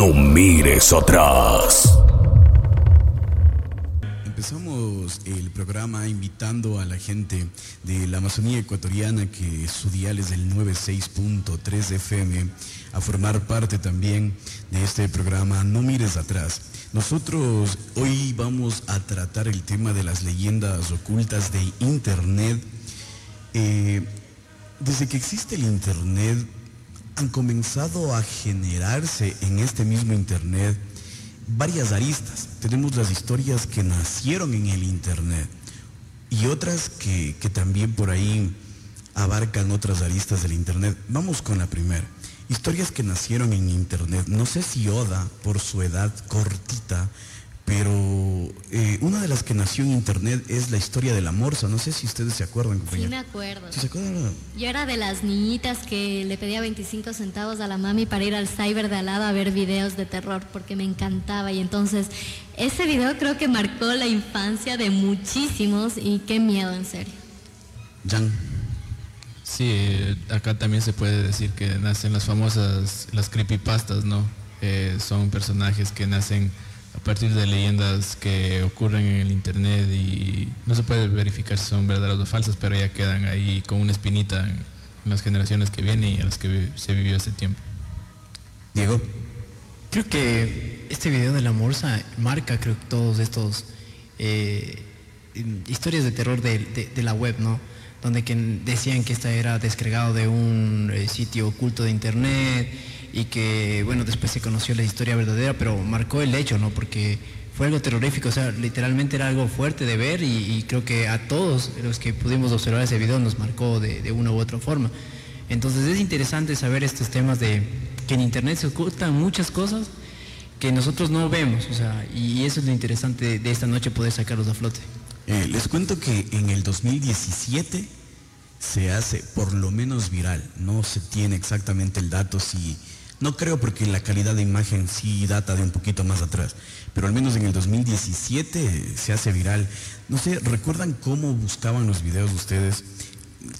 No mires atrás. Empezamos el programa invitando a la gente de la Amazonía ecuatoriana, que su dial es del 96.3 FM, a formar parte también de este programa No mires atrás. Nosotros hoy vamos a tratar el tema de las leyendas ocultas de Internet. Eh, desde que existe el Internet, han comenzado a generarse en este mismo Internet varias aristas. Tenemos las historias que nacieron en el Internet y otras que, que también por ahí abarcan otras aristas del Internet. Vamos con la primera. Historias que nacieron en Internet. No sé si Oda, por su edad cortita, pero eh, una de las que nació en internet es la historia de la morsa. No sé si ustedes se acuerdan, Sí, me acuerdo. ¿Sí se acuerdan? Yo era de las niñitas que le pedía 25 centavos a la mami para ir al cyber de al lado a ver videos de terror porque me encantaba. Y entonces, ese video creo que marcó la infancia de muchísimos y qué miedo, en serio. Jan. Sí, acá también se puede decir que nacen las famosas, las creepypastas, ¿no? Eh, son personajes que nacen a partir de leyendas que ocurren en el internet y no se puede verificar si son verdaderas o falsas, pero ya quedan ahí con una espinita en, las generaciones que vienen y en las que se vivió hace tiempo. Diego. Creo que este video de la morsa marca, creo, todos estos eh, historias de terror de, la web, ¿no? Donde que decían que esta era descargado de un eh, sitio oculto de internet y que, bueno, después se conoció la historia verdadera, pero marcó el hecho, ¿no? Porque fue algo terrorífico, o sea, literalmente era algo fuerte de ver y, creo que a todos los que pudimos observar ese video nos marcó de, una u otra forma. Entonces es interesante saber estos temas de que en Internet se ocultan muchas cosas que nosotros no vemos, o sea, y eso es lo interesante de, esta noche poder sacarlos a flote. Eh, les cuento que en el 2017 se hace por lo menos viral, no se tiene exactamente el dato si no creo porque la calidad de imagen sí data de un poquito más atrás, pero al menos en el 2017 se hace viral. No sé, ¿recuerdan cómo buscaban los videos de ustedes?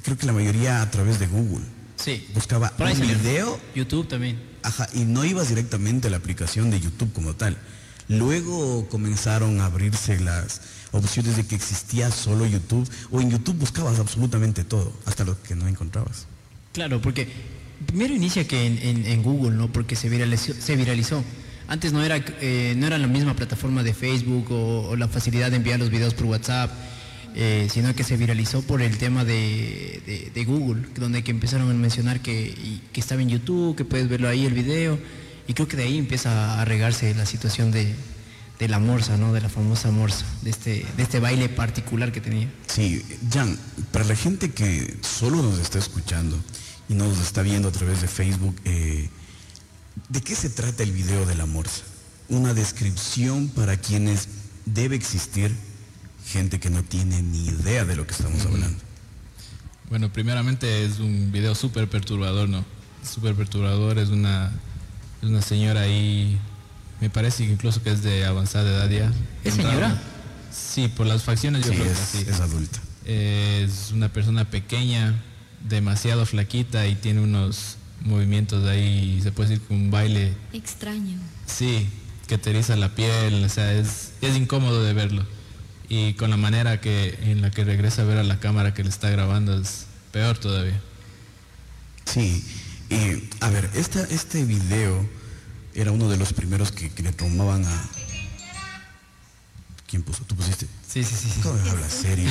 Creo que la mayoría a través de Google. Sí. Buscaba un video. YouTube también. Ajá, y no ibas directamente a la aplicación de YouTube como tal. Luego comenzaron a abrirse las opciones de que existía solo YouTube, o en YouTube buscabas absolutamente todo, hasta lo que no encontrabas. Claro, porque primero inicia que en, Google, ¿no? Porque se viralizó. Se viralizó. Antes no era, eh, no era la misma plataforma de Facebook o, la facilidad de enviar los videos por WhatsApp, eh, sino que se viralizó por el tema de, Google, donde que empezaron a mencionar que, que, estaba en YouTube, que puedes verlo ahí el video, y creo que de ahí empieza a regarse la situación de, la morsa, ¿no? De la famosa morsa, de este, de este baile particular que tenía. Sí, Jan, para la gente que solo nos está escuchando, y nos está viendo a través de Facebook, eh, ¿de qué se trata el video de la morsa? Una descripción para quienes debe existir gente que no tiene ni idea de lo que estamos hablando. Bueno, primeramente es un video súper perturbador, ¿no? Súper perturbador, es una, una señora ahí, me parece incluso que es de avanzada edad ya. ¿Es señora? Sí, por las facciones yo creo que sí. Es adulta. Es una persona pequeña, demasiado flaquita y tiene unos movimientos de ahí, se puede decir que un baile. Extraño. Sí, que te eriza la piel, o sea, es, es incómodo de verlo. Y con la manera que, en la que regresa a ver a la cámara que le está grabando es peor todavía. Sí, a ver, esta, este video era uno de los primeros que, que le tomaban a... ¿Quién puso? ¿Tú pusiste? Sí, sí, sí. ¿Cómo habla serio?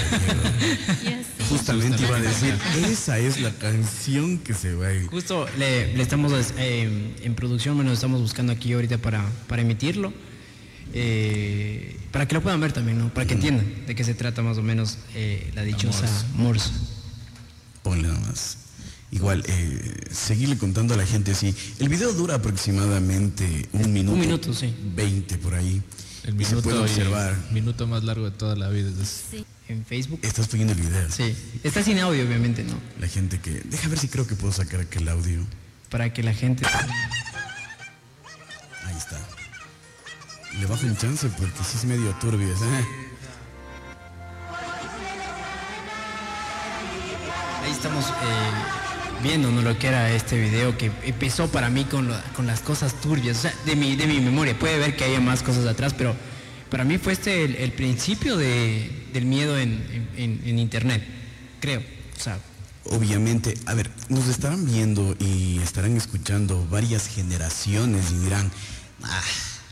Justamente iba a decir, esa es la canción que se va a ir. Justo le, estamos eh, en producción, bueno, estamos buscando aquí ahorita para, para emitirlo. Eh, para que lo puedan ver también, ¿no? Para que entiendan de qué se trata más o menos eh, la dichosa Morse. Ponle nomás. Igual, seguirle contando a la gente así. El video dura aproximadamente un minuto. Un minuto, sí. 20 por ahí. El minuto, observar. minuto más largo de toda la vida. Sí. En Facebook. Estás poniendo el video. Sí. Está sin audio, obviamente, ¿no? La gente que. Deja ver si creo que puedo sacar aquel audio. Para que la gente. Ahí está. Le bajo un chance porque sí es medio turbio. ¿eh? Ahí estamos. Eh, viendo ¿no? lo que era este video que empezó para mí con, con las cosas turbias, o sea, de mi, de mi memoria. Puede ver que hay más cosas atrás, pero para mí fue este el, principio de- del miedo en, en- en internet, creo. O sea, Obviamente, a ver, nos estarán viendo y estarán escuchando varias generaciones y dirán, ah,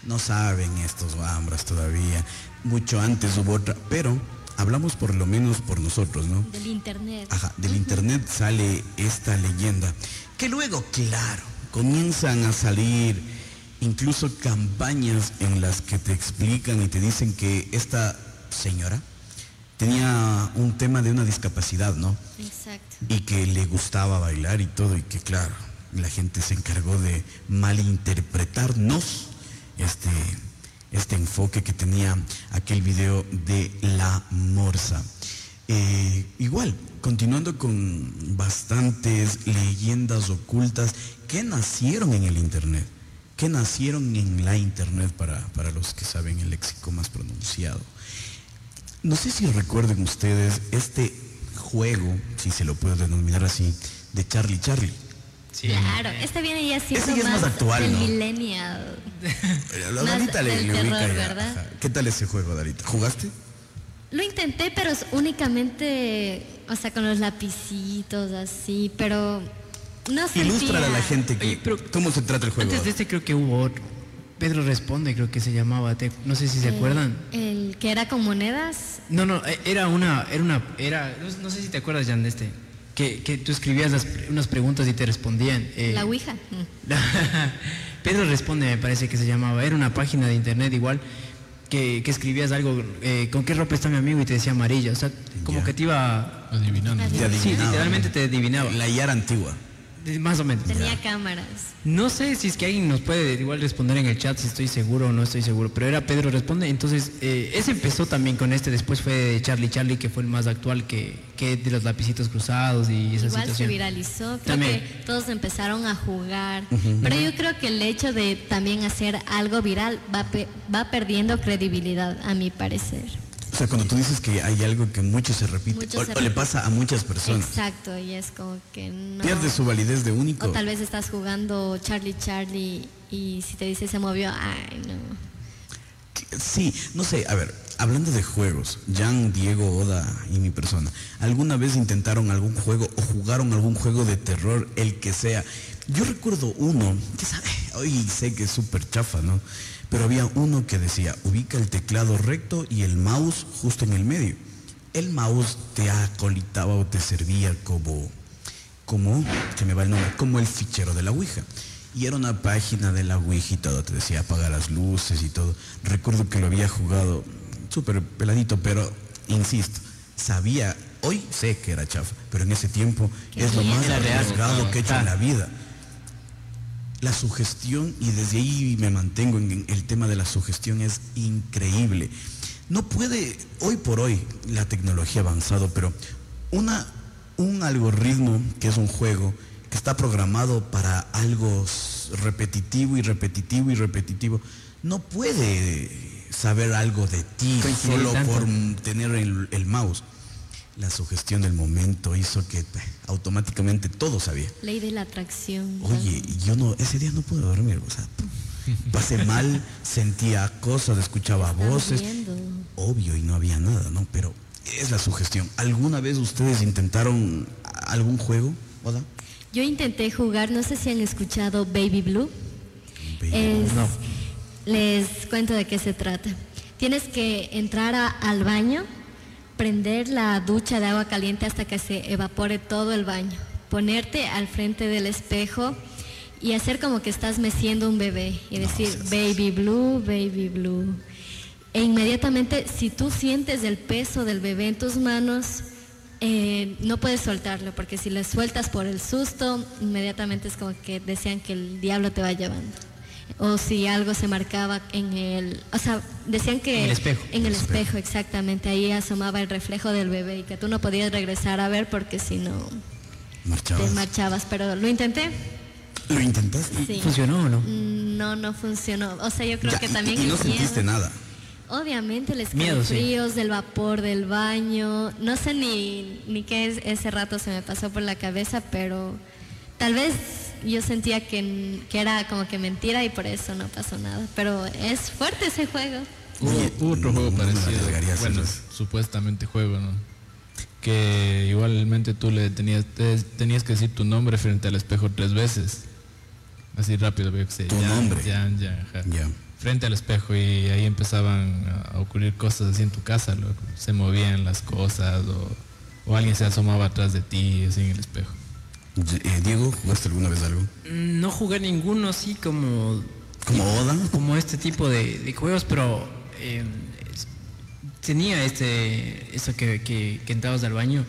no saben estos hambras todavía, mucho antes hubo otra, pero hablamos por lo menos por nosotros, ¿no? Del internet. Ajá, del internet sale esta leyenda, que luego, claro, comienzan a salir incluso campañas en las que te explican y te dicen que esta señora tenía un tema de una discapacidad, ¿no? Exacto. y que le gustaba bailar y todo y que claro la gente se encargó de malinterpretarnos este este enfoque que tenía aquel video de la morsa. Eh, igual continuando con bastantes leyendas ocultas que nacieron en el internet que nacieron en la internet para, para los que saben el léxico más pronunciado no sé si recuerden ustedes este juego, si se lo puedo denominar así, de Charlie Charlie. Claro, este viene ya siendo Ese ya es más actual, del ¿no? millennial. Eh, La Más Darita le, del le terror, ubica ya. ¿verdad? Ajá. ¿Qué tal ese juego, Darita? ¿Jugaste? Lo intenté, pero es únicamente, o sea, con los lapicitos así, pero no sé. Ilustra a la gente que, Oye, pero- cómo se trata el juego. antes de este creo que hubo otro. Pedro Responde, creo que se llamaba. te- no sé si se acuerdan. El que era con monedas. No, no, eh, era una, era una, era, no, no sé si te acuerdas, Jan, de este, que, que tú escribías las- unas preguntas y te respondían. eh, La Ouija. Pedro Responde, me parece que se llamaba, era una página de internet igual, que, que escribías algo, eh, ¿con qué ropa está mi amigo? Y te decía amarilla, o sea, como Ya. que te iba, Adivinando. Te sí, literalmente te adivinaba, La Yara antigua. Más o menos. Tenía cámaras. No sé si es que alguien nos puede igual responder en el chat si estoy seguro o no estoy seguro, pero era Pedro Responde. Entonces, eh, ese empezó también con este, después fue Charlie Charlie, que fue el más actual que, que de los lapicitos cruzados y esa Igual se viralizó, creo También. que todos empezaron a jugar, pero yo creo que el hecho de también hacer algo viral va, pe- va perdiendo credibilidad, a mi parecer. O sea, cuando tú dices que hay algo que mucho se repite, Mucho o, se o le pasa a muchas personas, Exacto, y es como que no. pierde su validez de único. O tal vez estás jugando Charlie Charlie y si te dice se movió, ay no. Sí, no sé, a ver, hablando de juegos, Jan, Diego, Oda y mi persona, ¿alguna vez intentaron algún juego o jugaron algún juego de terror, el que sea? Yo recuerdo uno, que sabe, hoy sé que es súper chafa, ¿no? Pero había uno que decía, ubica el teclado recto y el mouse justo en el medio. El mouse te acolitaba o te servía como, como, se me va el nombre, como el fichero de la Ouija. Y era una página de la Ouija y todo, te decía apagar las luces y todo. Recuerdo que lo había jugado súper peladito, pero insisto, sabía, hoy sé que era chafa, pero en ese tiempo es lo más arriesgado que he hecho en la vida. La sugestión, y desde ahí me mantengo en el tema de la sugestión, es increíble. No puede, hoy por hoy, la tecnología ha avanzado, pero una, un algoritmo que es un juego que está programado para algo repetitivo y repetitivo y repetitivo, no puede saber algo de ti solo tanto. por tener el, el mouse. La sugestión del momento hizo que automáticamente todo sabía. Ley de la atracción. Oye, yo no, ese día no pude dormir, o sea, pasé mal, sentía cosas, escuchaba voces, viendo. obvio y no había nada, ¿no? Pero es la sugestión. ¿Alguna vez ustedes intentaron algún juego, Oda? Yo intenté jugar, no sé si han escuchado Baby Blue. Es- No. Les cuento de qué se trata. Tienes que entrar a- al baño, prender la ducha de agua caliente hasta que se evapore todo el baño, ponerte al frente del espejo y hacer como que estás meciendo un bebé y decir baby blue, baby blue. E inmediatamente, si tú sientes el peso del bebé en tus manos, eh, no puedes soltarlo, porque si le sueltas por el susto, inmediatamente es como que decían que el diablo te va llevando. O si algo se marcaba en el, o sea, decían que En el espejo. en el espejo, exactamente, ahí asomaba el reflejo del bebé y que tú no podías regresar a ver porque si no te ¿Marchabas? marchabas, pero lo intenté. ¿Lo intentaste? Sí. ¿Funcionó o no? No, no funcionó. O sea, yo creo Ya, que también y, no el miedo- sentiste nada. Obviamente el Miedo, sí. escalofríos del vapor del baño, no sé ni, ni qué es, ese rato se me pasó por la cabeza, pero tal vez yo sentía que, que era como que mentira y por eso no pasó nada. Pero es fuerte ese juego. Hubo, otro juego no parecido. bueno, supuestamente juego, ¿no? Que igualmente tú le tenías, te- tenías que decir tu nombre frente al espejo tres veces. Así rápido, veo que sé. Tu nombre. Frente al espejo y ahí empezaban a ocurrir cosas así en tu casa, loco. Se movían las cosas o, o alguien se asomaba atrás de ti, así en el espejo. Eh, Diego, ¿jugaste alguna vez algo? Mm, No jugué ninguno así como ¿Como Oda? como este tipo de, de juegos, pero eh, tenía este eso que, que, que entrabas al baño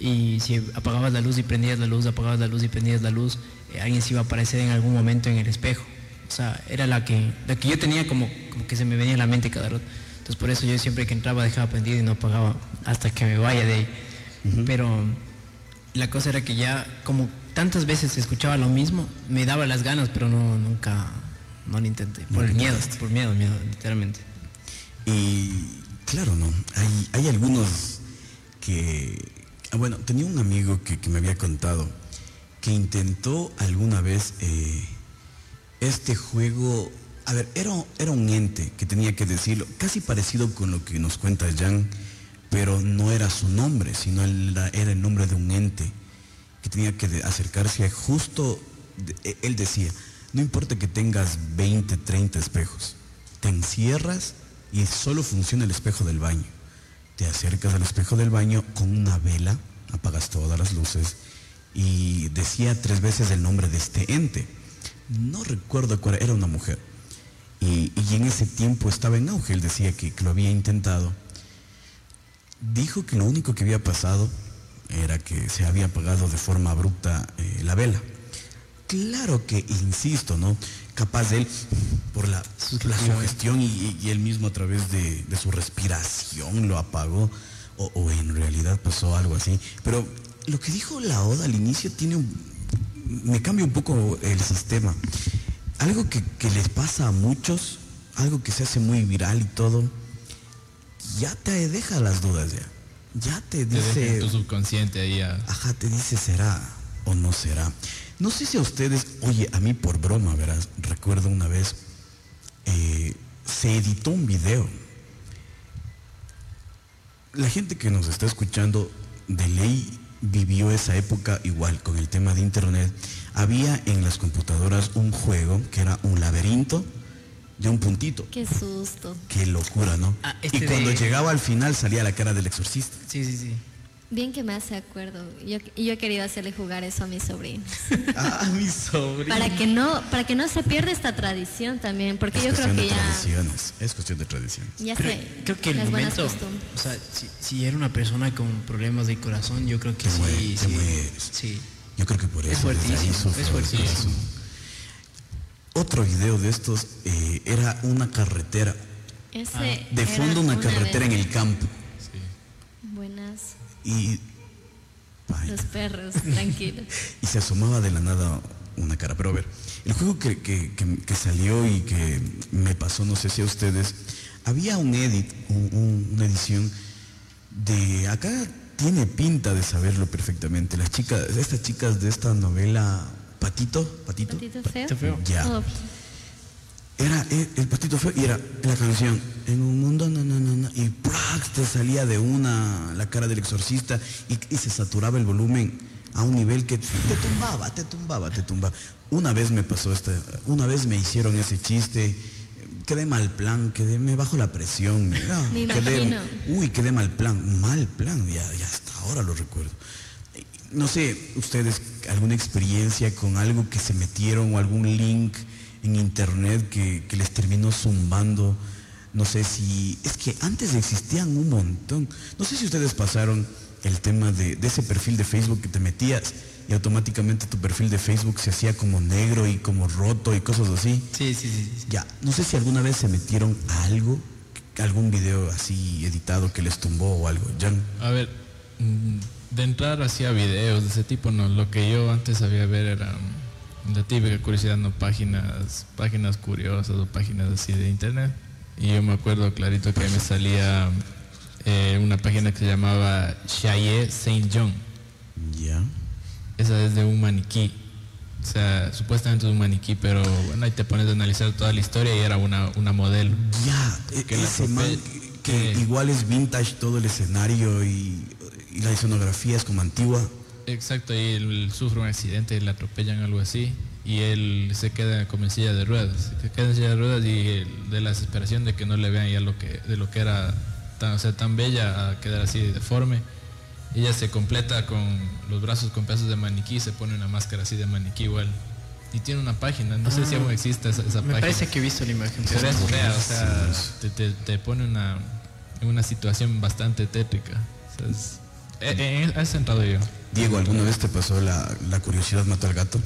y si apagabas la luz y prendías la luz, apagabas la luz y prendías la luz, eh, alguien se iba a aparecer en algún momento en el espejo. O sea, era la que, la que yo tenía como, como que se me venía a la mente cada rato. Entonces por eso yo siempre que entraba dejaba prendido y no apagaba hasta que me vaya de ahí. Pero la cosa era que ya como tantas veces escuchaba lo mismo, me daba las ganas, pero no nunca no lo intenté. Por el miedo, por miedo, miedo, literalmente. Y claro, ¿no? Hay, hay algunos que... ah, Bueno, tenía un amigo que, que me había contado que intentó alguna vez eh, este juego... A ver, era, era un ente que tenía que decirlo, casi parecido con lo que nos cuenta Jan, pero no era su nombre, sino era, el nombre de un ente que tenía que acercarse a justo, e- él decía, no importa que tengas 20, 30 espejos, te encierras y solo funciona el espejo del baño. Te acercas al espejo del baño con una vela, apagas todas las luces y decía tres veces el nombre de este ente. No recuerdo cuál era, era una mujer. Y, y en ese tiempo estaba en auge, él decía que, que lo había intentado. Dijo que lo único que había pasado era que se había apagado de forma abrupta eh, la vela. Claro que, insisto, ¿no? Capaz de él, por la, la sugestión y, él mismo a través de, su respiración lo apagó, o, en realidad pasó algo así. Pero lo que dijo la Oda al inicio tiene un, me cambia un poco el sistema. Algo que les pasa a muchos, algo que se hace muy viral y todo, ya te deja las dudas ya. Ya te Te deja dice... en tu subconsciente ahí a... Ajá, te dice será o no será. No sé si a ustedes, oye, a mí por broma, verás, recuerdo una vez, eh, se editó un video. La gente que nos está escuchando de ley vivió esa época igual con el tema de internet. Había en las computadoras un juego que era un laberinto de un puntito. Qué susto. Qué locura, ¿no? Ah, este y cuando de- llegaba al final salía la cara del exorcista. Sí, sí, sí. Bien que me hace acuerdo. Yo, y yo he querido hacerle jugar eso a mis sobrinos. Ah, mi sobrino. Para que no, para que no se pierda esta tradición también, porque Es yo creo cuestión que de ya, tradiciones. Es cuestión de tradiciones. ya Pero sé creo que el momento, o sea, si, si era una persona con problemas de corazón, yo creo que Te sí, sí, sí. Yo creo que por eso. Es fuertísimo, es fuertísimo. Otro video de estos eh, era una carretera. Ese Ah, De fondo una carretera en el campo. Buenas, Y, ay, los perros, tranquilos. y se asomaba de la nada una cara. Pero a ver, el juego que, que- que- que salió y que me pasó, no sé si a ustedes, había un edit, un- un- una edición de acá tiene pinta de saberlo perfectamente. Las chicas, estas chicas de esta novela Patito, Patito, ¿Patito feo? Patito feo. Ya. Oh, Era el, el patito feo y era la canción En un mundo no no no no y ¡prax! te salía de una la cara del exorcista y, y se saturaba el volumen a un nivel que te tumbaba, te tumbaba, te tumbaba. Una vez me pasó esta, una vez me hicieron ese chiste, quedé mal plan, quedé, me bajo la presión, no, Me quedé- uy, quedé mal plan, mal plan, ya, ya hasta ahora lo recuerdo. No sé, ustedes, alguna experiencia con algo que se metieron o algún link en internet que, que les terminó zumbando. No sé si. Es que antes existían un montón. No sé si ustedes pasaron el tema de, de ese perfil de Facebook que te metías y automáticamente tu perfil de Facebook se hacía como negro y como roto y cosas así. Sí, sí, sí. sí. Ya, no sé si alguna vez se metieron a algo, algún video así editado que les tumbó o algo. Jan. A ver, mm, de entrar hacia videos de ese tipo, no. Lo que yo antes sabía ver era mm, la típica curiosidad, no páginas, páginas curiosas o páginas así de internet. Y yo me acuerdo clarito que me salía eh, una página que se llamaba Chaye Saint John. Ya. esa es de un maniquí. O sea, supuestamente es un maniquí, pero bueno, ahí te pones a analizar toda la historia y era una, una modelo. Ya, Que la ese man que- igual es vintage todo el escenario y, y la escenografía es como antigua. Exacto, y él sufre un accidente, le atropellan algo así, y él se queda como en silla de ruedas, se queda en silla de ruedas y él, de la desesperación de que no le vean ya lo que, de lo que era tan, o sea, tan bella a quedar así deforme. Ella se completa con los brazos con pedazos de maniquí, se pone una máscara así de maniquí igual. Y tiene una página, no sé si aún existe esa, esa Me página. parece que he visto la imagen. Pero es fea, o sea, te, te- te pone una, una situación bastante tétrica. O sea, es- eh, eh, has entrado yo. Diego, ¿alguna vez te pasó la, la curiosidad mató al gato?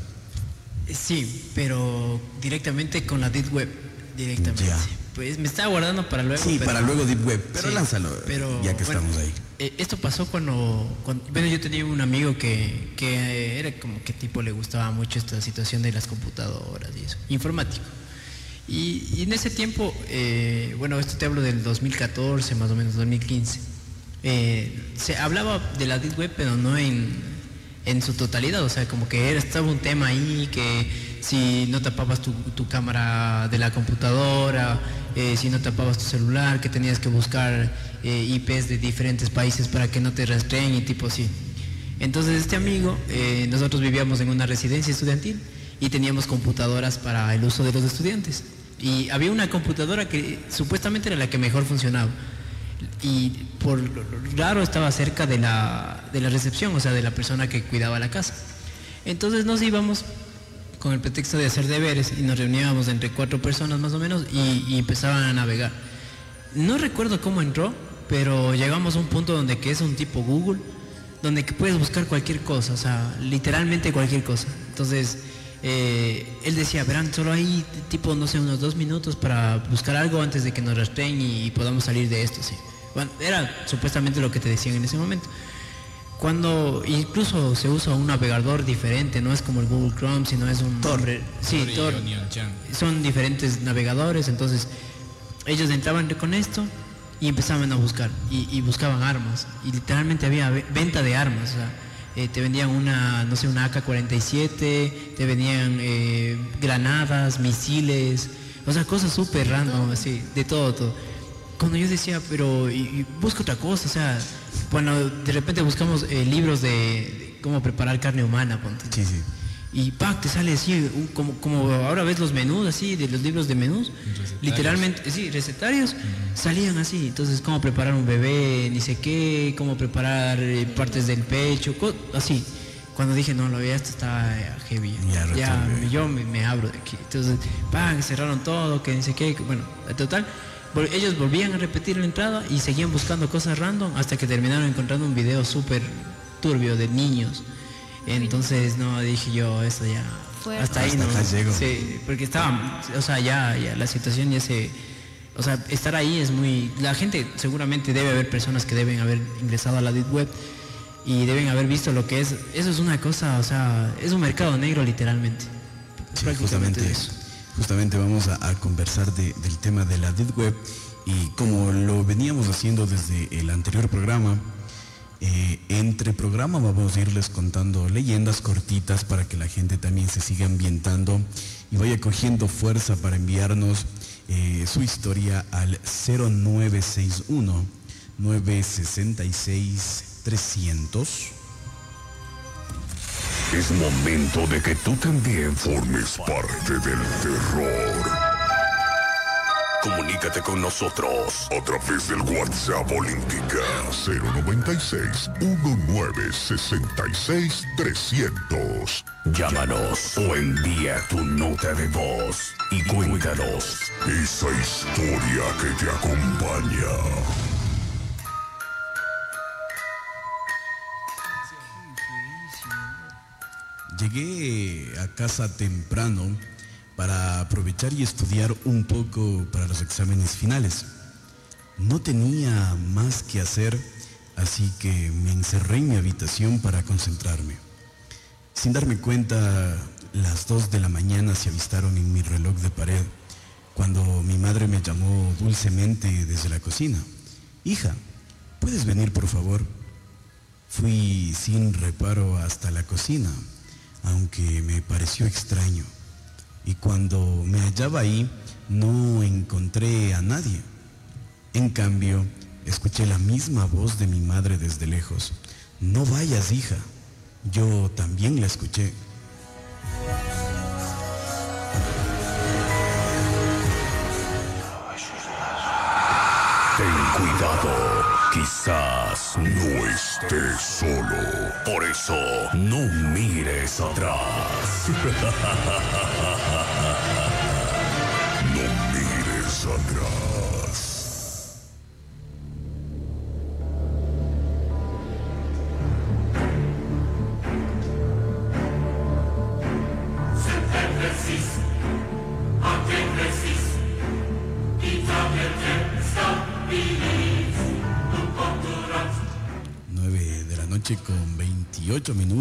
Sí, pero directamente con la Deep Web. Directamente. Ya. Pues me estaba guardando para luego. Sí, pero- para luego Deep Web, pero Sí, lánzalo, pero, ya que bueno, estamos ahí. eh, esto pasó cuando, cuando- bueno, yo tenía un amigo que, que eh, era como que tipo le gustaba mucho esta situación de las computadoras y eso, informático. Y, y en ese tiempo, eh, bueno, esto te hablo del 2014, más o menos 2015, eh, se hablaba de la Deep Web, pero no en, en su totalidad, o sea, como que era, estaba un tema ahí que si no tapabas tu, cámara de la computadora, eh, si no tapabas tu celular, que tenías que buscar eh, IPs de diferentes países para que no te rastreen y tipo así. Entonces este amigo, nosotros vivíamos en una residencia estudiantil y teníamos computadoras para el uso de los estudiantes. Y había una computadora que supuestamente era la que mejor funcionaba. Y por raro estaba cerca de la, de la recepción, o sea, de la persona que cuidaba la casa. Entonces nos íbamos con el pretexto de hacer deberes y nos reuníamos entre cuatro personas más o menos y, y empezaban a navegar. No recuerdo cómo entró, pero llegamos a un punto donde que es un tipo Google, donde que puedes buscar cualquier cosa, o sea, literalmente cualquier cosa. Entonces, eh, él decía, verán, solo hay tipo, no sé, unos dos minutos para buscar algo antes de que nos rastreen y, podamos salir de esto, sí. Bueno, era supuestamente lo que te decían en ese momento. Cuando incluso se usa un navegador diferente, no es como el Google Chrome, sino es un... Tor. Sí, Tor son diferentes navegadores, entonces ellos entraban con esto y empezaban a buscar y, y buscaban armas y literalmente había ve- venta de armas, o sea, eh, te vendían una, no sé, una AK-47, te vendían eh, granadas, misiles, o sea, cosas súper random, así, de todo, todo. Cuando yo decía, pero y, y busca otra cosa, o sea, bueno, de repente buscamos eh, libros de, de cómo preparar carne humana, ponte. Sí, sí. Y ¡pac! te sale así, un- como, como ahora ves los menús así, de los libros de menús. Recetarios. Literalmente, sí, recetarios, salían así. Entonces, cómo preparar un bebé, ni sé qué, cómo preparar eh, partes del pecho, así. Cuando dije, no, lo veía, esto está eh, heavy. Ya, Ya, yo me, me abro de aquí. Entonces, ¡pam! cerraron todo, que ni sé qué. Bueno, en total, ellos volvían a repetir la entrada y seguían buscando cosas random hasta que terminaron encontrando un video súper turbio de niños. Entonces, no, dije yo, eso ya. Fuerte. Hasta ahí Hasta no. Sí, porque estaba, o sea, ya, ya la situación ya se. O sea, estar ahí es muy. La gente, seguramente debe haber personas que deben haber ingresado a la Deep Web y deben haber visto lo que es. Eso es una cosa, o sea, es un mercado negro literalmente. Sí, Prácticamente eso. Justamente vamos a, conversar de- del tema de la Deep Web y como lo veníamos haciendo desde el anterior programa, eh, entre programa vamos a irles contando leyendas cortitas para que la gente también se siga ambientando y vaya cogiendo fuerza para enviarnos eh, su historia al 0961 966 300. Es momento de que tú también formes parte del terror. Comunícate con nosotros a través del WhatsApp Olímpica 096 1966 300. Llámanos o envía tu nota de voz y cuéntanos esa historia que te acompaña. Llegué a casa temprano para aprovechar y estudiar un poco para los exámenes finales. No tenía más que hacer, así que me encerré en mi habitación para concentrarme. Sin darme cuenta, las dos de la mañana se avistaron en mi reloj de pared, cuando mi madre me llamó dulcemente desde la cocina. Hija, ¿puedes venir por favor? Fui sin reparo hasta la cocina, aunque me pareció extraño. Y cuando me hallaba ahí, no encontré a nadie. En cambio, escuché la misma voz de mi madre desde lejos. No vayas, hija. Yo también la escuché. Ten cuidado, quizás no estés solo. Por eso, no mires atrás.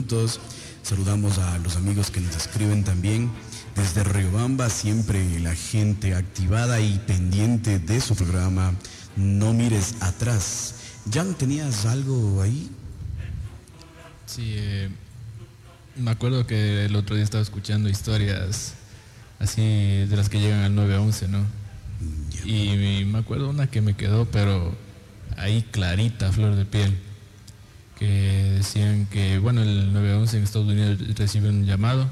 minutos. Saludamos a los amigos que nos escriben también. Desde Riobamba, siempre la gente activada y pendiente de su programa. No mires atrás. ¿Jan, tenías algo ahí? Sí, eh, me acuerdo que el otro día estaba escuchando historias así de las que llegan al 911, ¿no? Y me acuerdo una que me quedó, pero ahí clarita, flor de piel, que decían que, bueno, el 911 en Estados Unidos recibe un llamado,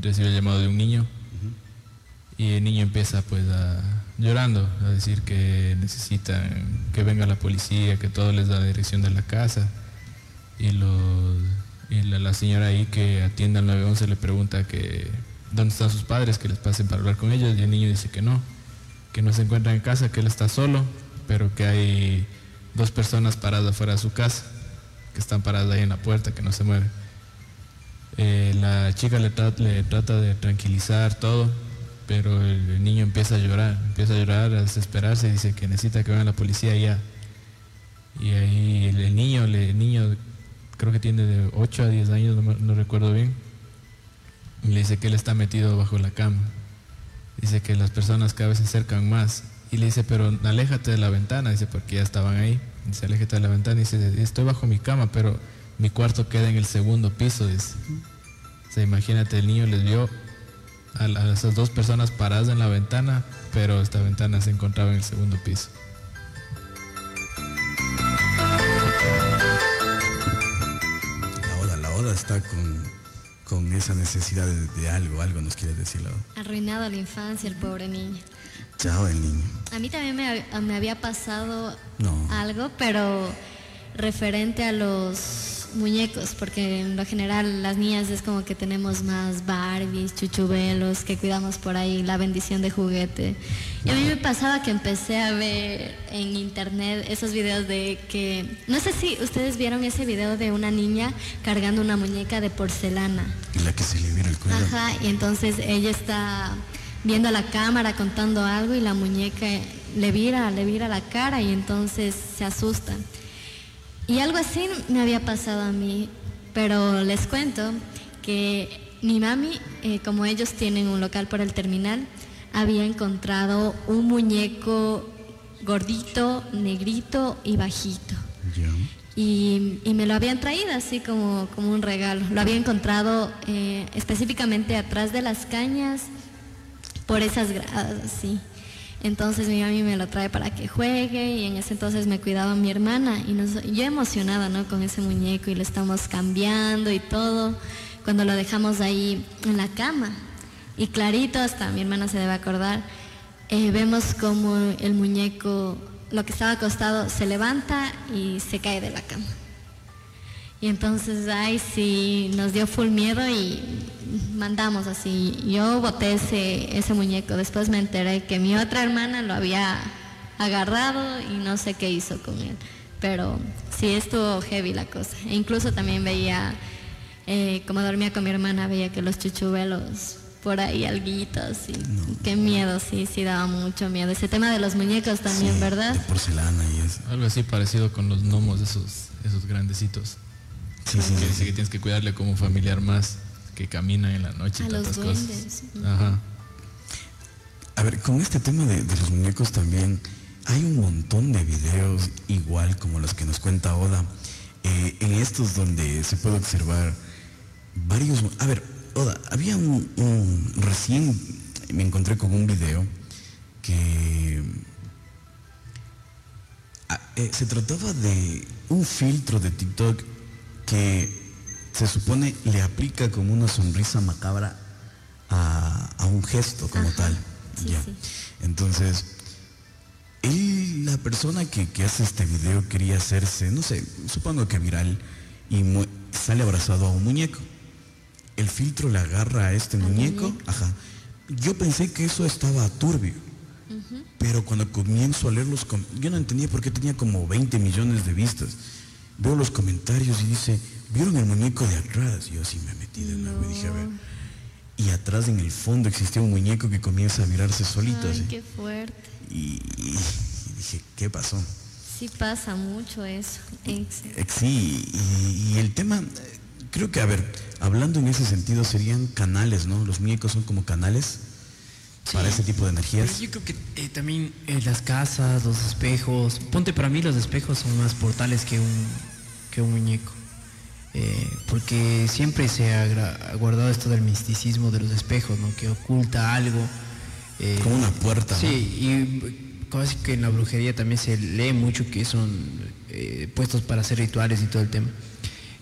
recibe el llamado de un niño, y el niño empieza pues a llorando, a decir que necesitan que venga la policía, que todo les da la dirección de la casa, y, los, y la, la señora ahí que atiende al 911 le pregunta que dónde están sus padres, que les pasen para hablar con ellos, y el niño dice que no, que no se encuentra en casa, que él está solo, pero que hay dos personas paradas fuera de su casa, que están paradas ahí en la puerta, que no se mueven. Eh, la chica le, tra- le trata de tranquilizar todo, pero el, niño empieza a llorar, empieza a llorar, a desesperarse dice que necesita que venga la policía ya. Y ahí el, niño, el niño creo que tiene de 8 a 10 años, no, no recuerdo bien, y le dice que él está metido bajo la cama. Dice que las personas cada vez se acercan más. Y le dice, pero aléjate de la ventana, dice, porque ya estaban ahí. Dice, aléjate de la ventana. Y dice, estoy bajo mi cama, pero mi cuarto queda en el segundo piso, dice. O sea, imagínate, el niño les vio a, la- a esas dos personas paradas en la ventana, pero esta ventana se encontraba en el segundo piso. La Oda, la Oda está con, con esa necesidad de, de algo, algo nos quiere decir la Oda. Arruinado la infancia el pobre niño. Chao el niño. A mí también me, hab- me había pasado No. algo, pero referente a los muñecos, porque en lo general las niñas es como que tenemos más Barbies, chuchubelos, que cuidamos por ahí, la bendición de juguete. Y a mí me pasaba que empecé a ver en internet esos videos de que, no sé si ustedes vieron ese video de una niña cargando una muñeca de porcelana. Y la que se le viera el cuello. Ajá, y entonces ella está viendo a la cámara contando algo y la muñeca le vira, le vira la cara y entonces se asusta. Y algo así me había pasado a mí, pero les cuento que mi mami, eh, como ellos tienen un local por el terminal, había encontrado un muñeco gordito, negrito y bajito. Y, y me lo habían traído así como, como un regalo. Lo había encontrado eh, específicamente atrás de las cañas, por esas gradas, así. Entonces mi mami me lo trae para que juegue y en ese entonces me cuidaba mi hermana y yo emocionada ¿no? con ese muñeco y lo estamos cambiando y todo cuando lo dejamos ahí en la cama. Y clarito, hasta mi hermana se debe acordar, eh, vemos como el muñeco, lo que estaba acostado, se levanta y se cae de la cama. Y entonces, ay, sí, nos dio full miedo y mandamos así. Yo boté ese, ese muñeco. Después me enteré que mi otra hermana lo había agarrado y no sé qué hizo con él. Pero sí estuvo heavy la cosa. E incluso también veía, eh, como dormía con mi hermana, veía que los chuchubelos por ahí alguitos y qué miedo, sí, sí daba mucho miedo. Ese tema de los muñecos también, Sí, ¿verdad? De porcelana y eso. Algo así parecido con los gnomos, esos, esos grandecitos. Sí, sí, Que sí. dice que tienes que cuidarle como familiar más que camina en la noche y A los cosas. duendes. Ajá. A ver, con este tema de, de los muñecos también hay un montón de videos igual como los que nos cuenta Oda eh, en estos donde se puede observar varios... A ver, Oda, había un, un- Recién me encontré con un video que... ah, eh, se trataba de un filtro de TikTok que se supone le aplica como una sonrisa macabra a, a un gesto como Ajá, tal. sí, ya. sí. Entonces, él, la persona que, que hace este video quería hacerse, no sé, supongo que viral, y sale abrazado a un muñeco. El filtro le agarra a este muñeco, muñeco. ajá. Yo pensé que eso estaba turbio, pero cuando comienzo a leer los com- yo no entendía por qué tenía como 20 millones de vistas. Veo los comentarios y dice, ¿vieron el muñeco de atrás? Y yo así me metí de nuevo y dije, a ver. Y atrás en el fondo existía un muñeco que comienza a virarse solito. Ay, así. qué fuerte. Y, y dije, ¿qué pasó? Sí pasa mucho eso. Eh, Sí, y, y el tema, creo que, a ver, hablando en ese sentido, serían canales, ¿no? Los muñecos son como canales para ese tipo de Pero energías. yo creo que eh, también eh, las casas, los espejos, ponte para mí los espejos son más portales que un, que un muñeco. Eh, porque siempre se ha guardado esto del misticismo de los espejos, ¿no? Que oculta algo. eh, Como una puerta, ¿no? Sí, y casi que en la brujería también se lee mucho que son eh, puestos para hacer rituales y todo el tema.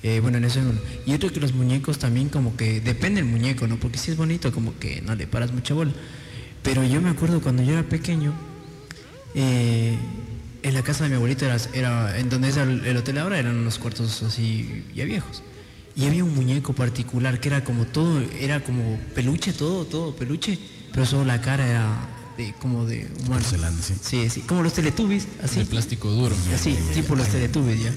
Eh, bueno, en eso es uno. Y otro que los muñecos también como que depende del muñeco, ¿no? Porque si es bonito como que no le paras mucha bola. Pero yo me acuerdo cuando yo era pequeño, eh, en la casa de mi abuelito era, era en donde es el, el hotel ahora eran unos cuartos así ya viejos. Y había un muñeco particular que era como todo, era como peluche, todo, todo peluche, pero solo la cara era de, como de humano. Porcelana, sí. Sí, sí, como los teletubbies, así. De plástico duro. Así, tipo los teletubbies ya.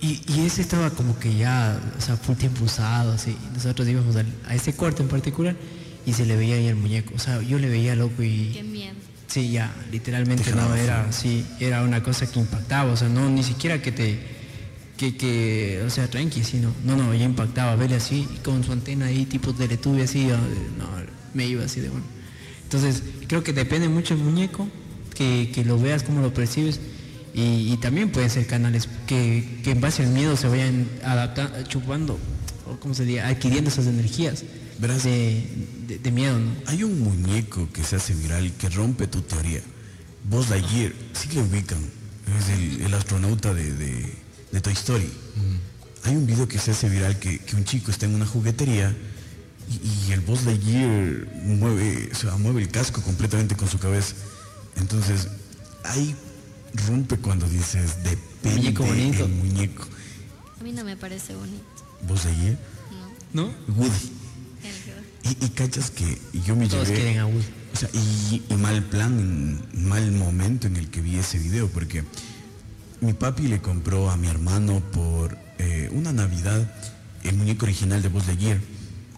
Y, y ese estaba como que ya, o sea, full tiempo usado, así. Nosotros íbamos al- a ese cuarto en particular y se le veía ahí el muñeco. O sea, yo le veía loco y... Qué miedo. Sí, ya, literalmente Te no, era, sí, era una cosa que impactaba, o sea, no, ni siquiera que te, que, que, o sea, tranqui, sí, no, no, ya impactaba, verle así, con su antena ahí, tipo teletubby así, no, me iba así de bueno. Entonces, creo que depende mucho el muñeco, que, que lo veas, cómo lo percibes, y, y también pueden ser canales que, que en base al miedo se vayan adaptando, chupando, o como se diría, adquiriendo esas energías Verás. de, de- de miedo, ¿no? Hay un muñeco que se hace viral que rompe tu teoría. Buzz Lightyear, sí que lo ubican. Es el, el astronauta de, de- de Toy Story. Hay un video que se hace viral que, que un chico está en una juguetería y, y el Buzz Lightyear mueve, o sea, mueve el casco completamente con su cabeza. Entonces, ahí rompe cuando dices, depende Muñeco bonito. el muñeco. A mí no me parece bonito. Buzz Lightyear, No. ¿No? Woody. Y, y cachas que yo me Todos llevé... quieren a. O sea, y, y mal plan, mal momento en el que vi ese video, porque mi papi le compró a mi hermano por eh, una Navidad el muñeco original de Buzz Lightyear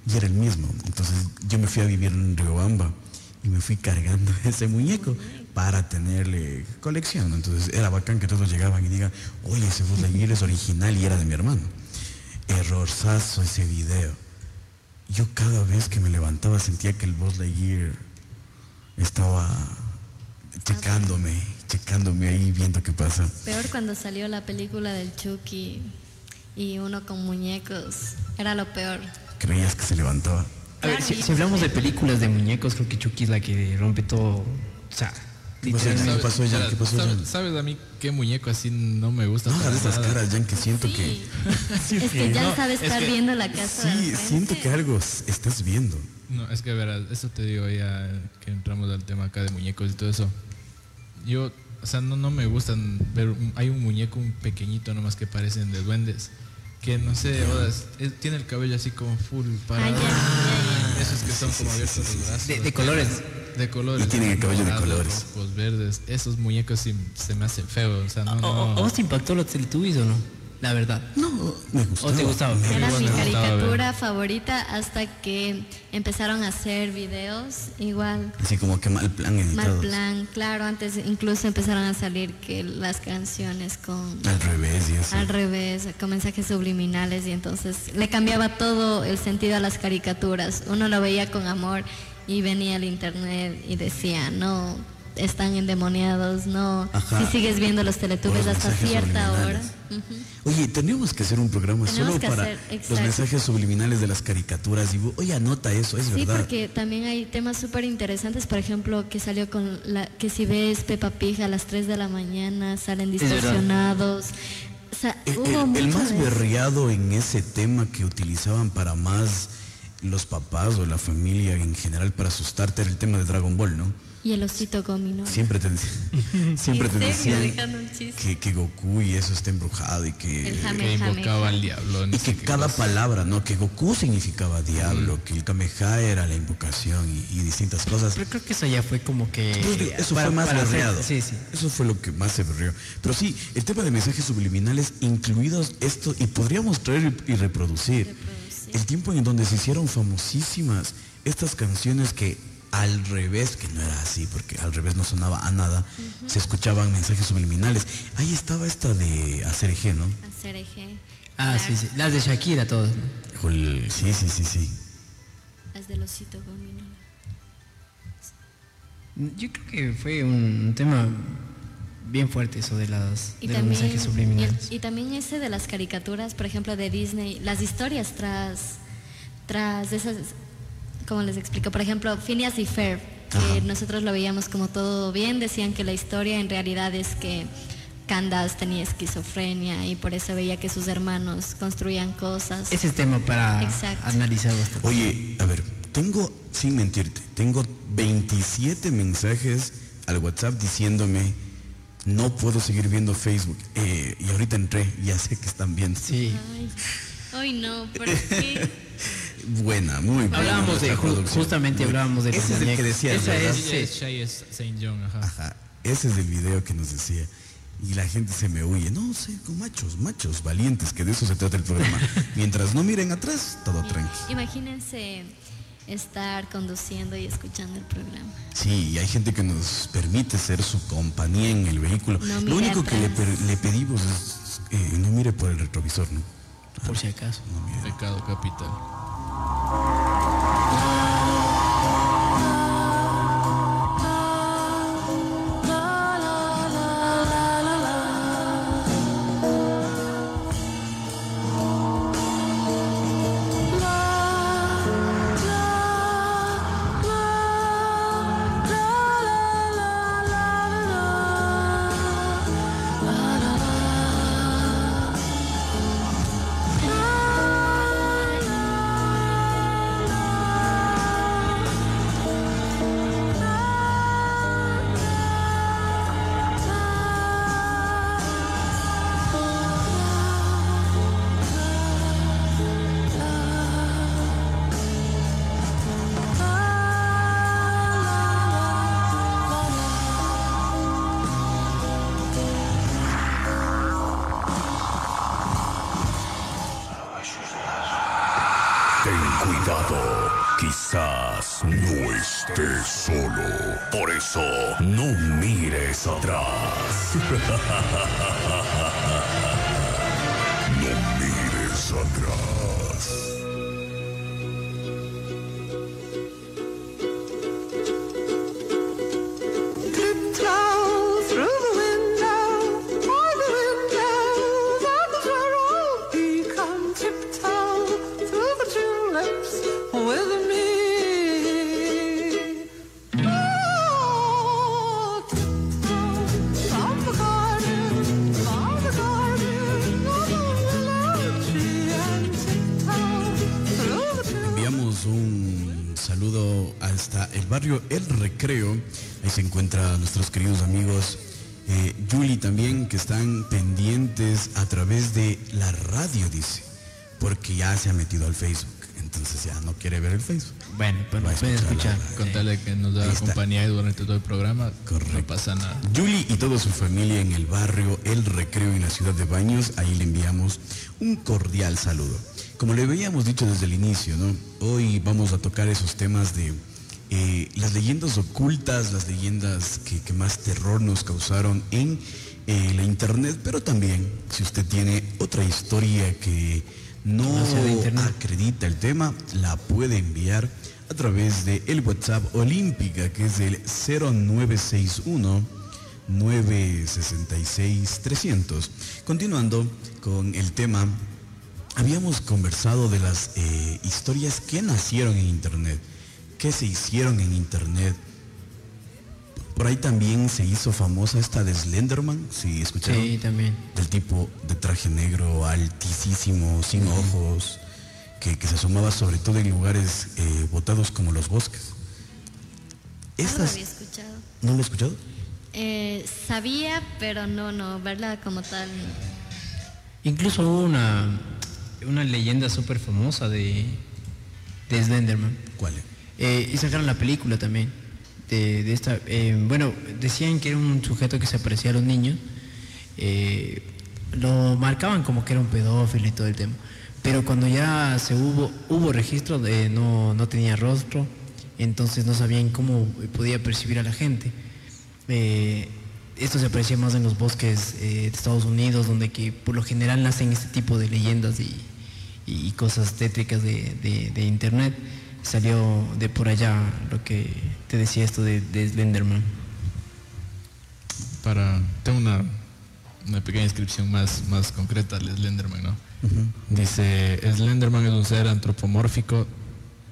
y era el mismo. Entonces yo me fui a vivir en Riobamba y me fui cargando ese muñeco para tenerle colección. Entonces era bacán que todos llegaban y digan, oye, ese Buzz Lightyear es original y era de mi hermano. Errorzazo ese video. Yo cada vez que me levantaba sentía que el Buzz Lightyear estaba checándome, checándome ahí, viendo qué pasa. Peor cuando salió la película del Chucky y uno con muñecos. Era lo peor. Creías que se levantaba. A ver, si, si hablamos de películas de muñecos, creo que Chucky es la que rompe todo. O sea, ¿Qué pasó, literalmente. ¿Qué pasó, Jan? ¿Qué pasó, ¿Sabes, Jan? sabes a mí qué muñeco así no me gusta? No hagas esas caras, Jan, que siento que... Sí. es que ya No, sabes es estar que- viendo la casa. Sí, siento que algo estás viendo. No, es que verás, eso te digo ya que entramos al tema acá de muñecos y todo eso. Yo, o sea, no, no me gustan ver, hay un muñeco, un pequeñito nomás que parecen de duendes, que no sé, es- tiene el cabello así como full para Ah, ya. esos que son como abiertos los brazos. De- de colores. De colores. Y tienen el cabello de colores. rojos, verdes. Esos muñecos sí se me hacen feos, o sea, no, ¿O- o- no. ¿A vos te impactó los Teletubbies o no? La verdad. No, me gustó. ¿O te gustaba? Me Era gustó. mi gustaba caricatura favorita hasta que empezaron a hacer videos igual. Así como que mal plan Mal editados. plan, claro, antes incluso empezaron a salir que las canciones con Al revés y eso. al revés, con mensajes subliminales y entonces le cambiaba todo el sentido a las caricaturas. Uno lo veía con amor y venía al internet y decía, no, están endemoniados, no. Ajá. Si sigues viendo los teletubbies Por los hasta cierta hora. Oye, tenemos que hacer un programa Tenemos solo para hacer, los mensajes subliminales de las caricaturas. Y, oye, anota eso, es Sí, verdad. porque también hay temas súper interesantes, por ejemplo, que salió con la, que si ves Peppa Pig a las 3 de la mañana, salen distorsionados. O sea, El, hubo el- el más berreado en ese tema que utilizaban para más los papás o la familia en general para asustarte era el tema de Dragon Ball, ¿no? Y el osito gomino. Siempre te, siempre te decían que, que Goku y eso está embrujado y que, El jame- Que invocaba al diablo. no y que cada cosa. palabra, ¿no? Que Goku significaba diablo, que el Kameha era la invocación y, y distintas cosas. Pero creo que eso ya fue como que... Pues, eso para- fue más berreado. Sí, sí. Eso fue lo que más se berreó. Pero sí, el tema de mensajes subliminales incluidos esto, y podríamos traer y reproducir, el tiempo en donde se hicieron famosísimas estas canciones que al revés, que no era así, porque al revés no sonaba a nada, se escuchaban mensajes subliminales. Ahí estaba esta de hacer eje, ¿no? Hacer eje. Ah, sí, sí. Las de Shakira todas. ¿no? Sí, sí, sí, sí. Las del osito gomino. Yo creo que fue un tema bien fuerte eso de, las, Y de los mensajes subliminales. y, y también ese de las caricaturas, por ejemplo, de Disney, las historias tras, tras esas, como les explico, por ejemplo, Phineas y Ferb, que Ajá. nosotros lo veíamos como todo bien, decían que la historia en realidad es que Candace tenía esquizofrenia y por eso veía que sus hermanos construían cosas. Ese es tema para Exacto. analizar bastante. Oye, a ver, tengo, sin mentirte, tengo 27 mensajes al WhatsApp diciéndome, no puedo seguir viendo Facebook. Eh, y ahorita entré, ya sé que están viendo. Sí. Ay, no, ¿por qué? Buena, muy buena. Hablábamos de, producción. justamente Muy- hablábamos de Ese es el que decía, Esa ¿verdad? es- es es Saint John, ajá. Ajá, ese es el video que nos decía. Y la gente se me huye. No sé, con machos, machos, valientes, que de eso se trata el programa. Mientras no miren atrás, todo tranqui. Imagínense estar conduciendo y escuchando el programa. Sí, y hay gente que nos permite ser su compañía en el vehículo. No Lo mire único que le, le pedimos es eh, no mire por el retrovisor, ¿no? Por si acaso. Pecado capital. El Recreo. Ahí se encuentran nuestros queridos amigos eh, Yuli también, que están pendientes a través de la radio, dice, porque ya se ha metido al Facebook. Entonces ya no quiere ver el Facebook. Bueno, pues pueden escuchar escuchar. la- Con tal de que nos da compañía durante todo el programa, Correcto. no pasa nada. Yuli y toda su familia en el barrio El Recreo en la ciudad de Baños, ahí le enviamos un cordial saludo. Como le habíamos dicho desde el inicio, ¿no? Hoy vamos a tocar esos temas de eh, las leyendas ocultas, las leyendas que, que más terror nos causaron en eh, la internet, pero también si usted tiene otra historia que no acredita el tema, la puede enviar a través de el WhatsApp Olímpica, que es el 0961 966 300. Continuando con el tema, habíamos conversado de las eh, historias que nacieron en Internet, que se hicieron en Internet. Por ahí también se hizo famosa esta de Slenderman, si escucharon. Sí, también. Del tipo de traje negro, altísimo, sin ojos, que, que se asomaba sobre todo en lugares eh, botados como los bosques. No lo Estas, había escuchado. ¿No lo he escuchado? Eh, sabía, pero no, no, verla como tal. Incluso hubo una, una leyenda súper famosa de, de Slenderman. ¿Cuál? Eh, y sacaron la película también. De, esta, eh, bueno, decían que era un sujeto que se parecía a los niños. eh, lo marcaban como que era un pedófilo y todo el tema. Pero cuando ya se hubo, hubo registro de no, no tenía rostro, entonces no sabían cómo podía percibir a la gente. Esto se aprecia más en los bosques de Estados Unidos, donde que por lo general nacen este tipo de leyendas y, cosas tétricas de- de internet. Salió de por allá lo que te decía esto de, de Slenderman. Para, tengo una, una pequeña descripción más, más concreta del Slenderman, ¿no? Dice, Slenderman es un ser antropomórfico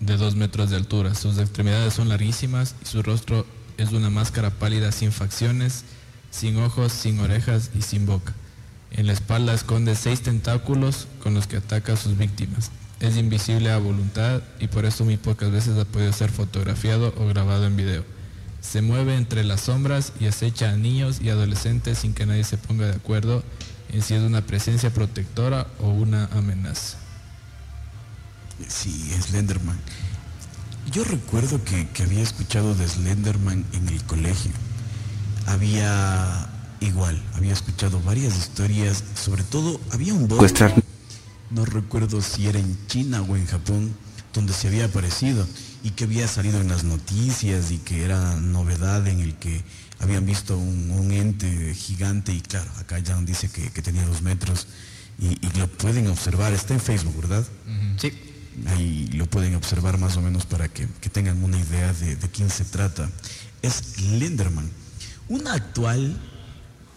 de dos metros de altura. Sus extremidades son larguísimas y su rostro es una máscara pálida sin facciones, sin ojos, sin orejas y sin boca. En la espalda esconde seis tentáculos con los que ataca a sus víctimas. Es invisible a voluntad y por eso muy pocas veces ha podido ser fotografiado o grabado en video. Se mueve entre las sombras y acecha a niños y adolescentes sin que nadie se ponga de acuerdo en si es una presencia protectora o una amenaza. Sí, Slenderman. Yo recuerdo que, que había escuchado de Slenderman en el colegio. Había igual, había escuchado varias historias, sobre todo había un bosque. No recuerdo si era en China o en Japón, donde se había aparecido y que había salido en las noticias y que era novedad en el que habían visto un, un ente gigante y claro, acá ya dice que, que tenía dos metros y, y lo pueden observar, está en Facebook, ¿verdad? Sí. Ahí lo pueden observar más o menos para que, que tengan una idea de, de quién se trata. Es Lenderman, una actual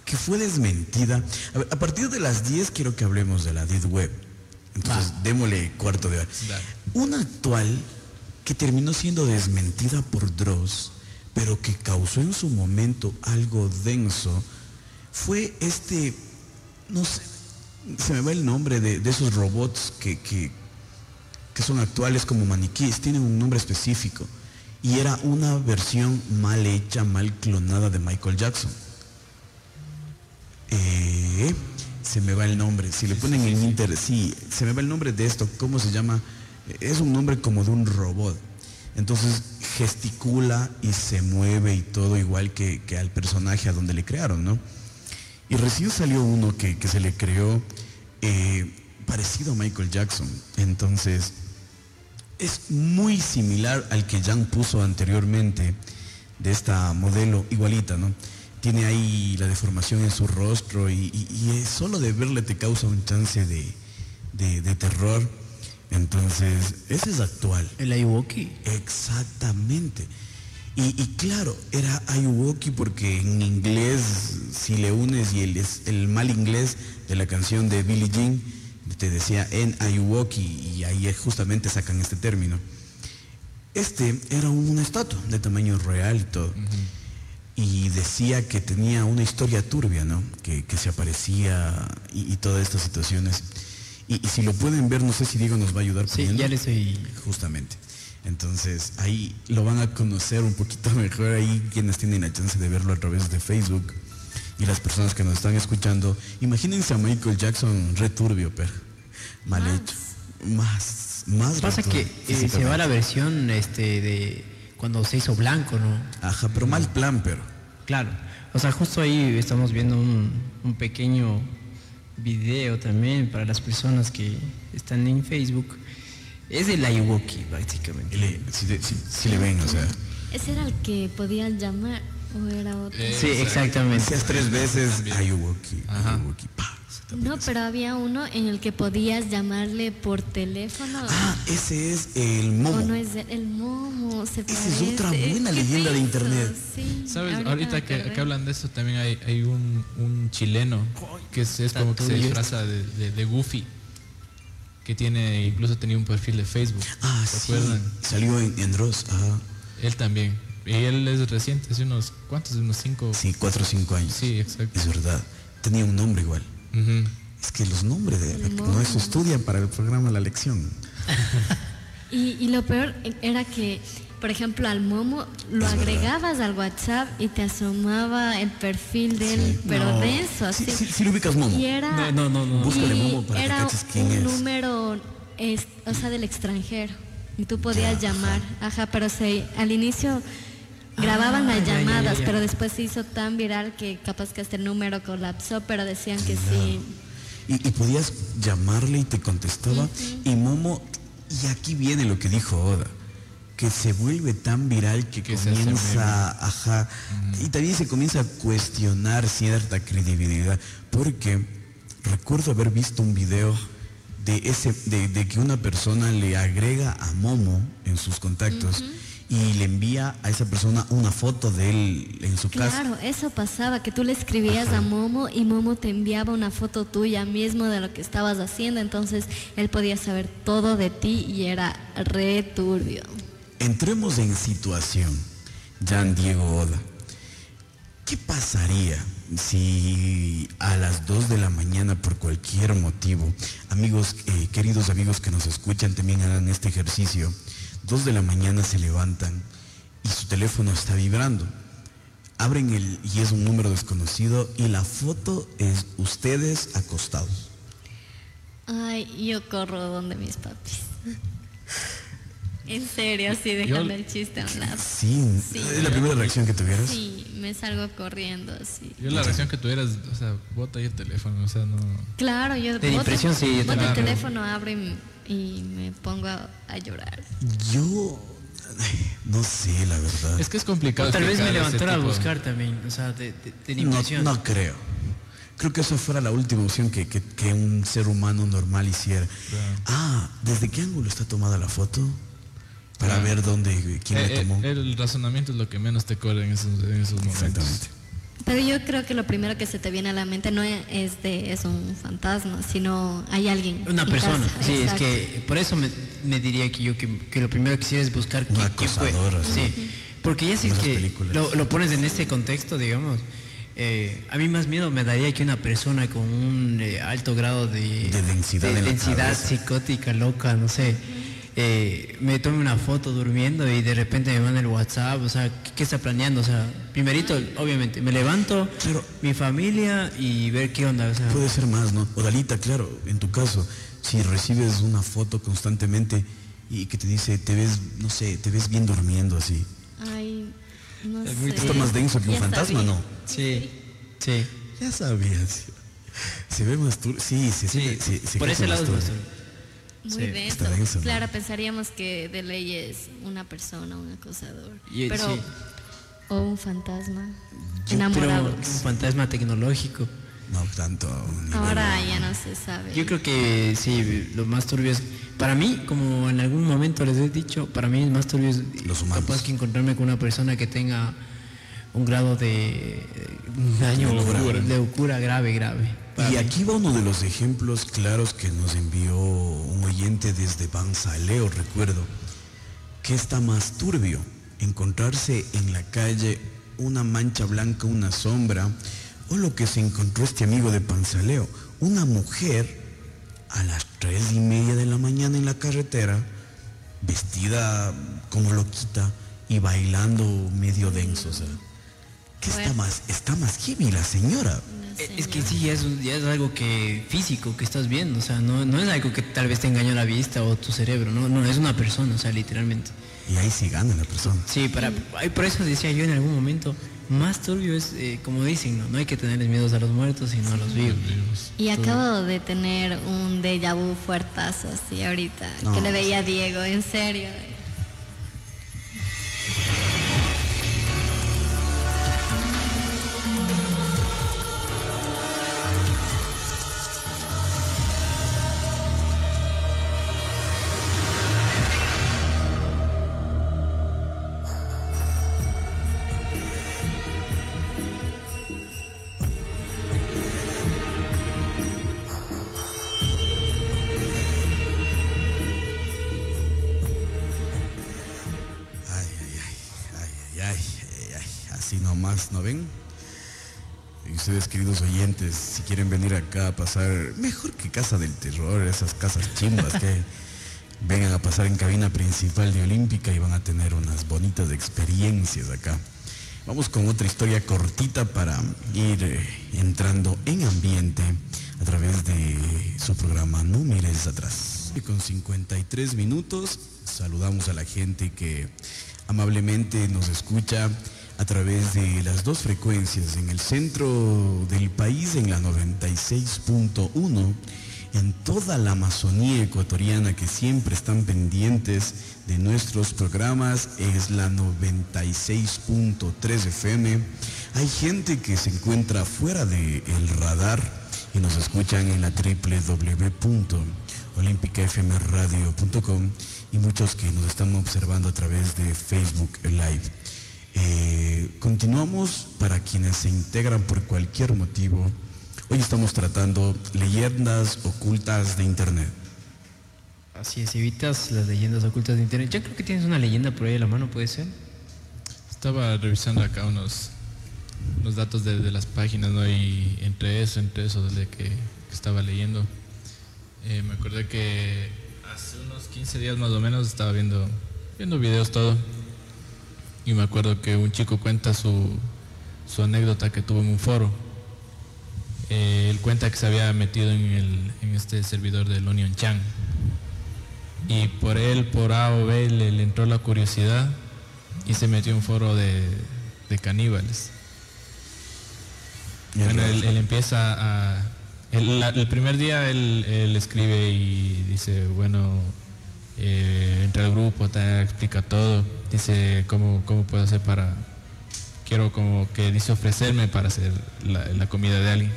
que fue desmentida. A, ver, a partir de las 10 quiero que hablemos de la Deep Web. Entonces, démosle cuarto de hora. Dale. Una actual que terminó siendo desmentida por Dross, pero que causó en su momento algo denso, fue este, no sé, se me va el nombre de, de esos robots que, que, que son actuales como maniquíes, tienen un nombre específico. Y era una versión mal hecha, mal clonada de Michael Jackson. Eh, se me va el nombre. Si le ponen en Inter, sí, se me va el nombre de esto. ¿Cómo se llama? Es un nombre como de un robot. Entonces gesticula y se mueve y todo igual que, que al personaje a donde le crearon, ¿no? Y recién salió uno que, que se le creó eh, parecido a Michael Jackson. Entonces, es muy similar al que Jan puso anteriormente de esta modelo igualita, ¿no? Tiene ahí la deformación en su rostro y, y- y es solo de verle te causa un chance de, de- de terror. Entonces, ese es actual. El Ayuwoki. Exactamente. Y, y claro, era Ayuwoki porque en inglés, si le unes y el, el mal inglés de la canción de Billie Jean, te decía en Ayuwoki y ahí justamente sacan este término. Este era una estatua de tamaño real y todo. Y decía que tenía una historia turbia, ¿no? Que, que se aparecía y, y todas estas situaciones. Y, y si lo pueden ver, no sé si Diego nos va a ayudar Sí, poniendo. ya le estoy. Justamente. Entonces ahí lo van a conocer un poquito mejor ahí quienes tienen la chance de verlo a través de Facebook y las personas que nos están escuchando. Imagínense a Michael Jackson returbio, pero mal Más. hecho. Más, más Pasa que returbio, eh, se va la versión este de cuando se hizo blanco, ¿no? Ajá, pero mal plan, pero. Claro. O sea, justo ahí estamos viendo un, un pequeño video también para las personas que están en Facebook. Es del Ayuwoki, prácticamente. le- si, le- si- si le ven, o sea. ¿Ese era el que podían llamar o era otro? Eh, Sí, exactamente. Decías tres veces Ayuwoki, Ajá. Ayuwoki, pa. No, pero había uno en el que podías llamarle por teléfono. Ah, ese es el O Momo. no es el momo, se Esa es otra buena ¿Qué leyenda de internet. Sí, ¿Sabes? Ahorita, que, hablan de eso, también hay, hay un, un chileno que es, es como que se disfraza de, de- de Goofy, que tiene, incluso tenía un perfil de Facebook. Ah, ¿Se sí. acuerdan? Salió en, en Dross. Ajá. Él también. Y él es reciente, hace unos, ¿cuántos? Unos cinco. Sí, cuatro o cinco años. Sí, exacto. Es verdad. Tenía un nombre igual. Es que los nombres de no se estudian para el programa La Lección. Y, y lo peor era que, por ejemplo, al momo lo Es verdad. agregabas al WhatsApp y te asomaba el perfil de él, pero No. denso, así. Sí, sí, sí lo ubicas, Momo. Y era, No, no, no, no. Búscale, Momo, para que era quién un es. número, es- o sea, del extranjero. Y tú podías Ya, llamar, ajá, pero se, al inicio grababan Ah, las ya, ya, llamadas, ya. pero después se hizo tan viral que capaz que este número colapsó, pero decían que sí. Y, y podías llamarle y te contestaba. Y Momo, y aquí viene lo que dijo Oda, que se vuelve tan viral que, Que comienza, ajá, y también se comienza a cuestionar cierta credibilidad, porque recuerdo haber visto un video de ese, de, de que una persona le agrega a Momo en sus contactos y le envía a esa persona una foto de él en su casa. Claro, eso pasaba, que tú le escribías a Momo y Momo te enviaba una foto tuya mismo de lo que estabas haciendo, entonces él podía saber todo de ti y era re turbio. Entremos en situación, Jan Diego Oda. ¿Qué pasaría si a las 2 de la mañana por cualquier motivo, amigos, eh, queridos amigos que nos escuchan también hagan este ejercicio, 2 de la mañana se levantan y su teléfono está vibrando? Abren el y es un número desconocido y la foto es ustedes acostados. Ay, yo corro donde mis papis. En serio, así dejando el chiste a un lado. Sí, Sí. es la primera reacción que tuvieras. Sí, me salgo corriendo así. Yo la reacción que tuvieras, o sea, bota ahí el teléfono, o sea, no... Claro, yo De boto- impresión, sí, yo boto el teléfono, abro y, y me pongo a, a llorar. Yo no sé, la verdad. Es que es complicado. O tal vez me levantara a buscar también, o sea, de, de- de No, no creo. Creo que eso fuera la última opción que, que- que un ser humano normal hiciera. Ah, ¿desde qué ángulo está tomada la foto? Para Ah. ver dónde, quién Eh, la tomó. eh, el razonamiento es lo que menos te corre en esos, en esos momentos. Exactamente. Pero yo creo que lo primero que se te viene a la mente no es de es un fantasma, sino hay alguien. Una persona, casa. sí, es que por eso me, me diría que yo que, que lo primero que quisiera es buscar Un qué- qué fue. Sí, porque ya esas que lo, lo pones en este contexto, digamos, eh, a mí más miedo me daría que una persona con un eh, alto grado de, De densidad de en la densidad cabeza. psicótica, loca, no sé. Eh, me tome una foto durmiendo y de repente me manda el WhatsApp, o sea, ¿qué, qué está planeando? O sea, primerito, obviamente, me levanto, Claro. mi familia y ver qué onda, o sea, Puede ser más, ¿no? Odalita, claro, en tu caso, si recibes una foto constantemente y que te dice, te ves, no sé, te ves bien durmiendo así. Ay, no Es sé. muy- está más denso que un Ya fantasma, sabía. ¿no? sí, sí. Ya sabías. Se ve más tur- Sí, sí, sí. Sí, se- se por ese lado más es más turbio. Muy Sí, denso. está denso, ¿no? Claro, pensaríamos que de ley es una persona, un acosador. Y- pero, sí. O un fantasma. Yo enamorado. Un fantasma tecnológico. No tanto. Ahora ya no se sabe. Yo creo que sí, lo más turbio es, para mí, como en algún momento les he dicho, para mí el más turbio es Los humanos. capaz que encontrarme con una persona que tenga un grado de un daño De locura. de locura grave, grave. Y aquí va uno de los ejemplos claros que nos envió un oyente desde Banzaleo, recuerdo. ¿Qué está más turbio? Encontrarse en la calle una mancha blanca, una sombra, o lo que se encontró este amigo de Panzaleo, una mujer a las tres y media de la mañana en la carretera, vestida como loquita y bailando medio denso, o sea. ¿Qué está más? Está más heavy la señora. Eh, Es que sí, ya es, ya es algo que físico que estás viendo, o sea, no, no es algo que tal vez te engañó la vista o tu cerebro, no, no, es una persona, o sea, literalmente. Y ahí sí gana la persona. Sí, para, por eso decía yo en algún momento, más turbio es, eh, como dicen, ¿no? no hay que tenerles miedos a los muertos, sino a los vivos. Y acabo de tener un déjà vu fuertazo así ahorita, No. que le veía a Diego, en serio. Oyentes, si quieren venir acá a pasar, mejor que Casa del Terror, esas casas chimbas que vengan a pasar en cabina principal de Olímpica y van a tener unas bonitas experiencias acá. Vamos con otra historia cortita para ir eh, entrando en ambiente a través de su programa No mires atrás. Y con 53 minutos saludamos a la gente que amablemente nos escucha a través de las dos frecuencias en el centro del país en la 96.1 en toda la Amazonía ecuatoriana que siempre están pendientes de nuestros programas es la 96.3 FM. Hay gente que se encuentra fuera del radar y nos escuchan en la www.olimpicafmradio.com y muchos que nos están observando a través de Facebook Live. Eh, continuamos para quienes se integran por cualquier motivo. Hoy estamos tratando leyendas ocultas de Internet. Así es, evitas las leyendas ocultas de internet. Yo creo que tienes una leyenda por ahí a la mano, ¿puede ser? Estaba revisando acá unos, unos datos de, de las páginas, ¿no? Y entre eso, entre eso, desde que, que estaba leyendo, eh, me acordé que hace unos 15 días más o menos estaba viendo, viendo videos todo. Y me acuerdo que un chico cuenta su, su anécdota que tuvo en un foro. Eh, él cuenta que se había metido en, el, en este servidor del Onion Chan. Y por él, por A o B, le, le entró la curiosidad y se metió en un foro de, de caníbales. Bueno, él, él empieza a... El, la- el primer día él, él escribe y dice, bueno, eh, entra al grupo, te explica todo, dice cómo, cómo puedo hacer para... Quiero como que dice ofrecerme para hacer la, la comida de alguien.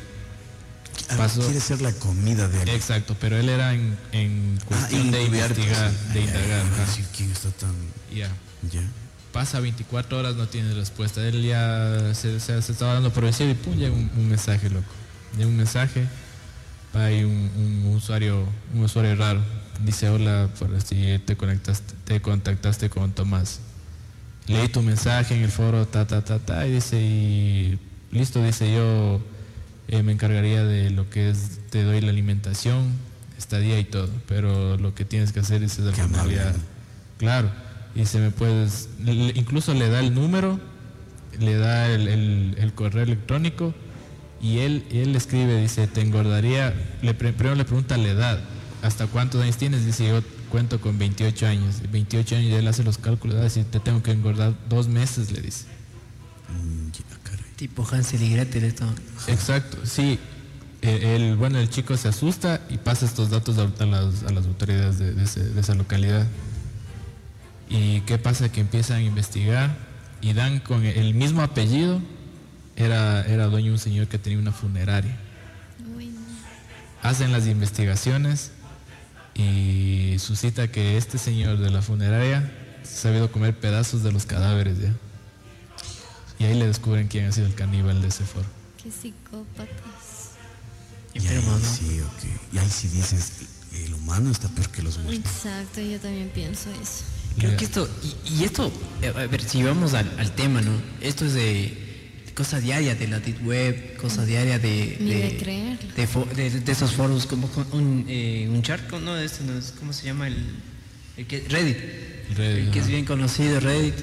Ah, Pasó- Quiere ser la comida de alguien. Exacto, pero él era en, en Ah, cuestión de encubierto, investigar, sí. de Ay, indagar. ay, ajá. sí, ¿Quién está tan...? Ya. Pasa 24 horas, no tiene respuesta. Él ya se, se- se estaba dando por vencido y pum, llega un, un mensaje, loco. Llega un mensaje, hay un, un usuario, un usuario raro. Dice, hola, por si te conectaste, te contactaste con Tomás. Leí tu mensaje en el foro, ta, ta, ta, ta, y dice, y listo, dice yo eh, me encargaría de lo que es, te doy la alimentación, estadía y todo, pero lo que tienes que hacer es finalidad. ¿no? Claro, y se me puedes, incluso le da el número, le da el, el- el correo electrónico y él, y él escribe, dice, te engordaría, le, primero le pregunta la edad, ¿hasta cuántos años tienes? Dice, yo cuento con 28 años, 28 años y él hace los cálculos, va te tengo que engordar dos meses, le dice. Mm. Tipo Hansel y Gretel esto. Exacto, sí. Eh, El, bueno, el chico se asusta y pasa estos datos a, a las, a las autoridades de, de ese- de esa localidad. ¿Y qué pasa? Que empiezan a investigar y dan con el mismo apellido. Era, era dueño de un señor que tenía una funeraria. Hacen las investigaciones y suscita que este señor de la funeraria se ha sabido comer pedazos de los cadáveres ya. Y ahí le descubren quién ha sido el caníbal de ese foro. Qué psicópatas. Y ahí Enfermo, ¿no? sí, ok. Y ahí sí dices, el humano está peor que los muertos. Exacto, yo también pienso eso. Creo que esto, y, y esto, eh, a ver, si vamos al, al tema, ¿no? Esto es de cosa diaria de la deep web, cosa diaria de... De creerlo. De, de- de esos foros como con un, eh, un charco, no, este no es, ¿cómo se llama? El, el que, Reddit. Reddit, El que es bien conocido, Reddit.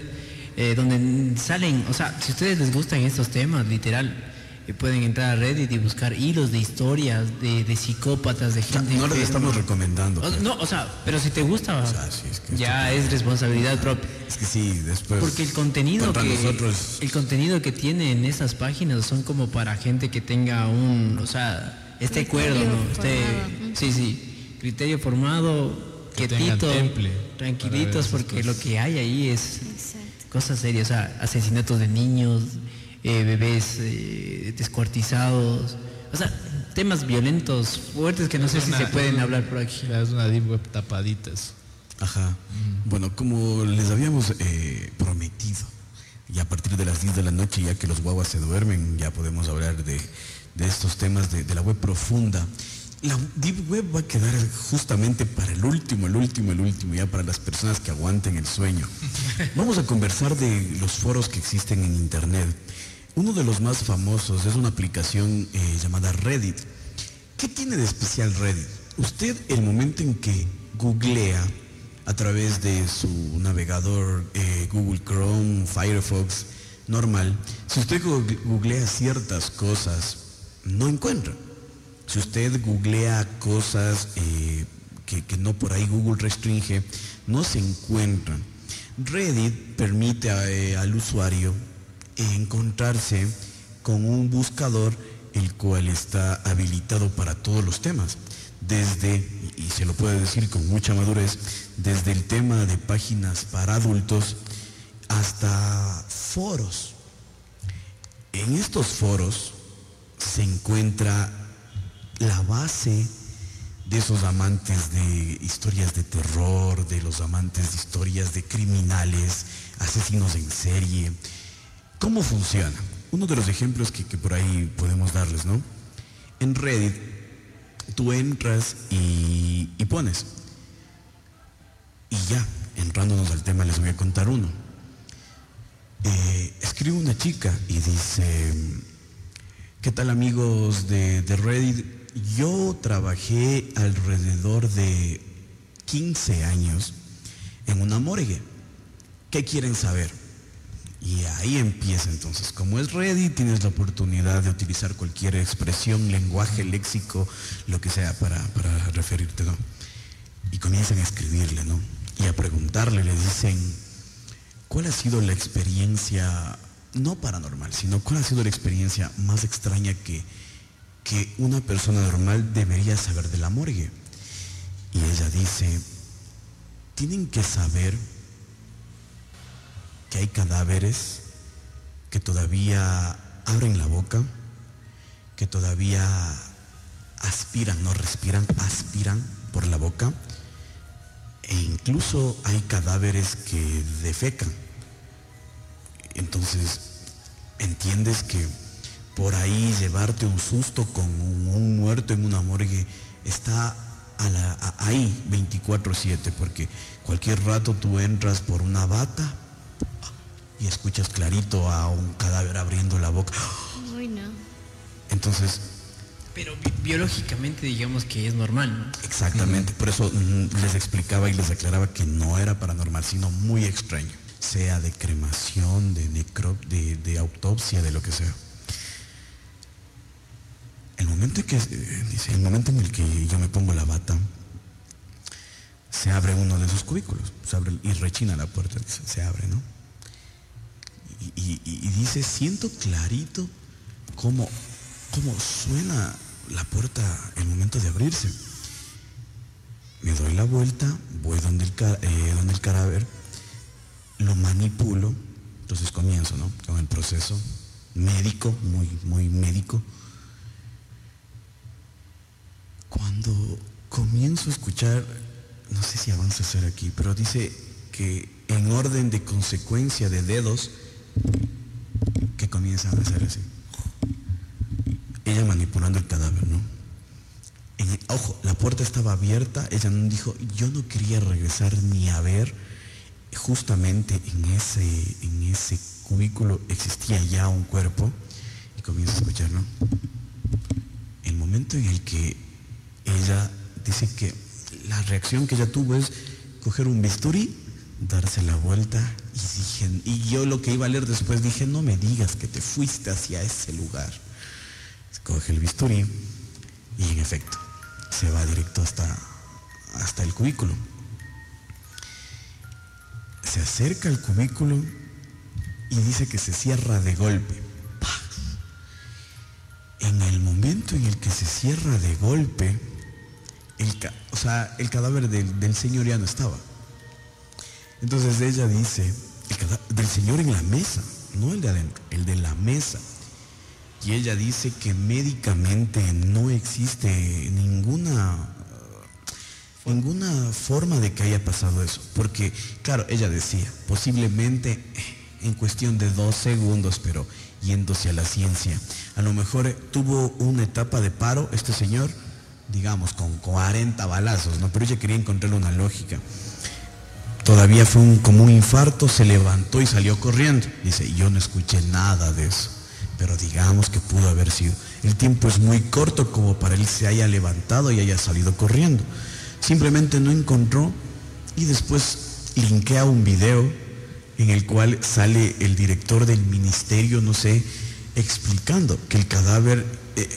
eh, donde salen, o sea, si a ustedes les gustan estos temas, literal, pueden entrar a Reddit y buscar hilos de historias de, de psicópatas, de gente... No les enferma. estamos recomendando. O- pero- No, o sea, pero si te gusta, sea, sí, es que ya es responsabilidad propia. Es que sí, después. Porque el contenido que nosotros. el contenido que tiene en esas páginas son como para gente que tenga un, o sea, este Criterio acuerdo, ¿no? Este, sí, sí, criterio formado, Que quietito, temple tranquilitos, porque cosas. lo que hay ahí es Exacto. cosas serias, o sea, asesinatos de niños, eh, bebés eh, descuartizados, o sea, temas violentos fuertes que no sé si Una- se pueden hablar por aquí. Es una deep web tapaditas. Ajá. Bueno, como les habíamos eh, prometido, y a partir de las 10 de la noche, ya que los guaguas se duermen, ya podemos hablar de, de estos temas de, de la web profunda. La Deep Web va a quedar justamente para el último, el último, el último, ya para las personas que aguanten el sueño. Vamos a conversar de los foros que existen en Internet. Uno de los más famosos es una aplicación eh, llamada Reddit. ¿Qué tiene de especial Reddit? Usted el momento en que googlea a través de su navegador eh, Google Chrome, Firefox, normal, si usted googlea ciertas cosas, no encuentra. Si usted googlea cosas eh, que, no por ahí Google restringe, no se encuentran. Reddit permite al usuario encontrarse con un buscador el cual está habilitado para todos los temas. Desde, y se lo puede decir con mucha madurez, desde el tema de páginas para adultos hasta foros. En estos foros se encuentra la base de esos amantes de historias de terror, de los amantes de historias de criminales, asesinos en serie. ¿Cómo funciona? Uno de los ejemplos que, por ahí podemos darles, ¿no? En Reddit, tú entras y, y pones. Y ya, entrándonos al tema, les voy a contar uno. Eh, escribe una chica y dice, ¿qué tal amigos de, de Reddit? Yo trabajé alrededor de 15 años en una morgue. ¿Qué quieren saber? Y ahí empieza entonces. Como es Reddit, tienes la oportunidad de utilizar cualquier expresión, lenguaje, léxico, lo que sea para, para referirte. Y comienzan a escribirle, ¿no? Y a preguntarle, le dicen, ¿cuál ha sido la experiencia, no paranormal, sino cuál ha sido la experiencia más extraña que, que una persona normal debería saber de la morgue? Y ella dice, tienen que saber que hay cadáveres que todavía abren la boca, que todavía aspiran, no respiran, aspiran por la boca, e incluso hay cadáveres que defecan. Entonces, entiendes que por ahí llevarte un susto con un, muerto en una morgue está ahí 24/7, porque cualquier rato tú entras por una bata y escuchas clarito a un cadáver abriendo la boca. Uy, no. Entonces, Pero bi- biológicamente digamos que es normal, ¿no? exactamente, por eso mm, les explicaba y les aclaraba que no era paranormal, sino muy extraño, sea de cremación, de necro, de, de autopsia, de lo que sea. El momento en que eh, dice, el momento en el que yo me pongo la bata, se abre uno de esos cubículos, abre y rechina la puerta, se, se abre, ¿no? Y, dice, siento clarito cómo, cómo suena la puerta el momento de abrirse. Me doy la vuelta, voy donde el, eh, donde el cadáver, lo manipulo, entonces comienzo, ¿no? Con el proceso médico, muy, muy médico. Cuando comienzo a escuchar, no sé si avanza a ser aquí, pero dice que en orden de consecuencia de dedos, que comienzan a hacer así. Ella manipulando el cadáver, ¿no? En ojo, la puerta estaba abierta, ella no dijo, yo no quería regresar ni a ver. Justamente en ese, en ese cubículo existía ya un cuerpo y comienza a escuchar, ¿no? El momento en el que ella dice que la reacción que ella tuvo es coger un bisturí, darse la vuelta y y yo lo que iba a leer después dije, no me digas que te fuiste hacia ese lugar. Coge el bisturí y en efecto se va directo hasta, hasta el cubículo. Se acerca al cubículo y dice que se cierra de golpe. En el momento en el que se cierra de golpe, el, o sea, el cadáver del, del señor ya no estaba. Entonces ella dice, el del señor en la mesa, no el de adentro, el de la mesa. Y ella dice que médicamente no existe ninguna ninguna forma de que haya pasado eso. Porque, claro, ella decía, posiblemente en cuestión de dos segundos, pero yéndose a la ciencia, a lo mejor tuvo una etapa de paro este señor, digamos, con 40 balazos, ¿no? Pero ella quería encontrarle una lógica. Todavía fue un, como un infarto, se levantó y salió corriendo. Dice, yo no escuché nada de eso. pero digamos que pudo haber sido. El tiempo es muy corto como para él se haya levantado y haya salido corriendo. Simplemente no encontró y después linkea un video en el cual sale el director del ministerio, no sé, explicando que el cadáver,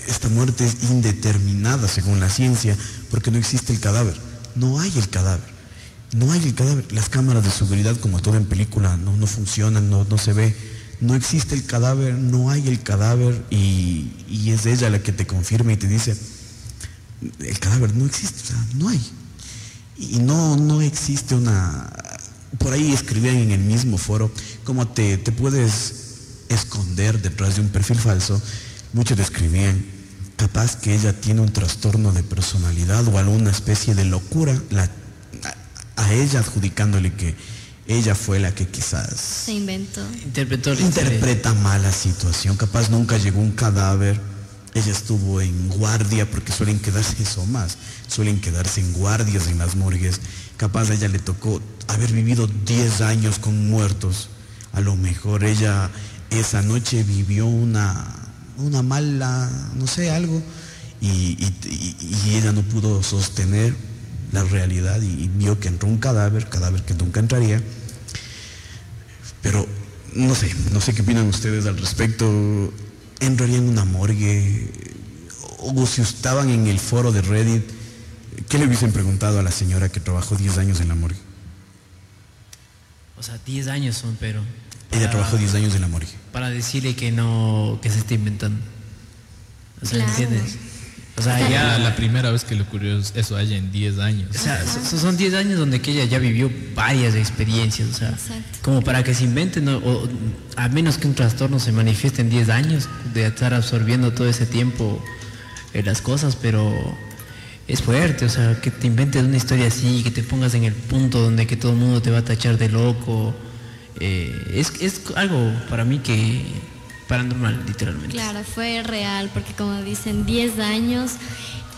esta muerte es indeterminada según la ciencia, porque no existe el cadáver. No hay el cadáver. No hay el cadáver. Las cámaras de seguridad, como todo en película, no, no funcionan, no, no se ve. No existe el cadáver, no hay el cadáver y, y es ella la que te confirma y te dice, el cadáver no existe, o sea, no hay. Y no, no existe una... Por ahí escribían en el mismo foro cómo te, te puedes esconder detrás de un perfil falso. Muchos describían, capaz que ella tiene un trastorno de personalidad o alguna especie de locura, la- a, a ella adjudicándole que ella fue la que quizás Se inventó. Interpretó interpreta mal la situación, capaz nunca llegó un cadáver, ella estuvo en guardia, porque suelen quedarse eso más, suelen quedarse en guardias en las morgues, capaz a ella le tocó haber vivido 10 años con muertos, a lo mejor ella esa noche vivió una, una mala, no sé, algo, y, ella no pudo sostener la realidad y, vio que entró un cadáver, cadáver que nunca entraría, pero no sé, no sé qué opinan ustedes al respecto. ¿Entrarían en una morgue? O si estaban en el foro de Reddit, ¿qué le hubiesen preguntado a la señora que trabajó 10 años en la morgue? O sea, 10 años son, pero. Ella para- trabajó 10 años en la morgue. Para decirle que no, que se está inventando. O sea, Claro. ¿entiendes? O sea, Ya la primera vez que le ocurrió eso a ella en 10 años. O sea, so- son 10 años donde que ella ya vivió varias experiencias, o sea, Exacto. como para que se inventen, ¿no? o, a menos que un trastorno se manifieste en 10 años, de estar absorbiendo todo ese tiempo eh, las cosas, pero es fuerte, o sea, que te inventes una historia así, que te pongas en el punto donde que todo el mundo te va a tachar de loco, eh, es, es algo para mí que paranormal, literalmente. Claro, fue real, porque como dicen, 10 años,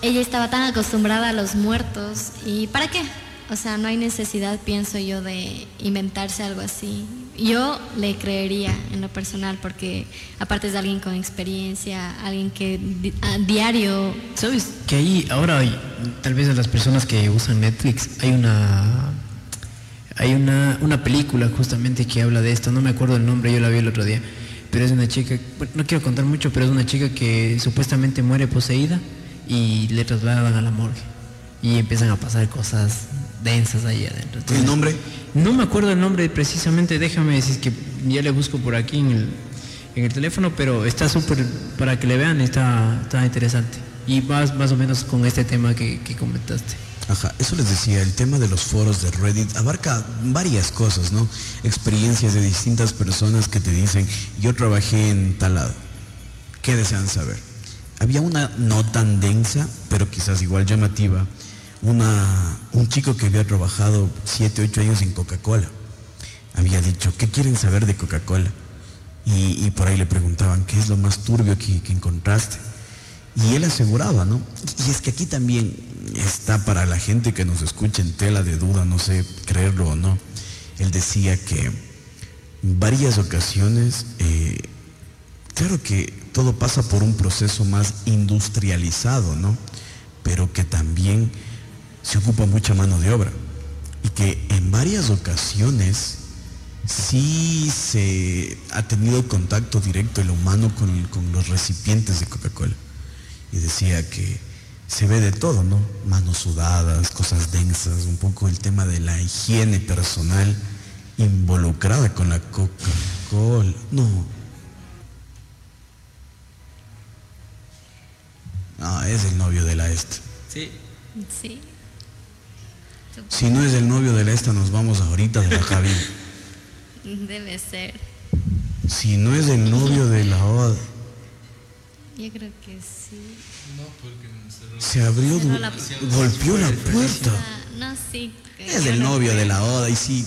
ella estaba tan acostumbrada a los muertos, ¿y para qué? O sea, no hay necesidad, pienso yo, de inventarse algo así. Yo le creería en lo personal, porque aparte es de alguien con experiencia, alguien que di- a diario... ¿Sabes que ahí ahora hay, tal vez de las personas que usan Netflix hay una hay una, una película justamente que habla de esto, no me acuerdo el nombre, yo la vi el otro día, pero es una chica, bueno, no quiero contar mucho, pero es una chica que supuestamente muere poseída y le trasladan a la morgue y empiezan a pasar cosas densas ahí adentro. ¿El Entonces, nombre? no me acuerdo el nombre precisamente, déjame decir que ya le busco por aquí en el, en el teléfono, pero está súper, para que le vean, está, está interesante. Y más, más o menos con este tema que, que comentaste. Ajá, eso les decía, el tema de los foros de Reddit abarca varias cosas, ¿no? Experiencias de distintas personas que te dicen, yo trabajé en tal lado. ¿Qué desean saber? Había una no tan densa, pero quizás igual llamativa, una, un chico que había trabajado 7, 8 años en Coca-Cola. Había dicho, ¿qué quieren saber de Coca-Cola? Y, por ahí le preguntaban, ¿qué es lo más turbio que, que encontraste? Y él aseguraba, ¿no? Y es que aquí también está para la gente que nos escucha en tela de duda, no sé creerlo o no. Él decía que varias ocasiones, eh, claro que todo pasa por un proceso más industrializado, ¿no? Pero que también se ocupa mucha mano de obra. Y que en varias ocasiones sí se ha tenido contacto directo el humano con los recipientes de Coca-Cola y decía que se ve de todo, ¿no? Manos sudadas, cosas densas, un poco el tema de la higiene personal involucrada con la Coca-Cola. No. Ah, es el novio de la esta. Sí. Sí. Si no es el novio de la esta, nos vamos ahorita de la Javi. Debe ser. Si no es el novio de la Oda, Yo creo que sí. Se abrió, Cerró la- golpeó la puerta. Ah, no, sí. que Es yo el no novio de la Oda y sí.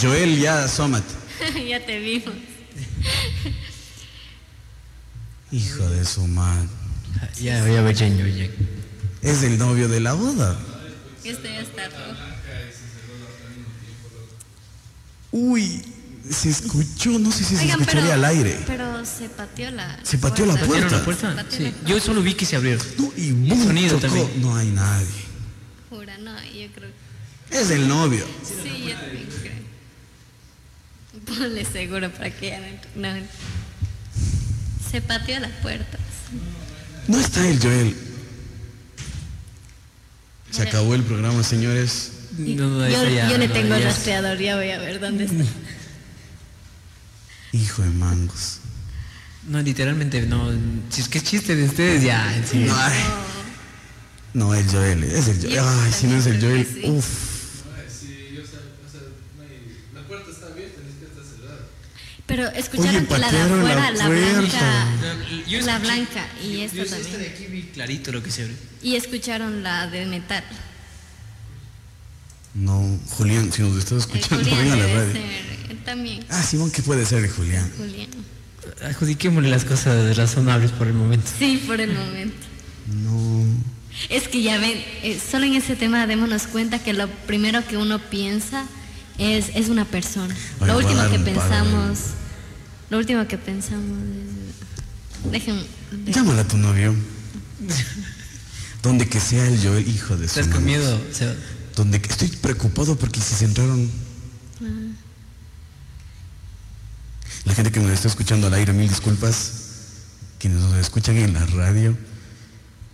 Joel, ya, asómate. ya te vimos. Hijo de su madre. Ya, ya yendo, ya. Es el novio de la boda. Este ya está rojo. Uy, se escuchó, no sé si se escucharía al aire. Pero se pateó la Se pateó la ¿Abrieron puerta. la puerta? Se pateó Sí. la puerta. Yo solo vi que se abrieron. No, y el boom, sonido tocó. también. No hay nadie. Jura, no, yo creo. Es el novio. Sí, yo también creo. Ponle seguro para que ya no. Se pateó la puerta. No está el Joel. Se acabó el programa, señores. No, no, yo, eso ya, yo le no, tengo el rastreador, ya voy a ver dónde está. Hijo de mangos. No, literalmente no. Si es que es chiste de ustedes, ya. en serio. No, ay. No, el Joel. Es el Joel. Yo Ay, si no es el Joel. creo que sí. Uf. Pero escucharon Oye, que la de la afuera, la, puerta. blanca. Yo La escuché- blanca y Yo esta esta de también. aquí vi clarito lo que se abrió. Y escucharon la de metal. No, Julián, si nos estás escuchando, Julián la radio. ser. También. Ah, Simón, ¿qué puede ser el Julián? Julián. Adjudiquémosle las cosas razonables por el momento. Sí, por el momento. No. Es que ya ven, eh, solo en ese tema démonos cuenta que lo primero que uno piensa es, es una persona. Oye, lo último que pensamos, lo último que pensamos es... Dejen, de- Llámala a tu novio. Donde que sea el Joel, hijo de su ¿Estás con madre. miedo? Donde que estoy preocupado porque si se entraron. La gente que nos está escuchando al aire, mil disculpas. Quienes nos escuchan en la radio,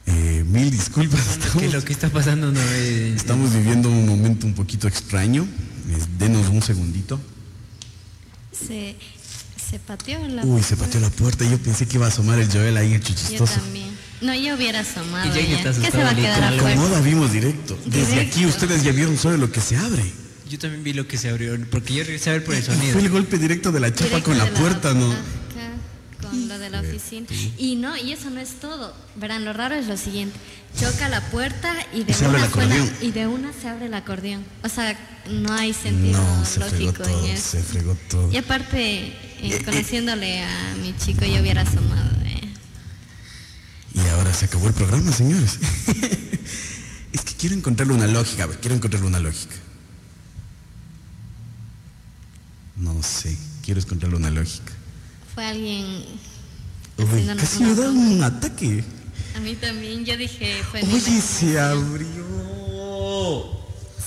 eh, mil disculpas. que Estamos, lo que está pasando no es... estamos viviendo un momento un poquito extraño. Eh, denos un segundito. se, se pateó la Uy, se pateó la puerta. Yo pensé que iba a asomar el Joel ahí, el Yo también. No, yo hubiera asomado Y ya ¿Qué se va a quedar literal. Como la vimos directo. Desde Directo. aquí ustedes ya vieron solo lo que se abre. Yo también vi lo que se abrió, porque yo regresé a ver por el sonido. fue el golpe directo de la chapa Directo con la puerta, ¿no? Acá, con lo de la oficina. Y no, y eso no es todo. Verán, lo raro es lo siguiente. Choca la puerta y de se una suena- y de una se abre el acordeón. O sea, no hay sentido No, se fregó lógico todo, en eso. se fregó todo. Y aparte, eh, conociéndole a mi chico, yo hubiera asomado. Y ahora se acabó el programa, señores. es que quiero encontrarle una lógica, a ver, quiero encontrarle una lógica. No sé, quiero encontrarle una lógica. Fue alguien Uy, casi me da un ataque. A mí también, yo dije, fue Oye, se abrió.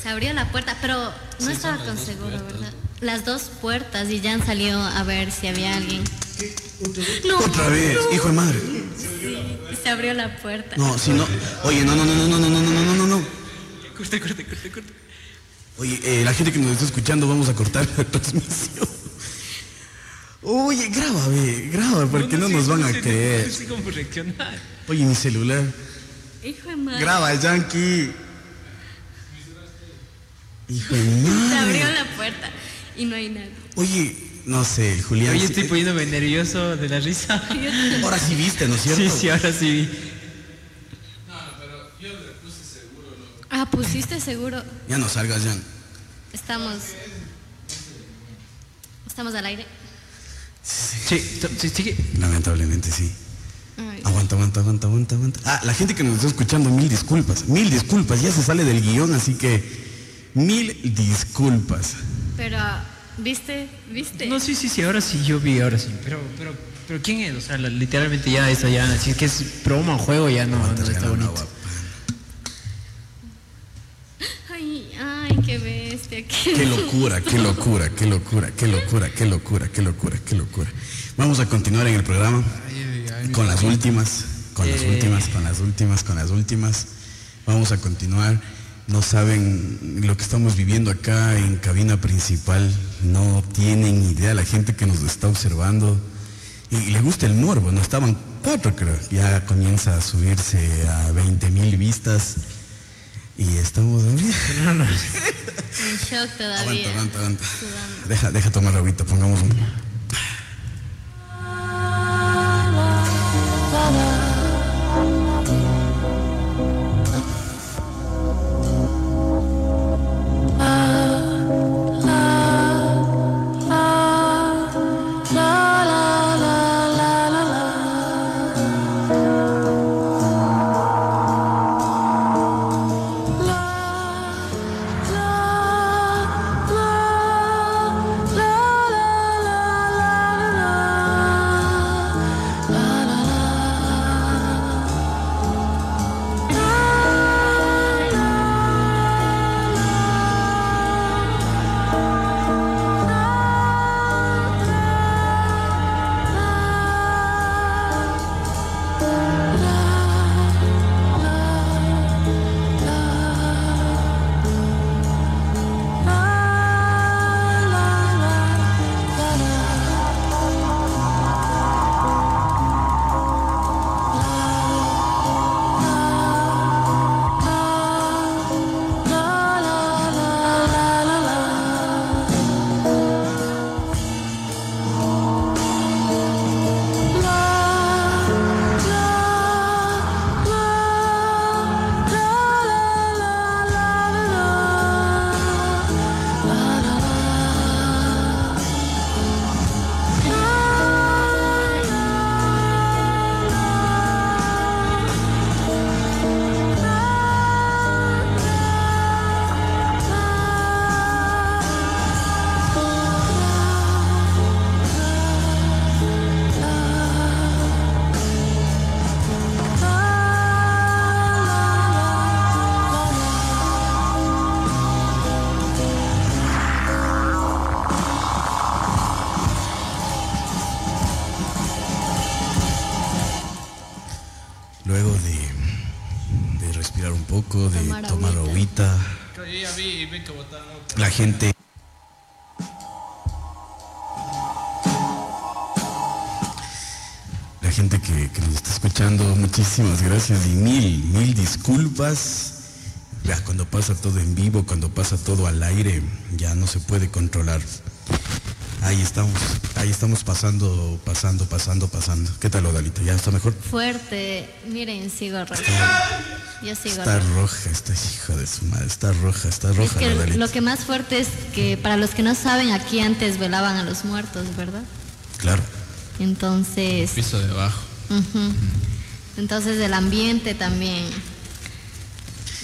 Se abrió la puerta, pero no estaba con seguro, ¿verdad? Las dos puertas y Jan salió a ver si había alguien. No, Otra vez, hijo de madre. se abrió la puerta. No, si no. Oye, no, no, no, no, no, no, no, no, no, no, no. Corte, corte, corte, corte. Oye, eh, la gente que nos está escuchando, vamos a cortar la transmisión. Oye, graba, ve, graba, porque no, nos van a creer. No sé cómo reaccionar. Oye, mi celular. Hijo de madre. Graba, Yankee. Hijo de Se madre. abrió la puerta y no hay nadie. Oye, no sé, Julián. Oye, sí- estoy poniéndome nervioso de la risa. Ahora sí viste, ¿no es cierto? Sí, sí, ahora sí vi. Ah, pusiste seguro. Ya no salgas, Jan. Estamos. Estamos al aire. Sí, sí, sigue. Lamentablemente sí. Ay, Aguanta, aguanta, aguanta, aguanta, aguanta. Ah, la gente que nos está escuchando, mil disculpas. Mil disculpas, ya se sale del guion, así que mil disculpas. Pero, ¿viste? ¿Viste? No, sí, sí, sí, ahora sí, yo vi, ahora sí. Pero, pero, pero ¿quién es? O sea, la- literalmente ya eso ya, si es que es broma o juego, ya no, está bonito. agua. Ay, ay, qué bestia. Qué, Qué locura, qué locura, qué locura, qué locura, qué locura, qué locura, qué locura. Vamos a continuar en el programa con las últimas, con las Eh. últimas, con las últimas, con las últimas. Vamos a continuar. No saben lo que estamos viviendo acá en cabina principal. No tienen idea la gente que nos está observando. Y le gusta el morbo, no estaban cuatro creo. Ya comienza a subirse a 20 mil vistas. Y estamos En shock todavía. Aguanta, aguanta, aguanta. Deja, deja tomar agüita, pongamos un... de Tomar tomar agüita. la gente la gente que, que nos está escuchando, muchísimas gracias y mil, mil disculpas. Ya cuando pasa todo en vivo, cuando pasa todo al aire, ya no se puede controlar. Ahí estamos, ahí estamos pasando, pasando, pasando, pasando. ¿Qué tal, Odalita? ¿Ya está mejor? Fuerte. Miren, sigo roja. Yo sigo Está roja. roja, esta hijo de su madre, está roja, está Es roja, que Odalita. lo que más fuerte es que para los que no saben, aquí antes velaban a los muertos, ¿verdad? Claro. Entonces, Piso de abajo. entonces el ambiente también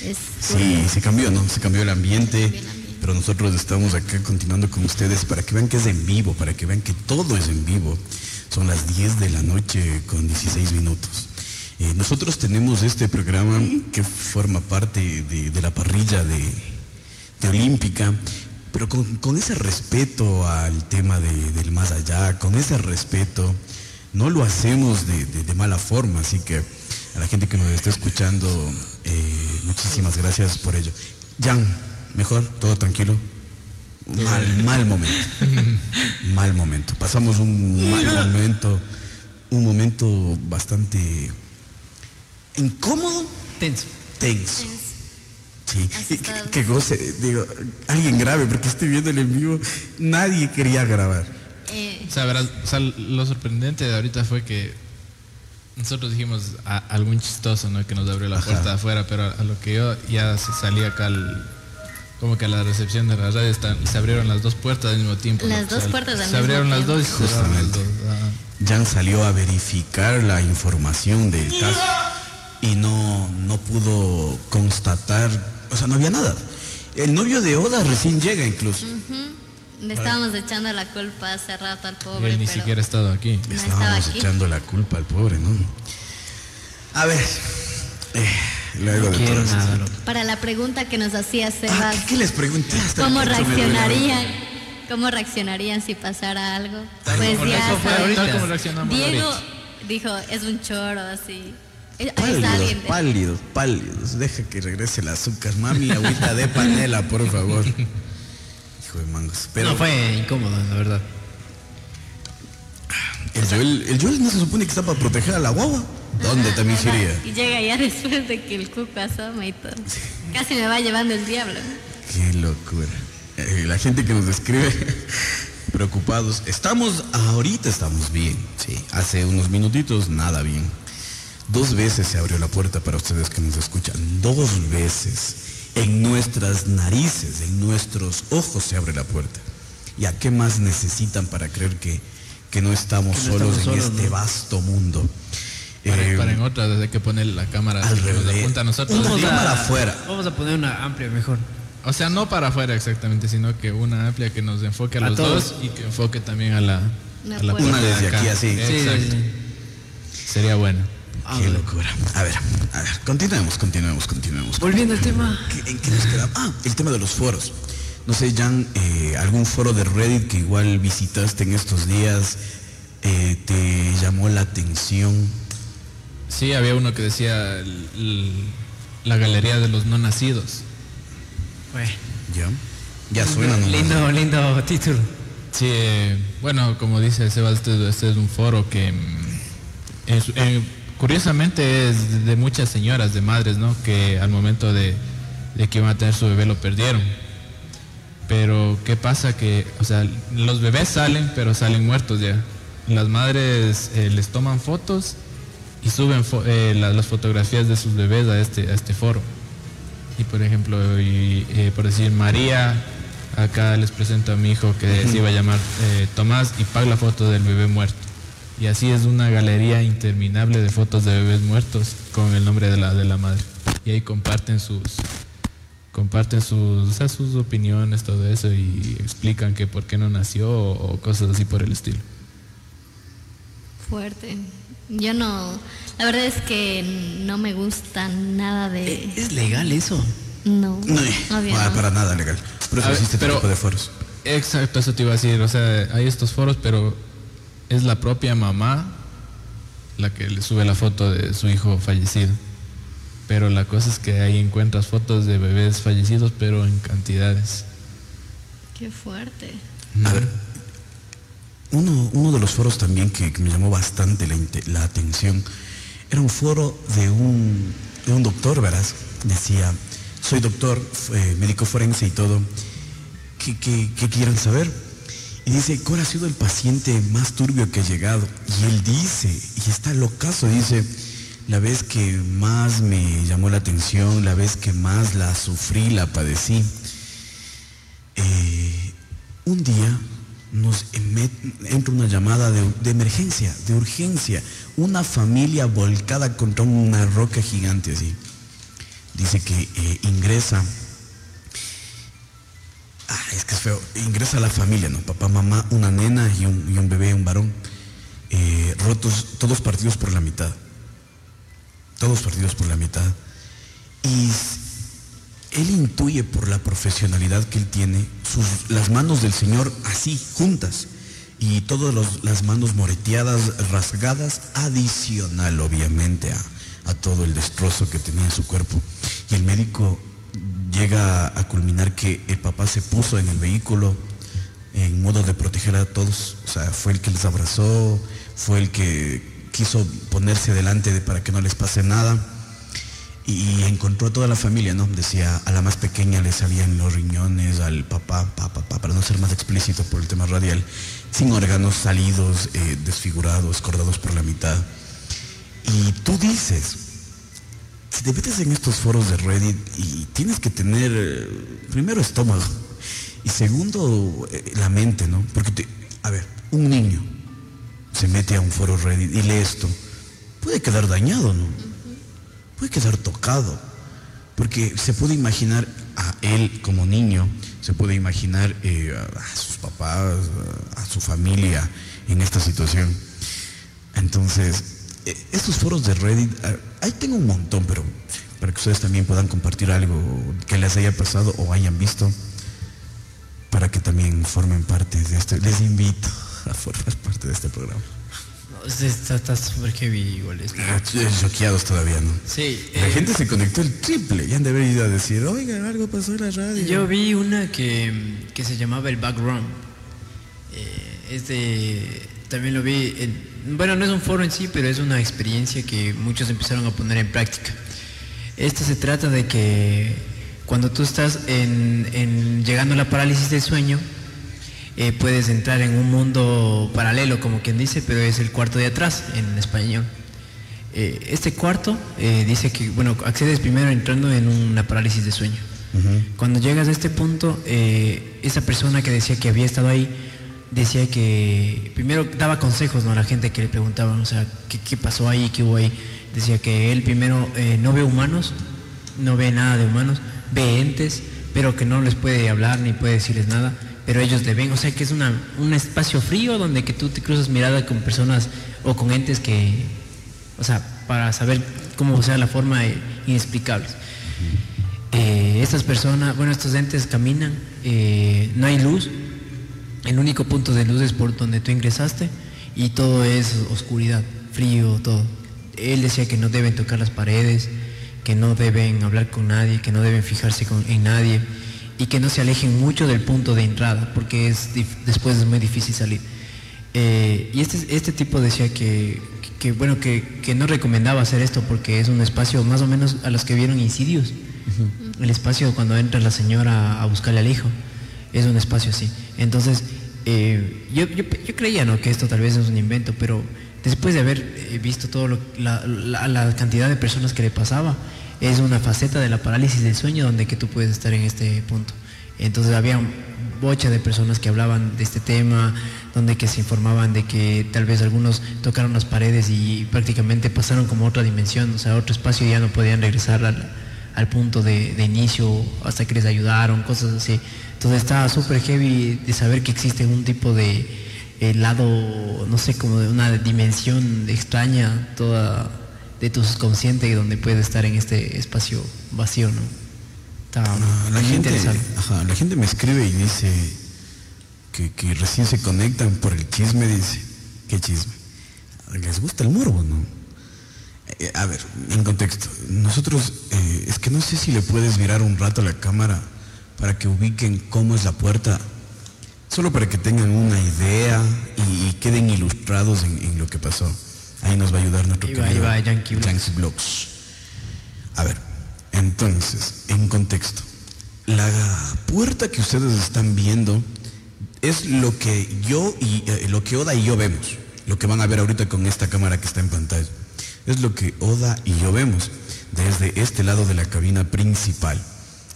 es Sí, se cambió, ¿no? Se cambió el ambiente, el ambiente. pero nosotros estamos acá continuando con ustedes para que vean que es en vivo, para que vean que todo es en vivo. Son las 10 de la noche con 16 minutos. Eh, nosotros tenemos este programa que forma parte de, de la parrilla de, de Olímpica, pero con, con ese respeto al tema de- del más allá, con ese respeto, no lo hacemos de, de- de mala forma, así que a la gente que nos está escuchando, eh, muchísimas gracias por ello. Jan, mejor, todo tranquilo. Mal, mal momento. mal momento. Pasamos un mal momento, un momento bastante incómodo, Tenso. tenso. Sí, que, goce, digo, alguien grave, porque estoy viendo el en vivo, nadie quería grabar. eh, O sea, verás, o sea, lo sorprendente de ahorita fue que nosotros dijimos a- algún chistoso, ¿no? Que nos abrió la Ajá. puerta de afuera, pero a lo que yo ya se- salí acá al, como que a la recepción de la radio están, y se abrieron las dos puertas al mismo tiempo. Las ¿no? dos puertas al Se mismo abrieron las dos y se cerraron las Justamente. dos. ajá. Jan salió a verificar la información del caso y no, no pudo constatar, o sea, no había nada. El novio de Oda recién llega incluso. le estábamos echando la culpa hace rato al pobre, él ni pero siquiera ha estado aquí. estaba Estábamos aquí. echando la culpa al pobre, ¿no? A ver, eh, luego de todo nada. Para la pregunta que nos hacía Ah, Sebas, ¿qué, qué les pregunté? Hasta ¿cómo reaccionarían? ¿Cómo reaccionarían si pasara algo? Pues ya reaccionó- saben. tal como reaccionamos Diego ahorita. dijo, es un choro así. Es Pálidos, pálidos, pálidos. Deja que regrese el azúcar. Mami, agüita de panela, por favor. Hijo de mangos. Pero No, fue incómodo, la verdad. el, Joel, el Joel no se supone que está para proteger a la guagua. ¿Dónde también sería? Y llega ya después de que el cuco asoma y todo. Casi me va llevando el diablo. Qué locura. Eh, la gente que nos escribe preocupados. Estamos, ahorita estamos bien. Sí, hace unos minutitos nada bien. Dos veces se abrió la puerta para ustedes que nos escuchan. Dos veces. En nuestras narices, en nuestros ojos se abre la puerta. ¿Y a qué más necesitan para creer que, que no estamos Que no solos estamos en solos, este ¿no? vasto mundo? Para, Eh, para en otra, desde que pone la cámara al revés. apunta a nosotros. Vamos a- para afuera. Vamos a poner una amplia mejor. O sea, no para afuera exactamente, sino que una amplia que nos enfoque a, A los todos. dos y que enfoque también a la, Una a la puerta. Una de desde acá. aquí, así. Sí, Exacto. sí, Sería bueno. Ah, Qué bueno. locura. A ver, a ver, continuemos, continuemos, continuemos. Volviendo al tema. ¿Qué- ¿En qué nos quedamos? Ah, el tema de los foros. No sé, Jan, eh, algún foro de Reddit que igual visitaste en estos días eh, te llamó la atención. Sí, había uno que decía el- el- la galería de los no nacidos. Bueno, ¿Ya? Ya suena, ¿no? lindo, lindo título. Sí, eh, bueno, como dice Sebas, este, este es un foro que mm, eh, curiosamente es de- muchas señoras, de madres, ¿no? Que al momento de, de que iban a tener su bebé lo perdieron. Pero ¿qué pasa? Que, o sea, los bebés salen, pero salen muertos ya. Las madres eh, les toman fotos y suben fo- eh, la- las fotografías de sus bebés a este, a este foro. Y por ejemplo, y, eh, por decir María, acá les presento a mi hijo que se iba a llamar Tomás y paga la foto del bebé muerto. Y así es una galería interminable de fotos de bebés muertos con el nombre de la, de la madre. Y ahí comparten sus comparten sus, o sea, sus opiniones, todo eso, y explican que por qué no nació o, o cosas así por el estilo. Fuerte. Yo no, la verdad es que no me gusta nada de... ¿Es legal eso? No, para, no. para nada legal. Por ver, existe este pero- tipo de foros. Exacto, eso te iba a decir. O sea, hay estos foros, pero es la propia mamá la que le sube la foto de su hijo fallecido. Pero la cosa es que ahí encuentras fotos de bebés fallecidos, pero en cantidades. Qué fuerte. A ver, uno, uno de los foros también que, que me llamó bastante la, atención era un foro de un, de un doctor, verás. Decía, soy doctor, eh, médico forense y todo. ¿Qué, qué, qué quieren saber? Y dice, ¿cuál ha sido el paciente más turbio que ha llegado? Y él dice, y está locazo, dice, la vez que más me llamó la atención, la vez que más la sufrí, la padecí. Eh, un día nos entra una llamada de, de emergencia, de urgencia, una familia volcada contra una roca gigante así. Dice que eh, ingresa, ah, es que es feo, ingresa la familia, ¿no? Papá, mamá, una nena y un, y un bebé, un varón, eh, rotos, todos partidos por la mitad, todos partidos por la mitad. Y él intuye por la profesionalidad que él tiene sus, las manos del Señor así, juntas, y todas las manos moreteadas, rasgadas, adicional obviamente a, a todo el destrozo que tenía en su cuerpo. Y el médico llega a culminar que el papá se puso en el vehículo en modo de proteger a todos, o sea, fue el que les abrazó, fue el que quiso ponerse delante de, para que no les pase nada y encontró a toda la familia, ¿no? Decía, a la más pequeña le salían los riñones, al papá, papá, papá, para no ser más explícito por el tema radial, sin órganos salidos, eh, desfigurados, cortados por la mitad. Y tú dices, si te metes en estos foros de Reddit y tienes que tener, eh, primero, estómago, y segundo, eh, la mente, ¿no? Porque, a ver, un niño se mete a un foro Reddit y lee esto, puede quedar dañado, ¿no? puede quedar tocado, porque se puede imaginar a él como niño, se puede imaginar eh, a, sus papás, a, su familia en esta situación. Entonces, estos foros de Reddit, ah, ahí tengo un montón, pero para que ustedes también puedan compartir algo que les haya pasado o hayan visto, para que también formen parte de este, les invito a formar parte de este programa. No, es- está súper heavy igual. Ah, Choqueados todavía, ¿no? Sí, La eh, gente se conectó el triple. Ya han de haber ido a decir, oiga, algo pasó en la radio. Yo vi una que, que se llamaba el background. Eh, es de- también lo vi, en- bueno, no es un foro en sí, pero es una experiencia que muchos empezaron a poner en práctica. Esto se trata de que cuando tú estás en, en- llegando a la parálisis del sueño, eh, puedes entrar en un mundo paralelo, como quien dice, pero es el cuarto de atrás en español. Eh, este cuarto eh, dice que, bueno, accedes primero entrando en una parálisis de sueño. Cuando llegas a este punto, esa persona que decía que había estado ahí, decía que primero daba consejos ¿no? a la gente que le preguntaban, o sea, ¿qué, qué pasó ahí? ¿Qué hubo ahí? Decía que él primero eh, no ve humanos, no ve nada de humanos, ve entes, pero que no les puede hablar ni puede decirles nada, pero ellos le ven, o sea que es una, un espacio frío donde que tú te cruzas mirada con personas o con entes que, o sea, para saber cómo sea la forma eh, inexplicables. Eh, estas personas, bueno, estos entes caminan, eh, no hay luz, el único punto de luz es por donde tú ingresaste y todo es oscuridad, frío, todo. Él decía que no deben tocar las paredes, que no deben hablar con nadie, que no deben fijarse con- en nadie y que no se alejen mucho del punto de entrada porque es después es muy difícil salir. Eh, y este, este tipo decía que, que, bueno, que, que no recomendaba hacer esto porque es un espacio más o menos a los que vieron insidios. El espacio cuando entra la señora a buscarle al hijo. Es un espacio así. Entonces, eh, yo, yo, creía ¿no? que esto tal vez es un invento, pero después de haber eh, visto todo lo- la, la- la cantidad de personas que le pasaba, es una faceta de la parálisis del sueño donde que tú puedes estar en este punto. Entonces había bocha de personas que hablaban de este tema, donde que se informaban de que tal vez algunos tocaron las paredes y prácticamente pasaron como a otra dimensión, o sea, a otro espacio y ya no podían regresar al, al punto de, de inicio hasta que les ayudaron, cosas así. Entonces estaba súper heavy de saber que existe un tipo de eh, lado, no sé, como de una dimensión extraña, toda de tu subconsciente donde puedes estar en este espacio vacío, ¿no? Está Ah, la, muy gente, ajá, la gente me escribe y dice que, que recién se conectan por el chisme, dice. ¿Qué chisme? les gusta el morbo, ¿no? Eh, a ver, en contexto, nosotros, eh, es que no sé si le puedes mirar un rato a la cámara para que ubiquen cómo es la puerta, solo para que tengan una idea y, y queden ilustrados en, en lo que pasó. Ahí nos va a ayudar nuestro va, querido va, Yankee. Yankee Blogs. A ver, entonces, en contexto, la puerta que ustedes están viendo es lo que yo y eh, lo que Oda y yo vemos, lo que van a ver ahorita con esta cámara que está en pantalla. Es lo que Oda y yo vemos desde este lado de la cabina principal.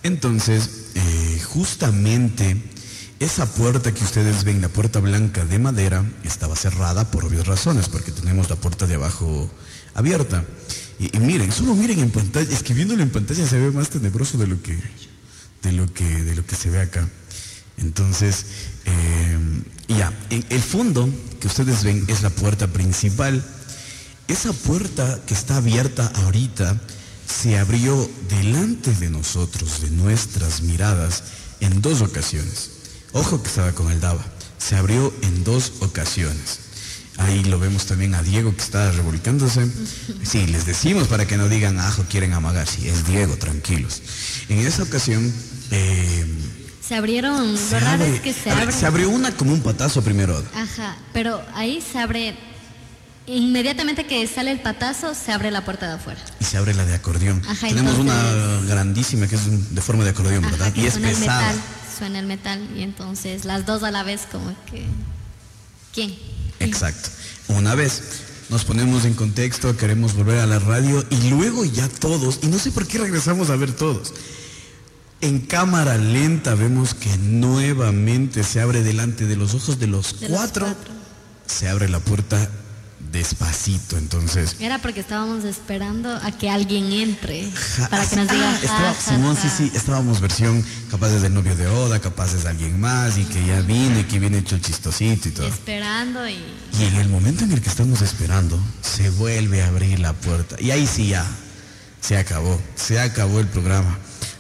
Entonces, eh, justamente esa puerta que ustedes ven, la puerta blanca de madera, estaba cerrada por obvias razones, porque tenemos la puerta de abajo abierta. Y, miren, solo miren en pantalla, es que viéndolo en pantalla se ve más tenebroso de lo que, de lo que, de lo que se ve acá. Entonces, eh, ya, el fondo que ustedes ven es la puerta principal. Esa puerta que está abierta ahorita se abrió delante de nosotros, de nuestras miradas, en dos ocasiones. Ojo que estaba con el Dava. Se abrió en dos ocasiones. Ahí lo vemos también a Diego que está revolcándose. Sí, les decimos para que no digan, ajo, quieren amagar. Sí, es Diego, tranquilos. En esa ocasión, eh, Se abrieron, se, lo raro abre- es que se abre. se abrió una como un patazo primero. Ajá, pero ahí se abre, inmediatamente que sale el patazo, se abre la puerta de afuera. y se abre la de acordeón. Ajá, Tenemos una grandísima que es de forma de acordeón, Ajá, ¿verdad? Y es suena el metal, suena el metal y entonces las dos a la vez como que... ¿Quién? Exacto. Una vez nos ponemos en contexto, queremos volver a la radio y luego ya todos, y no sé por qué regresamos a ver todos. En cámara lenta vemos que nuevamente se abre delante de los ojos de los, De los cuatro, cuatro. se abre la puerta despacito, entonces. Era porque estábamos esperando a que alguien entre para que nos diga estaba- Simón, sí, sí, estábamos versión capaces del novio de Oda, capaces de alguien más y que ya vino y que viene hecho el chistosito y todo. Esperando y... Y en el momento en el que estamos esperando, se vuelve a abrir la puerta. Y ahí sí ya, se acabó, se acabó el programa.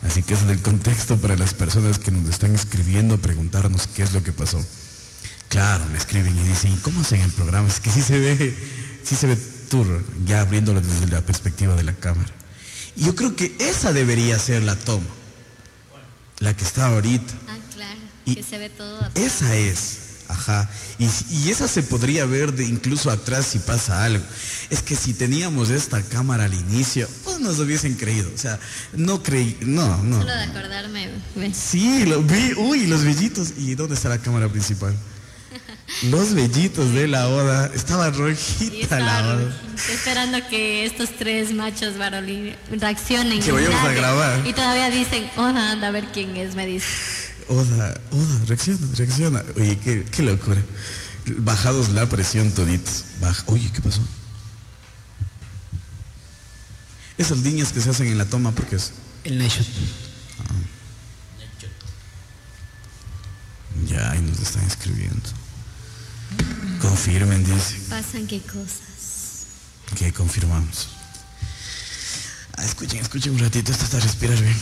Así que es el contexto para las personas que nos están escribiendo, preguntarnos qué es lo que pasó. Claro, me escriben y dicen, ¿y cómo hacen el programa? Es que sí se ve, sí se ve tour, ya abriéndolo desde la perspectiva de la cámara. Y yo creo que esa debería ser la toma, la que está ahorita. Ah, claro, Y- que se ve todo. Esa es, ajá. Y, y esa se podría ver de incluso atrás si pasa algo. Es que si teníamos esta cámara al inicio, pues nos hubiesen creído. O sea, no creí, no, no. Solo de acordarme, ve. Sí, lo vi, uy, los vellitos. ¿Y dónde está la cámara principal? Los vellitos de la oda. Estaba Y rojita la estaba oda. esperando que estos tres machos varolí reaccionen. Que vayamos a grabar. Y todavía dicen, Oda, anda a ver quién es, me dice. Oda, Oda, reacciona, reacciona. Oye, qué, qué locura. Bajados la presión toditos. Baja. Oye, ¿qué pasó? Esas líneas que se hacen en la toma, porque es. El night shot. Ya, ahí nos están escribiendo. Confirmen, dice. Pasan qué cosas. Que confirmamos. Ah, escuchen, escuchen un ratito, esto está respirar bien.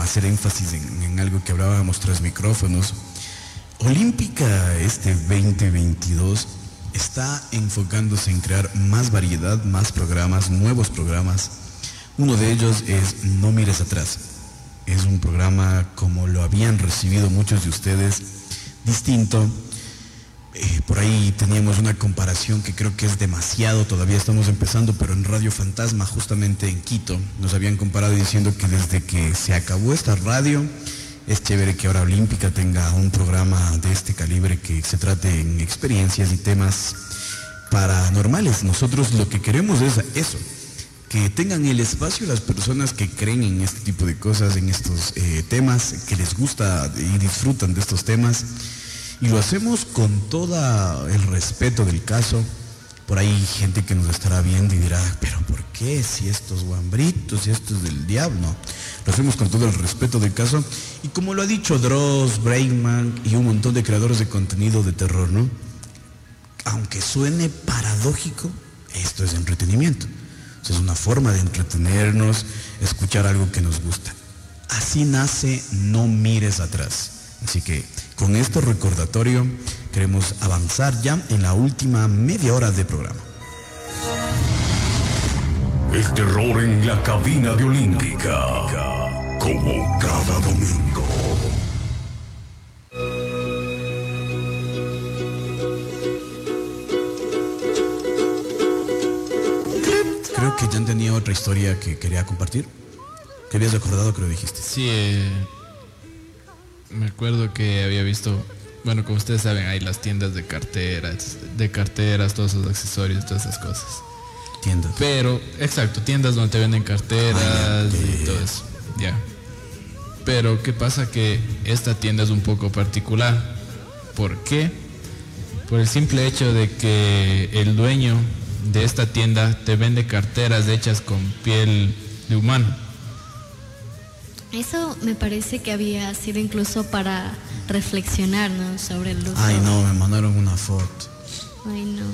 Hacer énfasis en, en algo que hablábamos tras micrófonos. Olímpica este 2022 está enfocándose en crear más variedad, más programas, nuevos programas. Uno de ellos es No mires atrás. Es un programa como lo habían recibido muchos de ustedes, distinto. Ahí teníamos una comparación que creo que es demasiado, todavía estamos empezando, pero en Radio Fantasma, justamente en Quito, nos habían comparado diciendo que desde que se acabó esta radio, es chévere que ahora Olímpica tenga un programa de este calibre que se trate en experiencias y temas paranormales. Nosotros lo que queremos es eso, que tengan el espacio las personas que creen en este tipo de cosas, en estos eh, temas, que les gusta y disfrutan de estos temas. Y lo hacemos con todo el respeto del caso. Por ahí gente que nos estará viendo y dirá, pero ¿por qué? Si estos guambritos, si esto es del diablo. Lo hacemos con todo el respeto del caso. Y como lo ha dicho Dross, Breakman y un montón de creadores de contenido de terror, ¿no? Aunque suene paradójico, esto es entretenimiento. Es una forma de entretenernos, escuchar algo que nos gusta. Así nace No mires atrás. Así que con este recordatorio queremos avanzar ya en la última media hora de programa. El terror en la cabina de Olímpica. Como cada domingo. Creo que Jan tenía otra historia que quería compartir. Que habías recordado que lo dijiste. Sí, eh, me acuerdo que había visto, bueno, como ustedes saben, hay las tiendas de carteras, de carteras, todos esos accesorios, todas esas cosas. Tiendas. Pero, exacto, tiendas donde te venden carteras Ah, y todo eso. Ya. Pero, ¿qué pasa? Que esta tienda es un poco particular. ¿Por qué? Por el simple hecho de que el dueño de esta tienda te vende carteras hechas con piel de humano. Eso me parece que había sido incluso para reflexionar, ¿no? Sobre el uso. Ay, no, me mandaron una foto. Ay, no.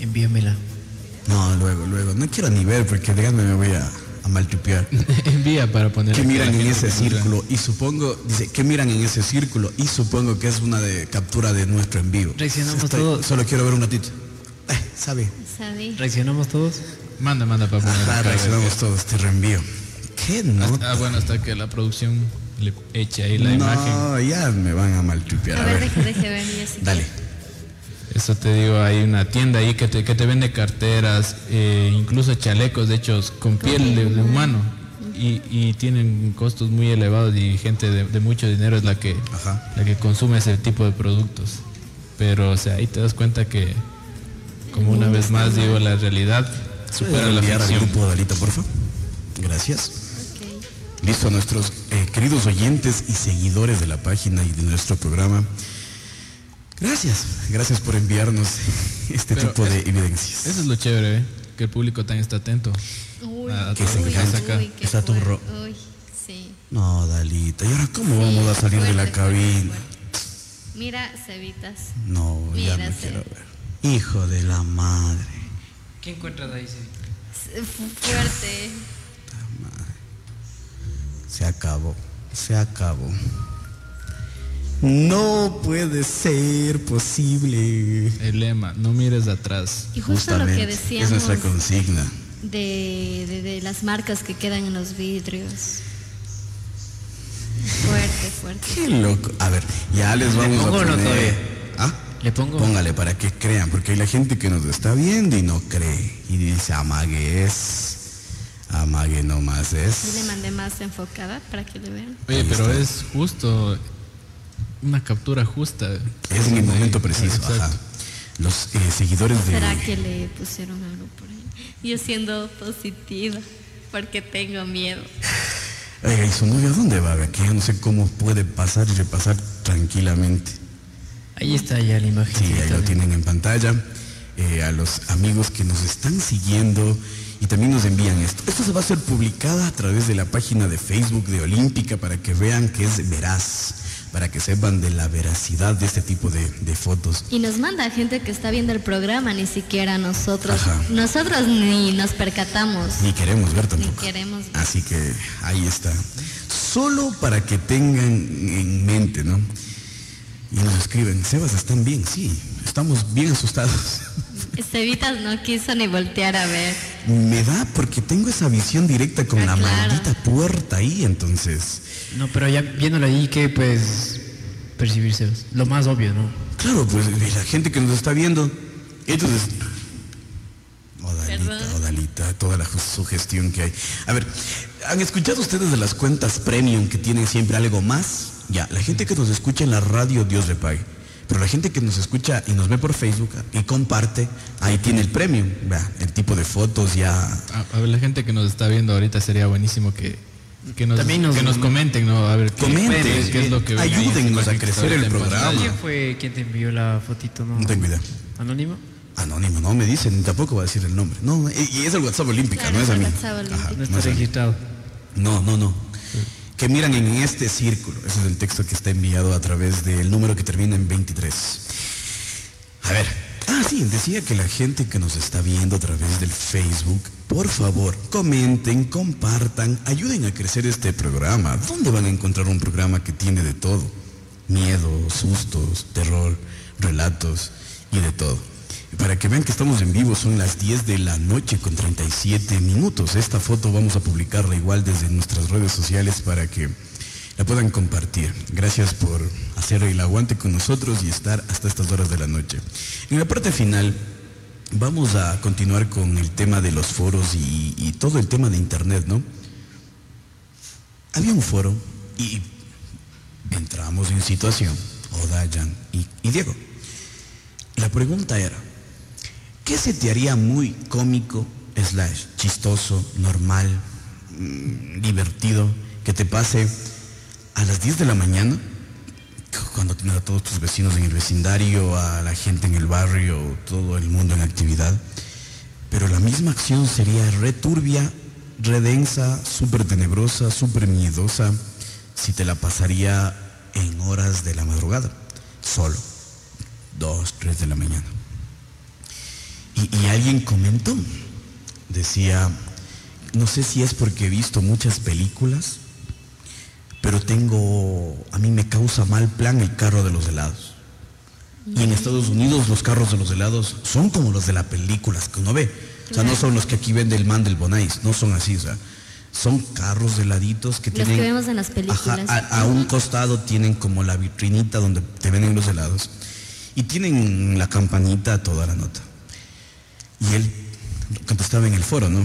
Envíamela. No, luego, luego. No quiero ni ver porque díganme me voy a, a maltripear. Envía para poner. ¿Qué miran en ese círculo? Y supongo, dice, ¿qué miran en ese círculo? Y supongo que es una de captura de nuestro envío. Reaccionamos Estoy- todos. Solo quiero ver un ratito. Eh, sabe. ¿Sabí? ¿Reaccionamos todos? Manda, manda para poner. Ajá, acá, reaccionamos todos, te reenvío. ¿Qué no? Hasta- ah, bueno, hasta que la producción le eche ahí la no, imagen. ya me van a maltripear. A A ver, ver, deje, deje ver. dale. Eso te digo, hay una tienda ahí que te, que te vende carteras, eh, incluso chalecos hechos con piel de, de humano. Y, y tienen costos muy elevados y gente de, de mucho dinero es la que, Ajá. la que consume ese tipo de productos. Pero, o sea, ahí te das cuenta que, como una vez más digo, la realidad supera ¿Puedes la ficción. grupo Dalita, por favor? Gracias. Listo, nuestros eh, queridos oyentes y seguidores de la página y de nuestro programa. Gracias, gracias por enviarnos este Pero tipo de es- evidencias. Eso es lo chévere, ¿eh? que el público también está atento. Uy, Ah, que se acá. Está turro. Sí. No, Dalita, ¿y ahora cómo vamos a salir de la cabina? Mira, Cevitas. No, ya no quiero ver. Hijo de la madre. ¿Qué encuentras ahí? S- fu- Fuerte. Se acabó, se acabó. No puede ser posible. El lema, no mires atrás. Y justo lo que Justamente, decíamos es nuestra consigna. de, de- de las marcas que quedan en los vidrios. Fuerte, fuerte. Qué loco. A ver, ya les vamos a no poner. todavía? ¿Ah? ¿Le pongo? Póngale para que crean, porque hay la gente que nos está viendo y no cree. Y dice, amague es. Amague nomás Yo le es. mandé más enfocada para que le vean. Oye, Ahí pero está. es justo una captura justa. Es en el momento preciso, ajá. Los eh, seguidores de. ¿Será que le pusieron algo por ahí? Yo siendo positiva, porque tengo miedo. Oiga, ¿y su novio dónde va? Que yo no sé cómo puede pasar y repasar tranquilamente. Ahí está ya la imagen. Sí, ahí lo tienen en pantalla. Eh, a los amigos que nos están siguiendo y también nos envían esto. Esto se va a ser publicada a través de la página de Facebook de Olímpica para que vean que es veraz. para que sepan de la veracidad de este tipo de, de fotos. Y nos manda gente que está viendo el programa, ni siquiera nosotros. Ajá. Nosotros ni nos percatamos. Ni queremos ver Ni tampoco. queremos ver. Así que ahí está. Solo para que tengan en mente, ¿no? Y nos escriben, Sebas, ¿están bien? Sí, estamos bien asustados. Estevitas no quiso ni voltear a ver. Me da porque tengo esa visión directa con Ah, la claro. maldita puerta ahí, entonces. No, pero ya viéndolo ahí, ¿qué puedes percibirse? Lo más obvio, ¿no? Claro, pues la gente que nos está viendo. Entonces. Odalita. Odalita, toda la sugestión que hay. A ver, ¿han escuchado ustedes de las cuentas premium que tienen siempre algo más? Ya, la gente que nos escucha en la radio, Dios le pague. Pero la gente que nos escucha y nos ve por Facebook y comparte, ahí tiene el premium. Vea, el tipo de fotos ya. A, a ver, la gente que nos está viendo ahorita sería buenísimo que, que, nos, También nos- que nos comenten, ¿no? A ver, qué, Comenten, qué- qué es lo que ayúdennos a crecer el programa. ¿Quién fue quien te envió la fotito, no? No tengo idea. ¿Anónimo? Anónimo, no me dicen, tampoco va a decir el nombre. No, y es el WhatsApp Olímpica, Claro, no es a mí. WhatsApp Olímpica. Ajá, No está registrado. No, no, no. Que miran en este círculo. Ese es el texto que está enviado a través del número que termina en 23. A ver. Ah, sí, decía que la gente que nos está viendo a través del Facebook, por favor, comenten, compartan, ayuden a crecer este programa. ¿Dónde van a encontrar un programa que tiene de todo? Miedo, sustos, terror, relatos y de todo. Para que vean que estamos en vivo, son las 10 de la noche con 37 minutos. Esta foto vamos a publicarla igual desde nuestras redes sociales para que la puedan compartir. Gracias por hacer el aguante con nosotros y estar hasta estas horas de la noche. En la parte final vamos a continuar con el tema de los foros y, todo el tema de internet, ¿no? Había un foro y entramos en situación, Oda, Jan y, y Diego. La pregunta era, ¿qué se te haría muy cómico, slash, chistoso, normal, mm, divertido, que te pase a las 10 de la mañana, cuando tienes a todos tus vecinos en el vecindario, a la gente en el barrio, todo el mundo en actividad, pero la misma acción sería returbia, redensa, súper tenebrosa, súper miedosa, si te la pasaría en horas de la madrugada, solo, 2, 3 de la mañana. Y, y alguien comentó, decía, no sé si es porque he visto muchas películas, pero tengo, a mí me causa mal plan el carro de los helados. Y en Estados Unidos los carros de los helados son como los de las películas que uno ve. O sea, no son los que aquí vende el man del Bonais, no son así, o sea, son carros de heladitos que Los tienen... que vemos en las películas. Ajá, a, a un costado tienen como la vitrinita donde te venden los helados. Y tienen la campanita toda la nota. Y él contestaba en el foro, ¿no?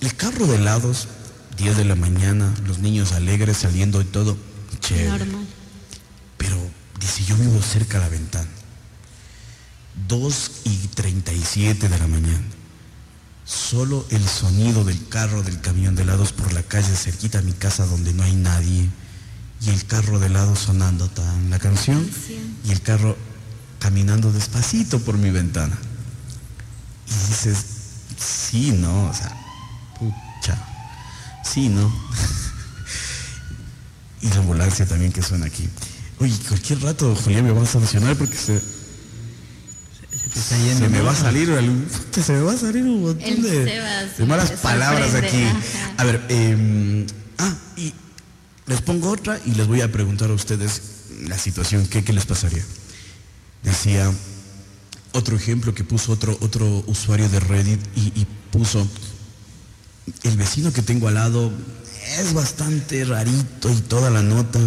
El carro de helados, 10 de la mañana, los niños alegres saliendo y todo, chévere. Normal. Pero dice, yo vivo cerca de la ventana. 2 y 37 de la mañana. Solo el sonido del carro del camión de helados por la calle cerquita a mi casa donde no hay nadie. Y el carro de helados sonando tan la canción. Y el carro caminando despacito por mi ventana. Y dices, sí, no, o sea, pucha. Sí, no. y la ambulancia también que suena aquí. Oye, cualquier rato, Julián, me va a sancionar porque se, Se está yendo, se me ¿no? va a salir, puta, se me va a salir un montón El de, Sebas de malas palabras aquí. ajá. A ver, eh, ah, y les pongo otra y les voy a preguntar a ustedes la situación, ¿qué, qué les pasaría? Decía otro ejemplo que puso otro, otro usuario de Reddit y, y puso, el vecino que tengo al lado es bastante rarito y toda la nota.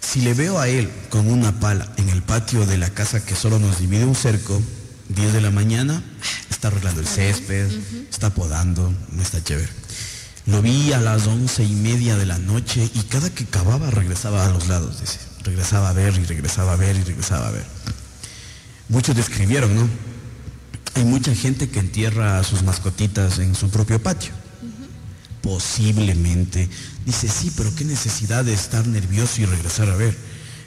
Si le veo a él con una pala en el patio de la casa que solo nos divide un cerco, 10 de la mañana, está arreglando el césped, está podando, no está chévere. Lo vi a las once y media de la noche y cada que cavaba regresaba a los lados, dice. Regresaba a ver y regresaba a ver y regresaba a ver. Muchos describieron, ¿no? Hay mucha gente que entierra a sus mascotitas en su propio patio. Posiblemente. Dice, sí, pero qué necesidad de estar nervioso y regresar a ver.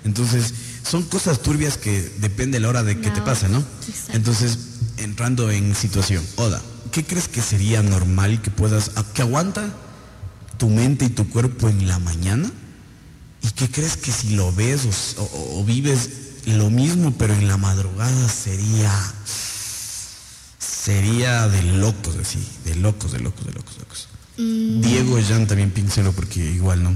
Entonces, son cosas turbias que depende la hora de que te pasa, ¿no? exacto. Entonces, entrando en situación, Oda, ¿qué crees que sería normal que puedas, que aguanta tu mente y tu cuerpo en la mañana ¿Y qué crees que si lo ves o s- o, o vives lo mismo, pero en la madrugada sería. Sería de locos, así. De locos, de locos, de locos, de locos. Diego Jan también piénselo porque igual, ¿no?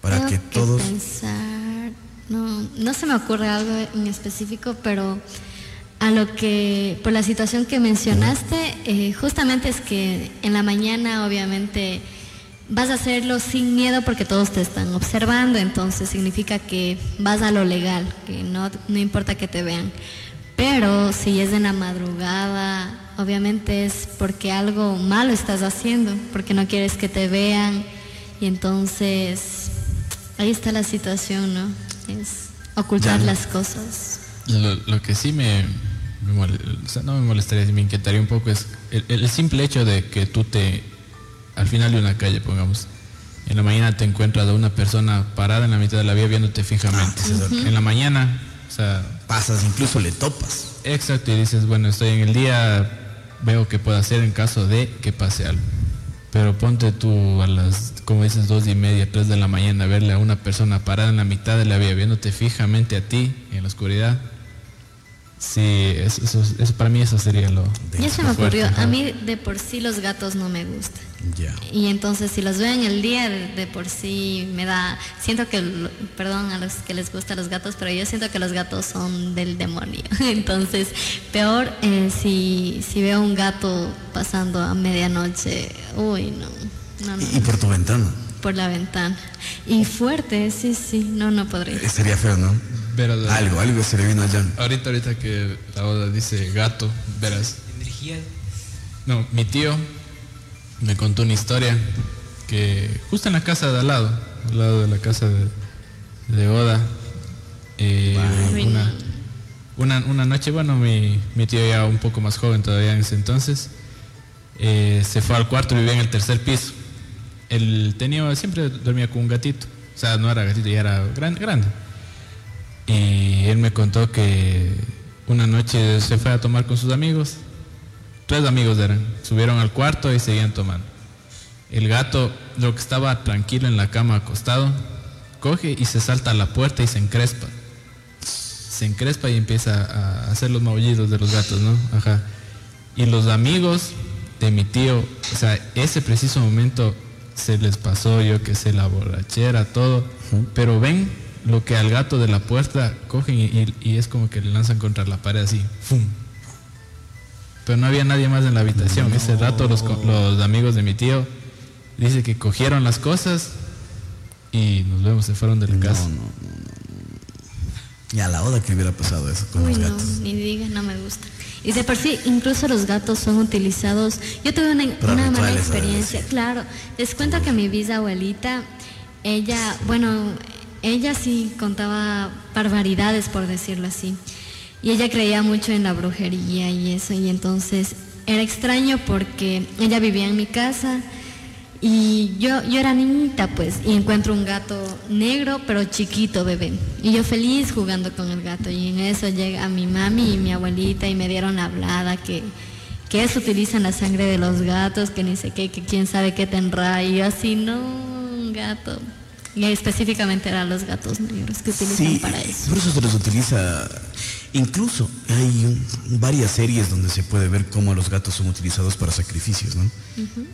Para Tengo que todos. pensar, no, no se me ocurre algo en específico, pero a lo que, por la situación que mencionaste, eh, justamente es que en la mañana obviamente vas a hacerlo sin miedo porque todos te están observando, entonces significa que vas a lo legal, que no, no importa que te vean. Pero si es en la madrugada, obviamente es porque algo malo estás haciendo, porque no quieres que te vean y entonces ahí está la situación, ¿no? Es ocultar Ya. las cosas. Lo, lo que sí me, me no me molestaría, me inquietaría un poco es el, el simple hecho de que tú te, al final de una calle, pongamos, en la mañana te encuentras a una persona parada en la mitad de la vía viéndote fijamente. En la mañana, o sea, Pasas, incluso le topas. exacto, y dices, bueno, estoy en el día, veo qué puedo hacer en caso de que pase algo. Pero ponte tú a las, como dices, dos y media, tres de la mañana, verle a una persona parada en la mitad de la vía, viéndote fijamente a ti en la oscuridad. Sí, eso, eso- eso- para mí eso sería lo... Ya se me fuerte, ocurrió, a mí de por sí los gatos no me gustan. Ya. Y entonces si los veo en el día de, de por sí me da, siento que, perdón a los que les gustan los gatos, pero yo siento que los gatos son del demonio. Entonces, peor eh, si, si veo un gato pasando a medianoche, uy, no, no, no, Y, y por tu ventana. por la ventana. Y fuerte, sí, sí, no, no podría. Eh, Sería feo, ¿no? Algo, algo se le vino a Jan. Ahorita, ahorita que la oda dice gato, verás. Energía. No, mi tío me contó una historia que justo en la casa de al lado, al lado de la casa de, de Oda, eh, una, una, una noche, bueno, mi, mi tío ya un poco más joven todavía en ese entonces, eh, se fue al cuarto y vivía en el tercer piso. Él tenía, siempre dormía con un gatito, o sea, no era gatito, ya era gran- grande. Y él me contó que una noche se fue a tomar con sus amigos. Tres amigos eran. Subieron al cuarto y seguían tomando. El gato, lo que estaba tranquilo en la cama acostado, coge y se salta a la puerta y se encrespa. Se encrespa y empieza a hacer los maullidos de los gatos, ¿no? Ajá. Y los amigos de mi tío, o sea, ese preciso momento se les pasó, yo que sé, la borrachera, todo, pero ven lo que al gato de la puerta cogen y, y- y es como que le lanzan contra la pared así, ¡fum! Pero no había nadie más en la habitación. Ese rato los, co- los amigos de mi tío dice que cogieron las cosas y nos vemos, se fueron de la casa. No, no, no, no. Y a la hora que hubiera pasado eso con Uy, los no, gatos. ni digas, no me gusta. Y de por sí, incluso los gatos son utilizados. Yo tuve una, una mala experiencia, claro. Les cuento que mi bisabuelita, ella, bueno, ella sí contaba barbaridades, por decirlo así. Y ella creía mucho en la brujería y eso. Y entonces era extraño porque ella vivía en mi casa. Y yo, yo era niñita, pues, y encuentro un gato negro, pero chiquito, bebé. Y yo feliz jugando con el gato. Y en eso llega mi mami y mi abuelita y me dieron la hablada que, que eso utilizan la sangre de los gatos, que ni sé qué, que quién sabe qué tendrá. Y yo así, no, un gato. Y específicamente eran los gatos negros que utilizan Sí, para eso. por eso se los utiliza. Incluso hay un- varias series donde se puede ver cómo los gatos son utilizados para sacrificios, ¿no?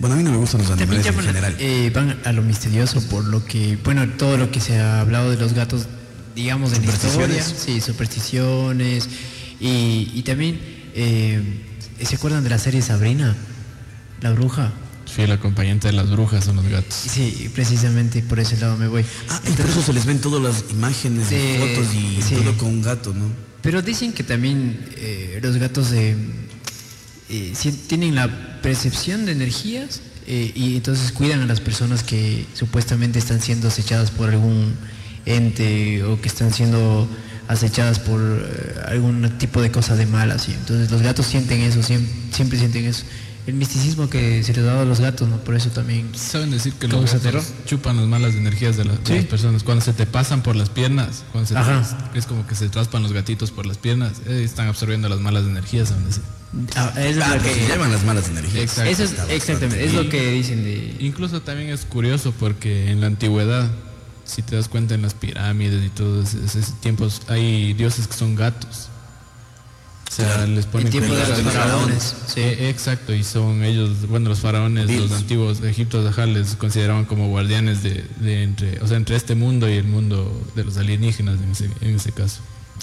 Bueno, a mí no me gustan los animales en general. eh, van a lo misterioso por lo que, bueno, todo lo que se ha hablado de los gatos, digamos, en la historia, Supersticiones. sí, supersticiones, y, y también, eh, ¿se acuerdan de la serie Sabrina? La bruja. Fiel acompañante de las brujas son los gatos. Sí, precisamente por ese lado me voy. Ah, y por eso se les ven todas las imágenes, Sí, y fotos y sí. todo con un gato, ¿no? Pero dicen que también eh, los gatos eh, eh, sí tienen la percepción de energías eh, y entonces cuidan a las personas que supuestamente están siendo acechadas por algún ente o que están siendo acechadas por eh, algún tipo de cosa de malas. Y entonces los gatos sienten eso, siempre, siempre sienten eso. El misticismo que se ha dado a los gatos, ¿no? Por eso también... ¿Saben decir que los ¿Causa gatos terror? chupan las malas energías de, la- de Sí. las personas? Cuando se te pasan por las piernas, cuando se te- es como que se traspan los gatitos por las piernas, eh, están absorbiendo las malas energías. ¿saben decir? Ah, es lo Ah, que que- se llevan las malas energías. Exacto. eso es, Está bastante exactamente, es lo que dicen de... Incluso también es curioso porque en la antigüedad si te das cuenta en las pirámides y todos esos tiempos, hay dioses que son gatos. O sea, les ponen El tiempo de los faraones. Sí. Eh, exacto, y son ellos, bueno, los faraones, los antiguos egipcios, ajá, les consideraban como guardianes de, de entre, o sea, entre este mundo y el mundo de los alienígenas en ese, en ese caso.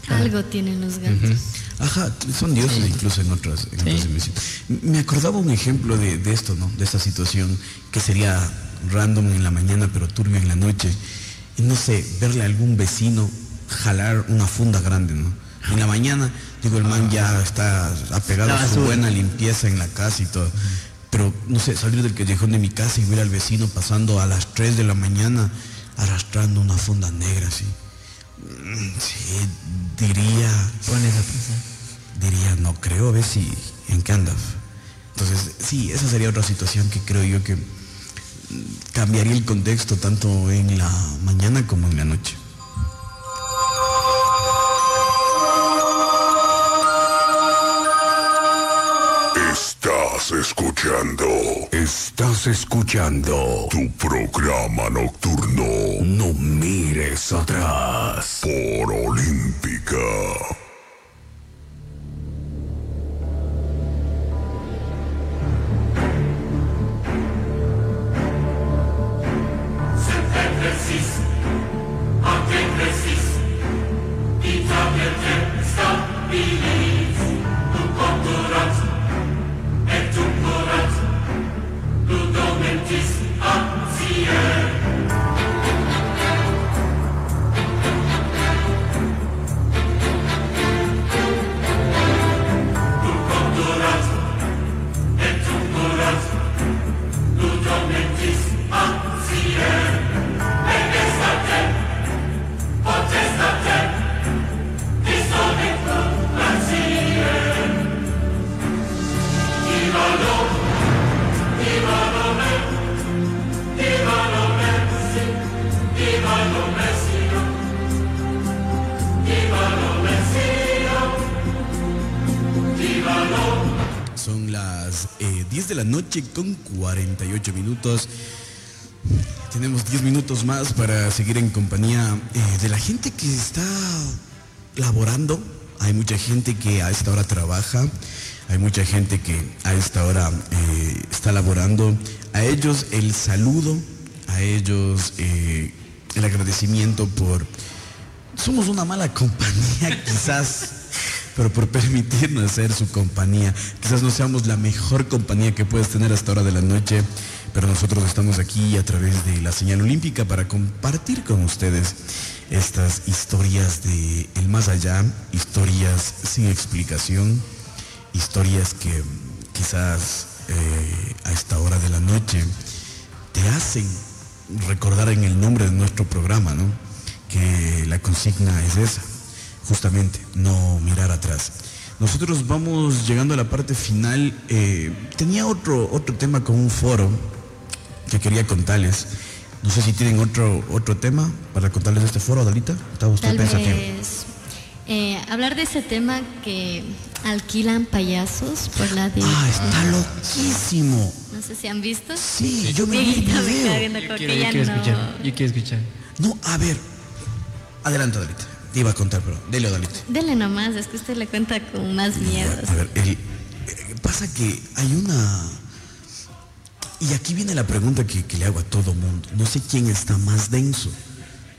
Algo tienen los gatos. Ajá, son dioses incluso en otras, en otras dimensiones. Me acordaba un ejemplo de, de esto, ¿no? De esta situación que sería random en la mañana pero turbio en la noche. Y no sé, verle a algún vecino jalar una funda grande, ¿no? En la mañana, digo, el man ya está apegado a su buena limpieza en la casa y todo. Pero, no sé, salir del callejón de mi casa y ver al vecino pasando a las 3 de la mañana arrastrando una funda negra así. Mm, Sí, diría, Pones a pensar. diría, no creo, a ver si, en qué andas. Entonces, sí, esa sería otra situación que creo yo que mm, cambiaría el contexto tanto en la mañana como en la noche. Estás escuchando. Estás escuchando. Tu programa nocturno. No mires atrás. Por Olímpica. Eh, 10 de la noche con 48 minutos. Tenemos 10 minutos más para seguir en compañía eh, de la gente que está laborando. Hay mucha gente que a esta hora trabaja. Hay mucha gente que a esta hora eh, está laborando. A ellos el saludo. A ellos eh, el agradecimiento por... Somos una mala compañía quizás pero por permitirnos ser su compañía. Quizás no seamos la mejor compañía que puedes tener hasta hora de la noche, pero nosotros estamos aquí a través de la señal olímpica para compartir con ustedes estas historias de el más allá, historias sin explicación, historias que quizás eh, a esta hora de la noche te hacen recordar en el nombre de nuestro programa, ¿no? Que la consigna es esa justamente, no mirar atrás. Nosotros vamos llegando a la parte final. eh, tenía otro, otro tema con un foro que quería contarles. No sé si tienen otro, otro tema para contarles de este foro, Dalita. Estaba usted Tal pensativo. vez eh, hablar de ese tema que alquilan payasos por la de... Ah, está loquísimo. No sé si han visto. Sí, yo me vi el video. Yo quiero no. escuchar. Yo quiero escuchar. No, a ver. Adelante, Dalita. Te iba a contar, pero dele, Dalita. Dele nomás, es que usted le cuenta con más miedos. A ver, el- eh, pasa que hay una... Y aquí viene la pregunta que, que le hago a todo mundo. No sé quién está más denso.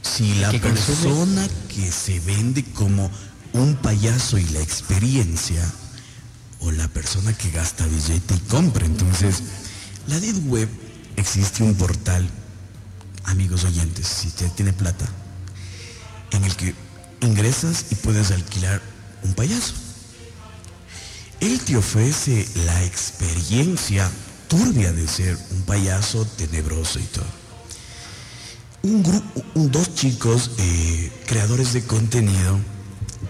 Si la que consume. persona que se vende como un payaso y la experiencia, o la persona que gasta billete y compra. Entonces, la Deep Web existe un portal, amigos oyentes, si usted tiene plata, en el que ingresas y puedes alquilar un payaso. Él te ofrece la experiencia turbia de ser un payaso tenebroso y todo. Un grupo, dos chicos eh, creadores de contenido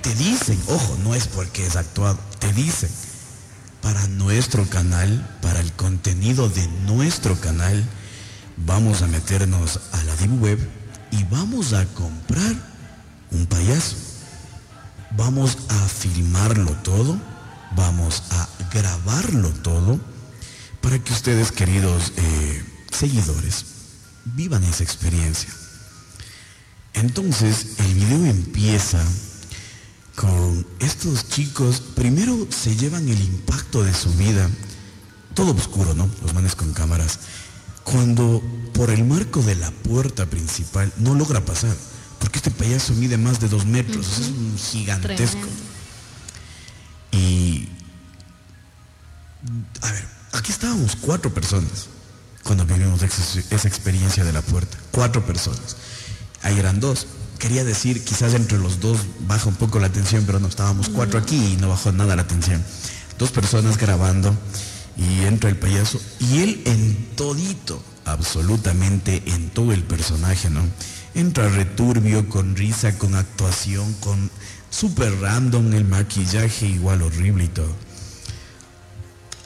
te dicen, ojo, no es porque es actuado, te dicen, para nuestro canal, para el contenido de nuestro canal, vamos a meternos a la Deep Web y vamos a comprar un payaso. Vamos a filmarlo todo, vamos a grabarlo todo, para que ustedes, queridos eh, seguidores, vivan esa experiencia. Entonces, el video empieza con estos chicos, primero se llevan el impacto de su vida, todo oscuro, ¿no? Los manes con cámaras, cuando por el marco de la puerta principal no logra pasar, porque este payaso mide más de dos metros, es un gigantesco. Tremendo. Y, a ver, aquí estábamos cuatro personas cuando vivimos esa, esa experiencia de la puerta. Cuatro personas. Ahí eran dos. Quería decir, quizás entre los dos baja un poco la tensión, pero no estábamos cuatro aquí y no bajó nada la tensión. Dos personas grabando y entra el payaso y él en todito, absolutamente en todo el personaje, ¿no? Entra returbio, con risa, con actuación, con súper random, el maquillaje igual horrible y todo.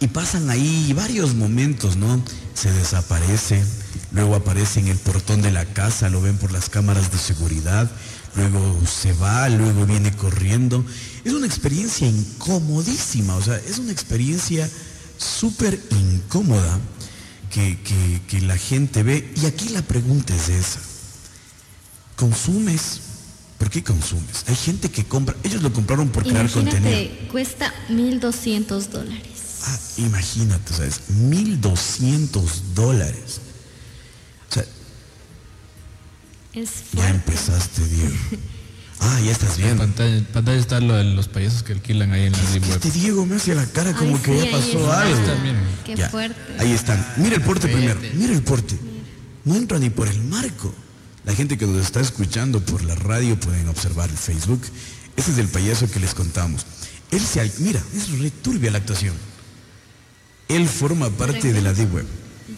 Y pasan ahí varios momentos, ¿no? Se desaparece, luego aparece en el portón de la casa, lo ven por las cámaras de seguridad, luego se va, luego viene corriendo. Es una experiencia incomodísima, o sea, es una experiencia súper incómoda que, que- que la gente ve. Y aquí la pregunta es esa. ¿Consumes? ¿Por qué consumes? Hay gente que compra, ellos lo compraron por crear contenido. Imagínate, cuesta 1.200 dólares. Ah, imagínate, ¿sabes? 1200 dólares. O sea, Es ya empezaste, Diego. Ah, ya estás En viendo. pantalla, en pantalla está lo de los payasos que alquilan ahí en la deep web. Este Diego me hace la cara como Ay, que sí, ya pasó está. algo. Qué Ya, fuerte. Ahí están. Mira el porte primero. Mira el porte. No entra ni por el marco. La gente que nos está escuchando por la radio pueden observar el Facebook. Ese es el payaso que les contamos. Él se... Mira, es returbia la actuación. Él forma parte de la D-Web.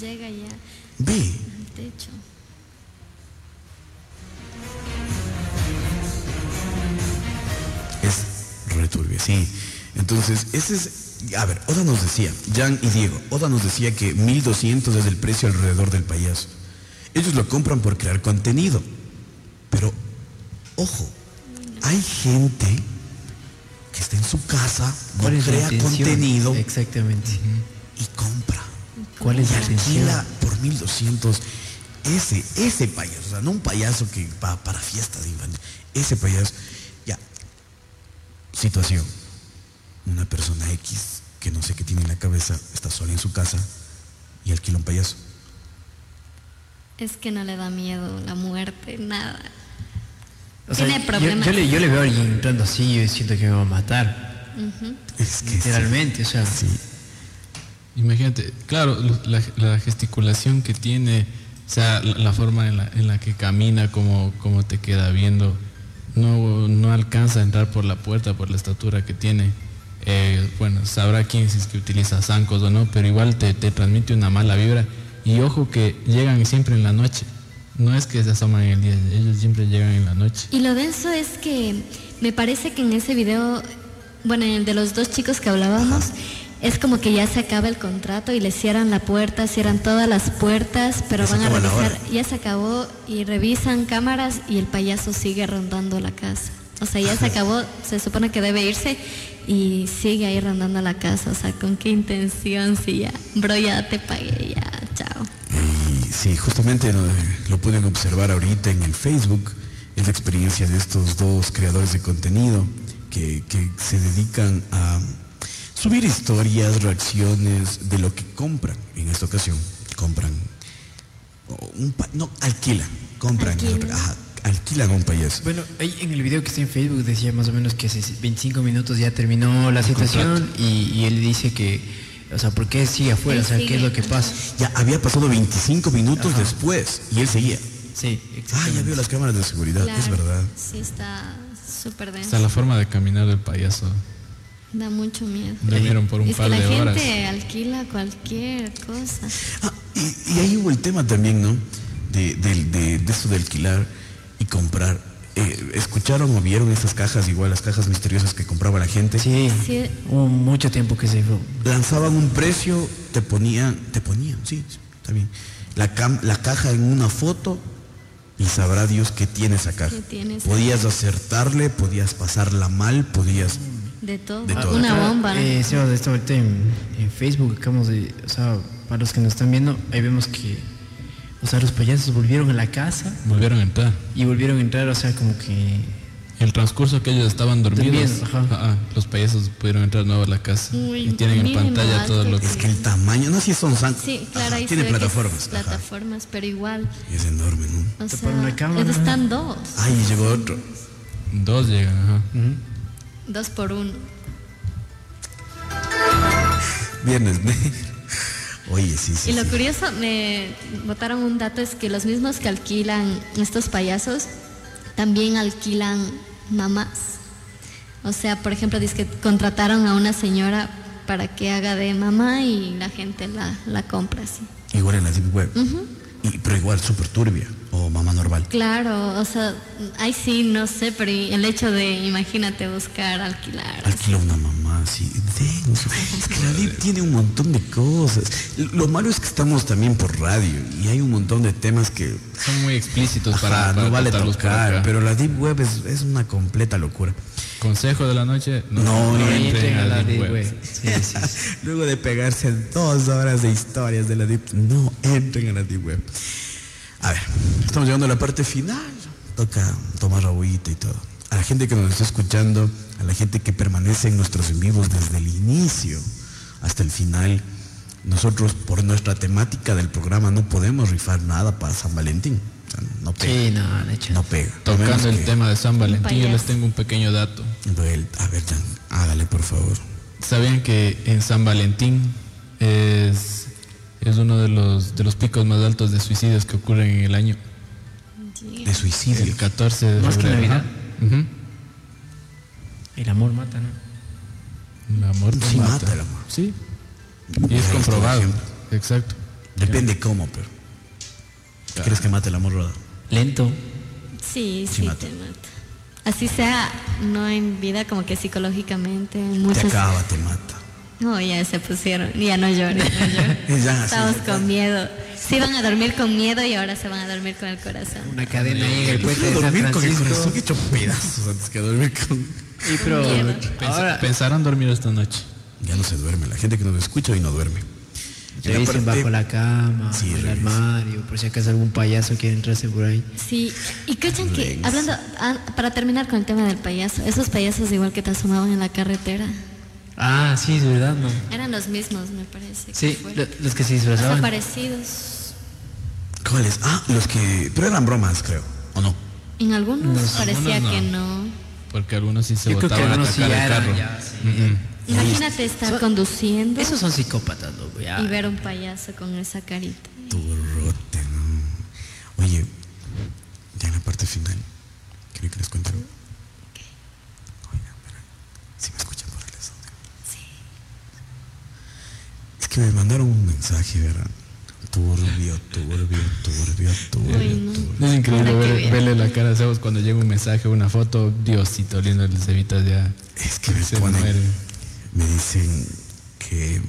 Llega ya Ve, al techo. es returbia, sí. Entonces, ese es... A ver, Oda nos decía, Jan y Diego, Oda nos decía que 1200 es el precio alrededor del payaso. Ellos lo compran por crear contenido. Pero, ojo, hay gente que está en su casa, no ¿Cuál es la crea contenido Exactamente. y compra. ¿Cuál es Y la alquila por 1200 ese, ese payaso, o sea, no un payaso que va para fiestas de infantil, ese payaso, ya, situación, una persona X que no sé qué tiene en la cabeza, está sola en su casa y alquila un payaso. Es que no le da miedo la muerte, nada. O sea, Tiene yo- problemas. Yo, le, yo le veo a alguien entrando así y yo siento que me va a matar. Es que sí. Literalmente, o sea. Sí. Imagínate, claro, la, la gesticulación que tiene, o sea, la, la forma en la, en la que camina, como, como te queda viendo, no, no alcanza a entrar por la puerta por la estatura que tiene. Eh, bueno, sabrá quién si es que utiliza zancos o no, pero igual te, te transmite una mala vibra. Y ojo que llegan siempre en la noche. No es que se asoman en el día, ellos siempre llegan en la noche. Y lo denso es que me parece que en ese video, bueno, en el de los dos chicos que hablábamos, es como que ya se acaba el contrato y le cierran la puerta, cierran todas las puertas, pero Ya van a revisar, ya se acabó y revisan cámaras y el payaso sigue rondando la casa. O sea, ya se acabó, se supone que debe irse y sigue ahí rondando la casa. O sea, ¿con qué intención? Si ya, bro, ya te pagué, ya, chao. Y sí, justamente lo, lo pueden observar ahorita en el Facebook. Es la experiencia de estos dos creadores de contenido que, que se dedican a subir historias, reacciones de lo que compran. En esta ocasión, compran. Un no, alquilan. Compran. Alquilan. Ajá, alquilan a un payaso. Bueno, ahí en el video que está en Facebook decía más o menos que hace 25 minutos ya terminó la situación y, y él dice que, o sea, ¿por qué sigue afuera? Él O sea, ¿qué es lo que pasa? Ya había pasado 25 minutos después y él seguía. Sí, Ah, ya vio las cámaras de seguridad, es verdad. Sí, está súper denso. Está la forma de caminar del payaso. Da mucho miedo. Durmieron por un es par que la de gente horas. alquila cualquier cosa. Ah, y, y ahí hubo el tema también, ¿no? De, del- de, de eso de alquilar y comprar. Eh, ¿Escucharon o vieron esas cajas, igual las cajas misteriosas que compraba la gente? Sí, Sí. hubo mucho tiempo que se fue. Lanzaban un precio, te ponían, te ponían, sí, sí, está bien. La, cam- la caja en una foto y sabrá Dios qué tiene esa caja. ¿Qué tiene esa podías acertarle, podías pasarla mal, podías... De todo. De todo. Una bomba. Eh, esto ahorita en, en Facebook acabamos de, o sea, para los que nos están viendo, ahí vemos que O sea, los payasos volvieron a la casa Volvieron a entrar. y volvieron a entrar, o sea, como que... El transcurso que ellos estaban dormidos, Dormidos, ajá. ajá, los payasos pudieron entrar nuevo a la casa Uy, y tienen en pantalla todo lo que Es que el tamaño, no si son san... Sí, claro, Ajá, ahí tiene se ve que es plataformas. ajá. plataformas, pero igual. Y es enorme, ¿no? O Te sea, una cámara. están dos. Ay, llegó otro. dos llegan, ajá. Dos por uno. Viernes negro. Oye, sí, sí. Y lo sí. curioso, me botaron un dato, es que los mismos que alquilan estos payasos, también alquilan mamás. O sea, por ejemplo, dice que contrataron a una señora para que haga de mamá y la gente la, la compra así. Igual en la Deep Web. y, pero igual súper turbia. O mamá normal. Claro, o sea, ahí sí, no sé, pero el hecho de, imagínate, buscar, alquilar. Alquila una mamá así. denso. Es que la Deep tiene un montón de cosas. Lo malo es que estamos también por radio y hay un montón de temas que Son muy explícitos para, ajá, para no vale tocar. Pero la Deep Web es, es una completa locura. Consejo de la noche, no, No, entren a la Deep Deep Web. Web. Sí, sí, sí. Luego de pegarse dos horas de historias de la Deep, no entren a la Deep Web. A ver, estamos llegando a la parte final. Toca tomar agüita y todo. A la gente que nos está escuchando, a la gente que permanece en nuestros en vivos desde el inicio hasta el final, nosotros por nuestra temática del programa no podemos rifar nada para San Valentín. O sea, no pega. Sí, no, de hecho. No pega. Tocando el que- tema de San Valentín, yo les tengo un pequeño dato. A ver, Jan, hágale por favor. ¿Sabían que en San Valentín es, es uno de los, de los picos más altos de suicidios que ocurren en el año? De suicidio. El 14 de Más que. Navidad. El amor mata, ¿no? El amor Sí mata. mata el amor. Sí. Y es comprobado. Exacto. Depende cómo, pero. ¿Crees que mate el amor, Roda? Lento. Sí, Sí sí, mata. te mata. Así sea, no en vida, como que psicológicamente, en Te muchas... acaba, te mata. No, ya se pusieron, ya no lloren, no lloren. Ya. Estamos con miedo. Se iban a dormir con miedo y ahora se van a dormir con el corazón. Una cadena ahí en el puente de San dormir con el corazón hecho pedazos antes que dormir con. Sí, pero ahora Pensaron dormir esta noche. Ya no se duerme. La gente que nos escucha hoy no duerme. Revisen parte- bajo la cama, Sí, el armario, por si acaso algún payaso quiere entrarse por ahí. Sí, y cachan que, hablando, ah, para terminar con el tema del payaso, esos payasos igual que te asomaban en la carretera, Ah, sí, es verdad, ¿no? eran los mismos, me parece. que Sí, fue. lo- los que se disfrazaban. parecidos. ¿Cuáles? Ah, los que. Pero eran bromas, creo. ¿O no? En algunos parecía algunos no. que no. Porque algunos sí se Yo creo que botaban a sí el eran, carro. ya, sí. Ujú. Imagínate estar Son- conduciendo Esos son psicópatas, loco, ya. y ver un payaso con esa carita. Turrote, ¿no? Oye, ya en la parte final, ¿quieren que les cuente algo? Oigan, pero si me escuchan por el estudio. Es que me mandaron un mensaje, ¿verdad? Turbio, turbio, turbio, turbio, Uy, no. turbio. Es increíble ver- verle la cara a Sebas cuando llega un mensaje, una foto, Diosito lindo, les evitas ya. Es que me Se ponen, muere. me dicen que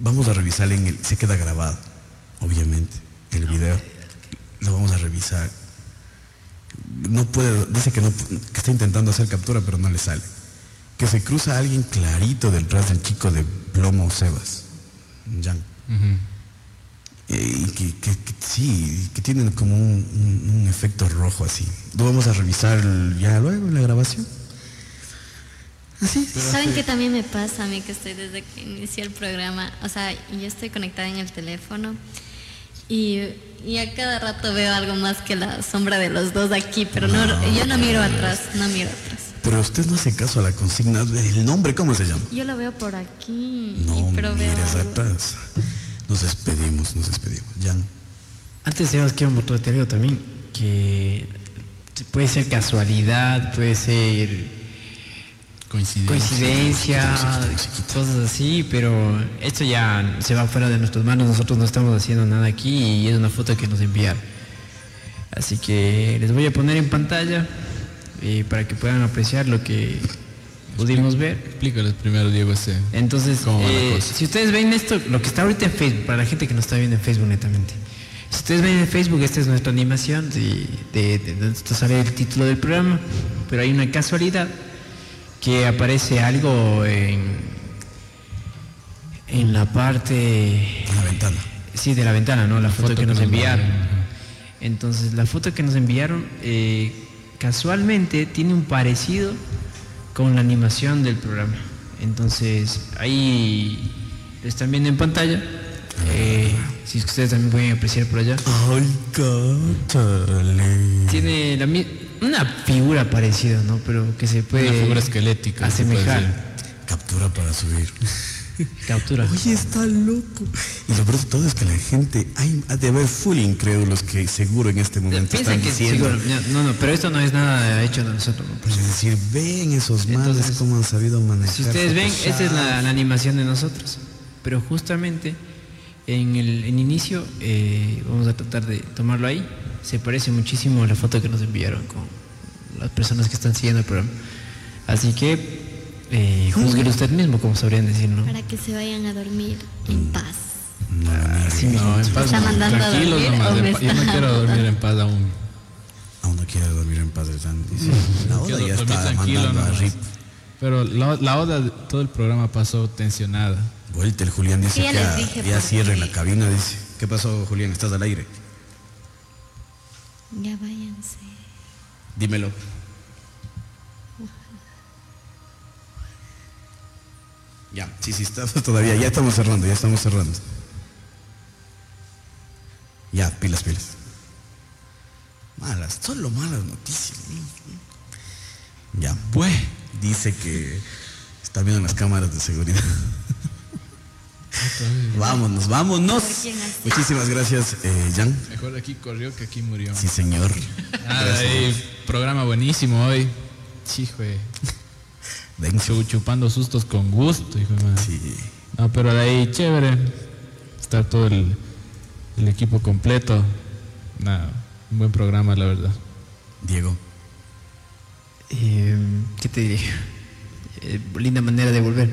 vamos a revisar en el, se queda grabado, obviamente, el video. Lo vamos a revisar. No puede, dice que no, que está intentando hacer captura, pero no le sale. Que se cruza alguien clarito detrás del chico de plomo Sebas, Jan. Ujú. Eh, y que, que- que sí, que tienen como un, un- un efecto rojo así. Lo vamos a revisar ya luego en la grabación. Así. ¿Saben qué también me pasa a mí que estoy desde que inicié el programa? O sea, yo estoy conectada en el teléfono y, y a cada rato veo algo más que la sombra de los dos aquí, pero no, yo no miro atrás, no miro atrás. Pero usted no hace caso a la consigna. ¿El nombre cómo se llama? Yo lo veo por aquí, No, pero veo algo. atrás. Nos despedimos, nos despedimos. Jan. Antes de quiero mostrarte algo también, que puede ser casualidad, puede ser Coincidencia. coincidencia, cosas así, pero esto ya se va fuera de nuestras manos, nosotros no estamos haciendo nada aquí y es una foto que nos enviaron. Así que les voy a poner en pantalla eh, para que puedan apreciar lo que pudimos ver. Explícales primero, Diego, ese. Entonces, ¿Cómo va la eh, si ustedes ven esto, lo que está ahorita en Facebook, para la gente que nos está viendo en Facebook netamente, si ustedes ven en Facebook, esta es nuestra animación, de, de, de- de- esto sale el título del programa, pero hay una casualidad que aparece algo en, en la parte, En la ventana. Sí, de la ventana, ¿no? La, foto, foto que, que nos nos enviaron. ajá. Entonces, la foto que nos enviaron eh, casualmente tiene un parecido con la animación del programa. Entonces, ahí lo están viendo en pantalla. Eh, si es que ustedes también pueden apreciar por allá. Tiene la una figura parecida, ¿no? Pero que se puede Una figura esquelética. asemejar. Captura para subir. Captura. Oye, está loco. Y lo peor de todo es que la gente, hay ha de haber full incrédulos que seguro en este momento están que diciendo. seguro- no, no, pero esto no es nada hecho de nosotros. ¿no? Pues es decir, ven esos males cómo han sabido manejar. Si ustedes ven, esta es la, la animación de nosotros. Pero justamente en el en inicio, eh, vamos a tratar de tomarlo ahí. Se parece muchísimo a la foto que nos enviaron con las personas que están siguiendo el programa. Así que eh, juzgue usted mismo, como sabrían decir, ¿no? Para que se vayan a dormir en paz. Así mismo. No, en paz. está no. mandando a Tranquilos dormir nomás. pa- Yo no quiero dormir en paz aún. Aún no quiere dormir en paz de. Dice. La Quiero oda ya está tranquilo mandando a. Rip. Pero la, la oda, de todo el programa pasó tensionada. Vuelta el Julián dice Sí, ya que dije ya cierre la cabina, dice. ¿Qué pasó, Julián? ¿Estás al aire? Ya váyanse. Dímelo. Ya, sí, sí, estamos todavía, ya estamos cerrando, ya estamos cerrando. Ya, pilas, pilas. Malas, solo malas noticias. Ya, pues, dice que está viendo las cámaras de seguridad. vámonos, vámonos. Muchísimas gracias, eh, Jan. Mejor aquí corrió que aquí murió. Sí, señor. Nada, programa buenísimo hoy. Hijo de- Denso. chu- chupando sustos con gusto, hijo de madre. Sí. No, pero de ahí, chévere. Está todo el, el equipo completo. Nada, un buen programa, la verdad. Diego. Eh, ¿Qué te diría? Eh, linda manera de volver.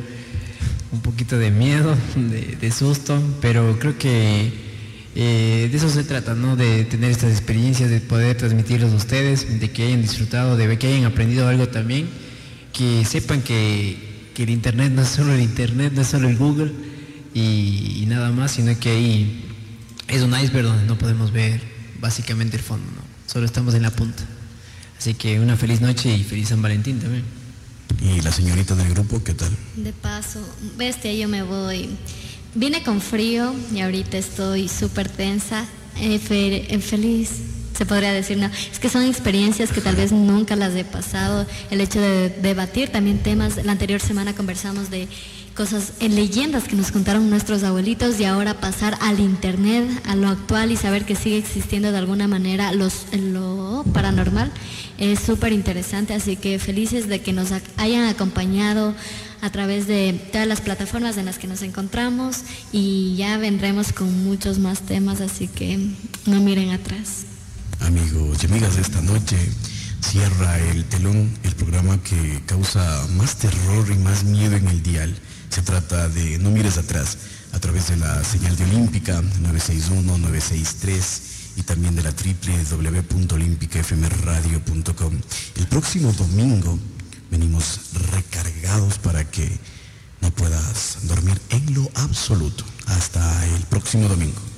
Un poquito de miedo, de, de susto, pero creo que eh, de eso se trata, ¿no? De tener estas experiencias, de poder transmitirlos a ustedes, de que hayan disfrutado, de que hayan aprendido algo también, que sepan que, que el Internet no es solo el Internet, no es solo el Google y, y nada más, sino que ahí es un iceberg donde no podemos ver básicamente el fondo, ¿no? Solo estamos en la punta. Así que una feliz noche y feliz San Valentín también. Y la señorita del grupo, ¿qué tal? De paso, bestia, yo me voy. Vine con frío y ahorita estoy súper tensa, eh, fe- eh, feliz, se podría decir, no. Es que son experiencias que tal vez nunca las he pasado. El hecho de debatir también temas, la anterior semana conversamos de cosas, en leyendas que nos contaron nuestros abuelitos y ahora pasar al internet, a lo actual y saber que sigue existiendo de alguna manera los, lo paranormal es súper interesante, así que felices de que nos hayan acompañado a través de todas las plataformas en las que nos encontramos y ya vendremos con muchos más temas, así que no miren atrás. Amigos y amigas esta noche, cierra el telón el programa que causa más terror y más miedo en el dial. Se trata de No mires atrás a través de la señal de Olímpica 961-963 y también de la www.olimpicafmradio.com. El próximo domingo venimos recargados para que no puedas dormir en lo absoluto. Hasta el próximo domingo.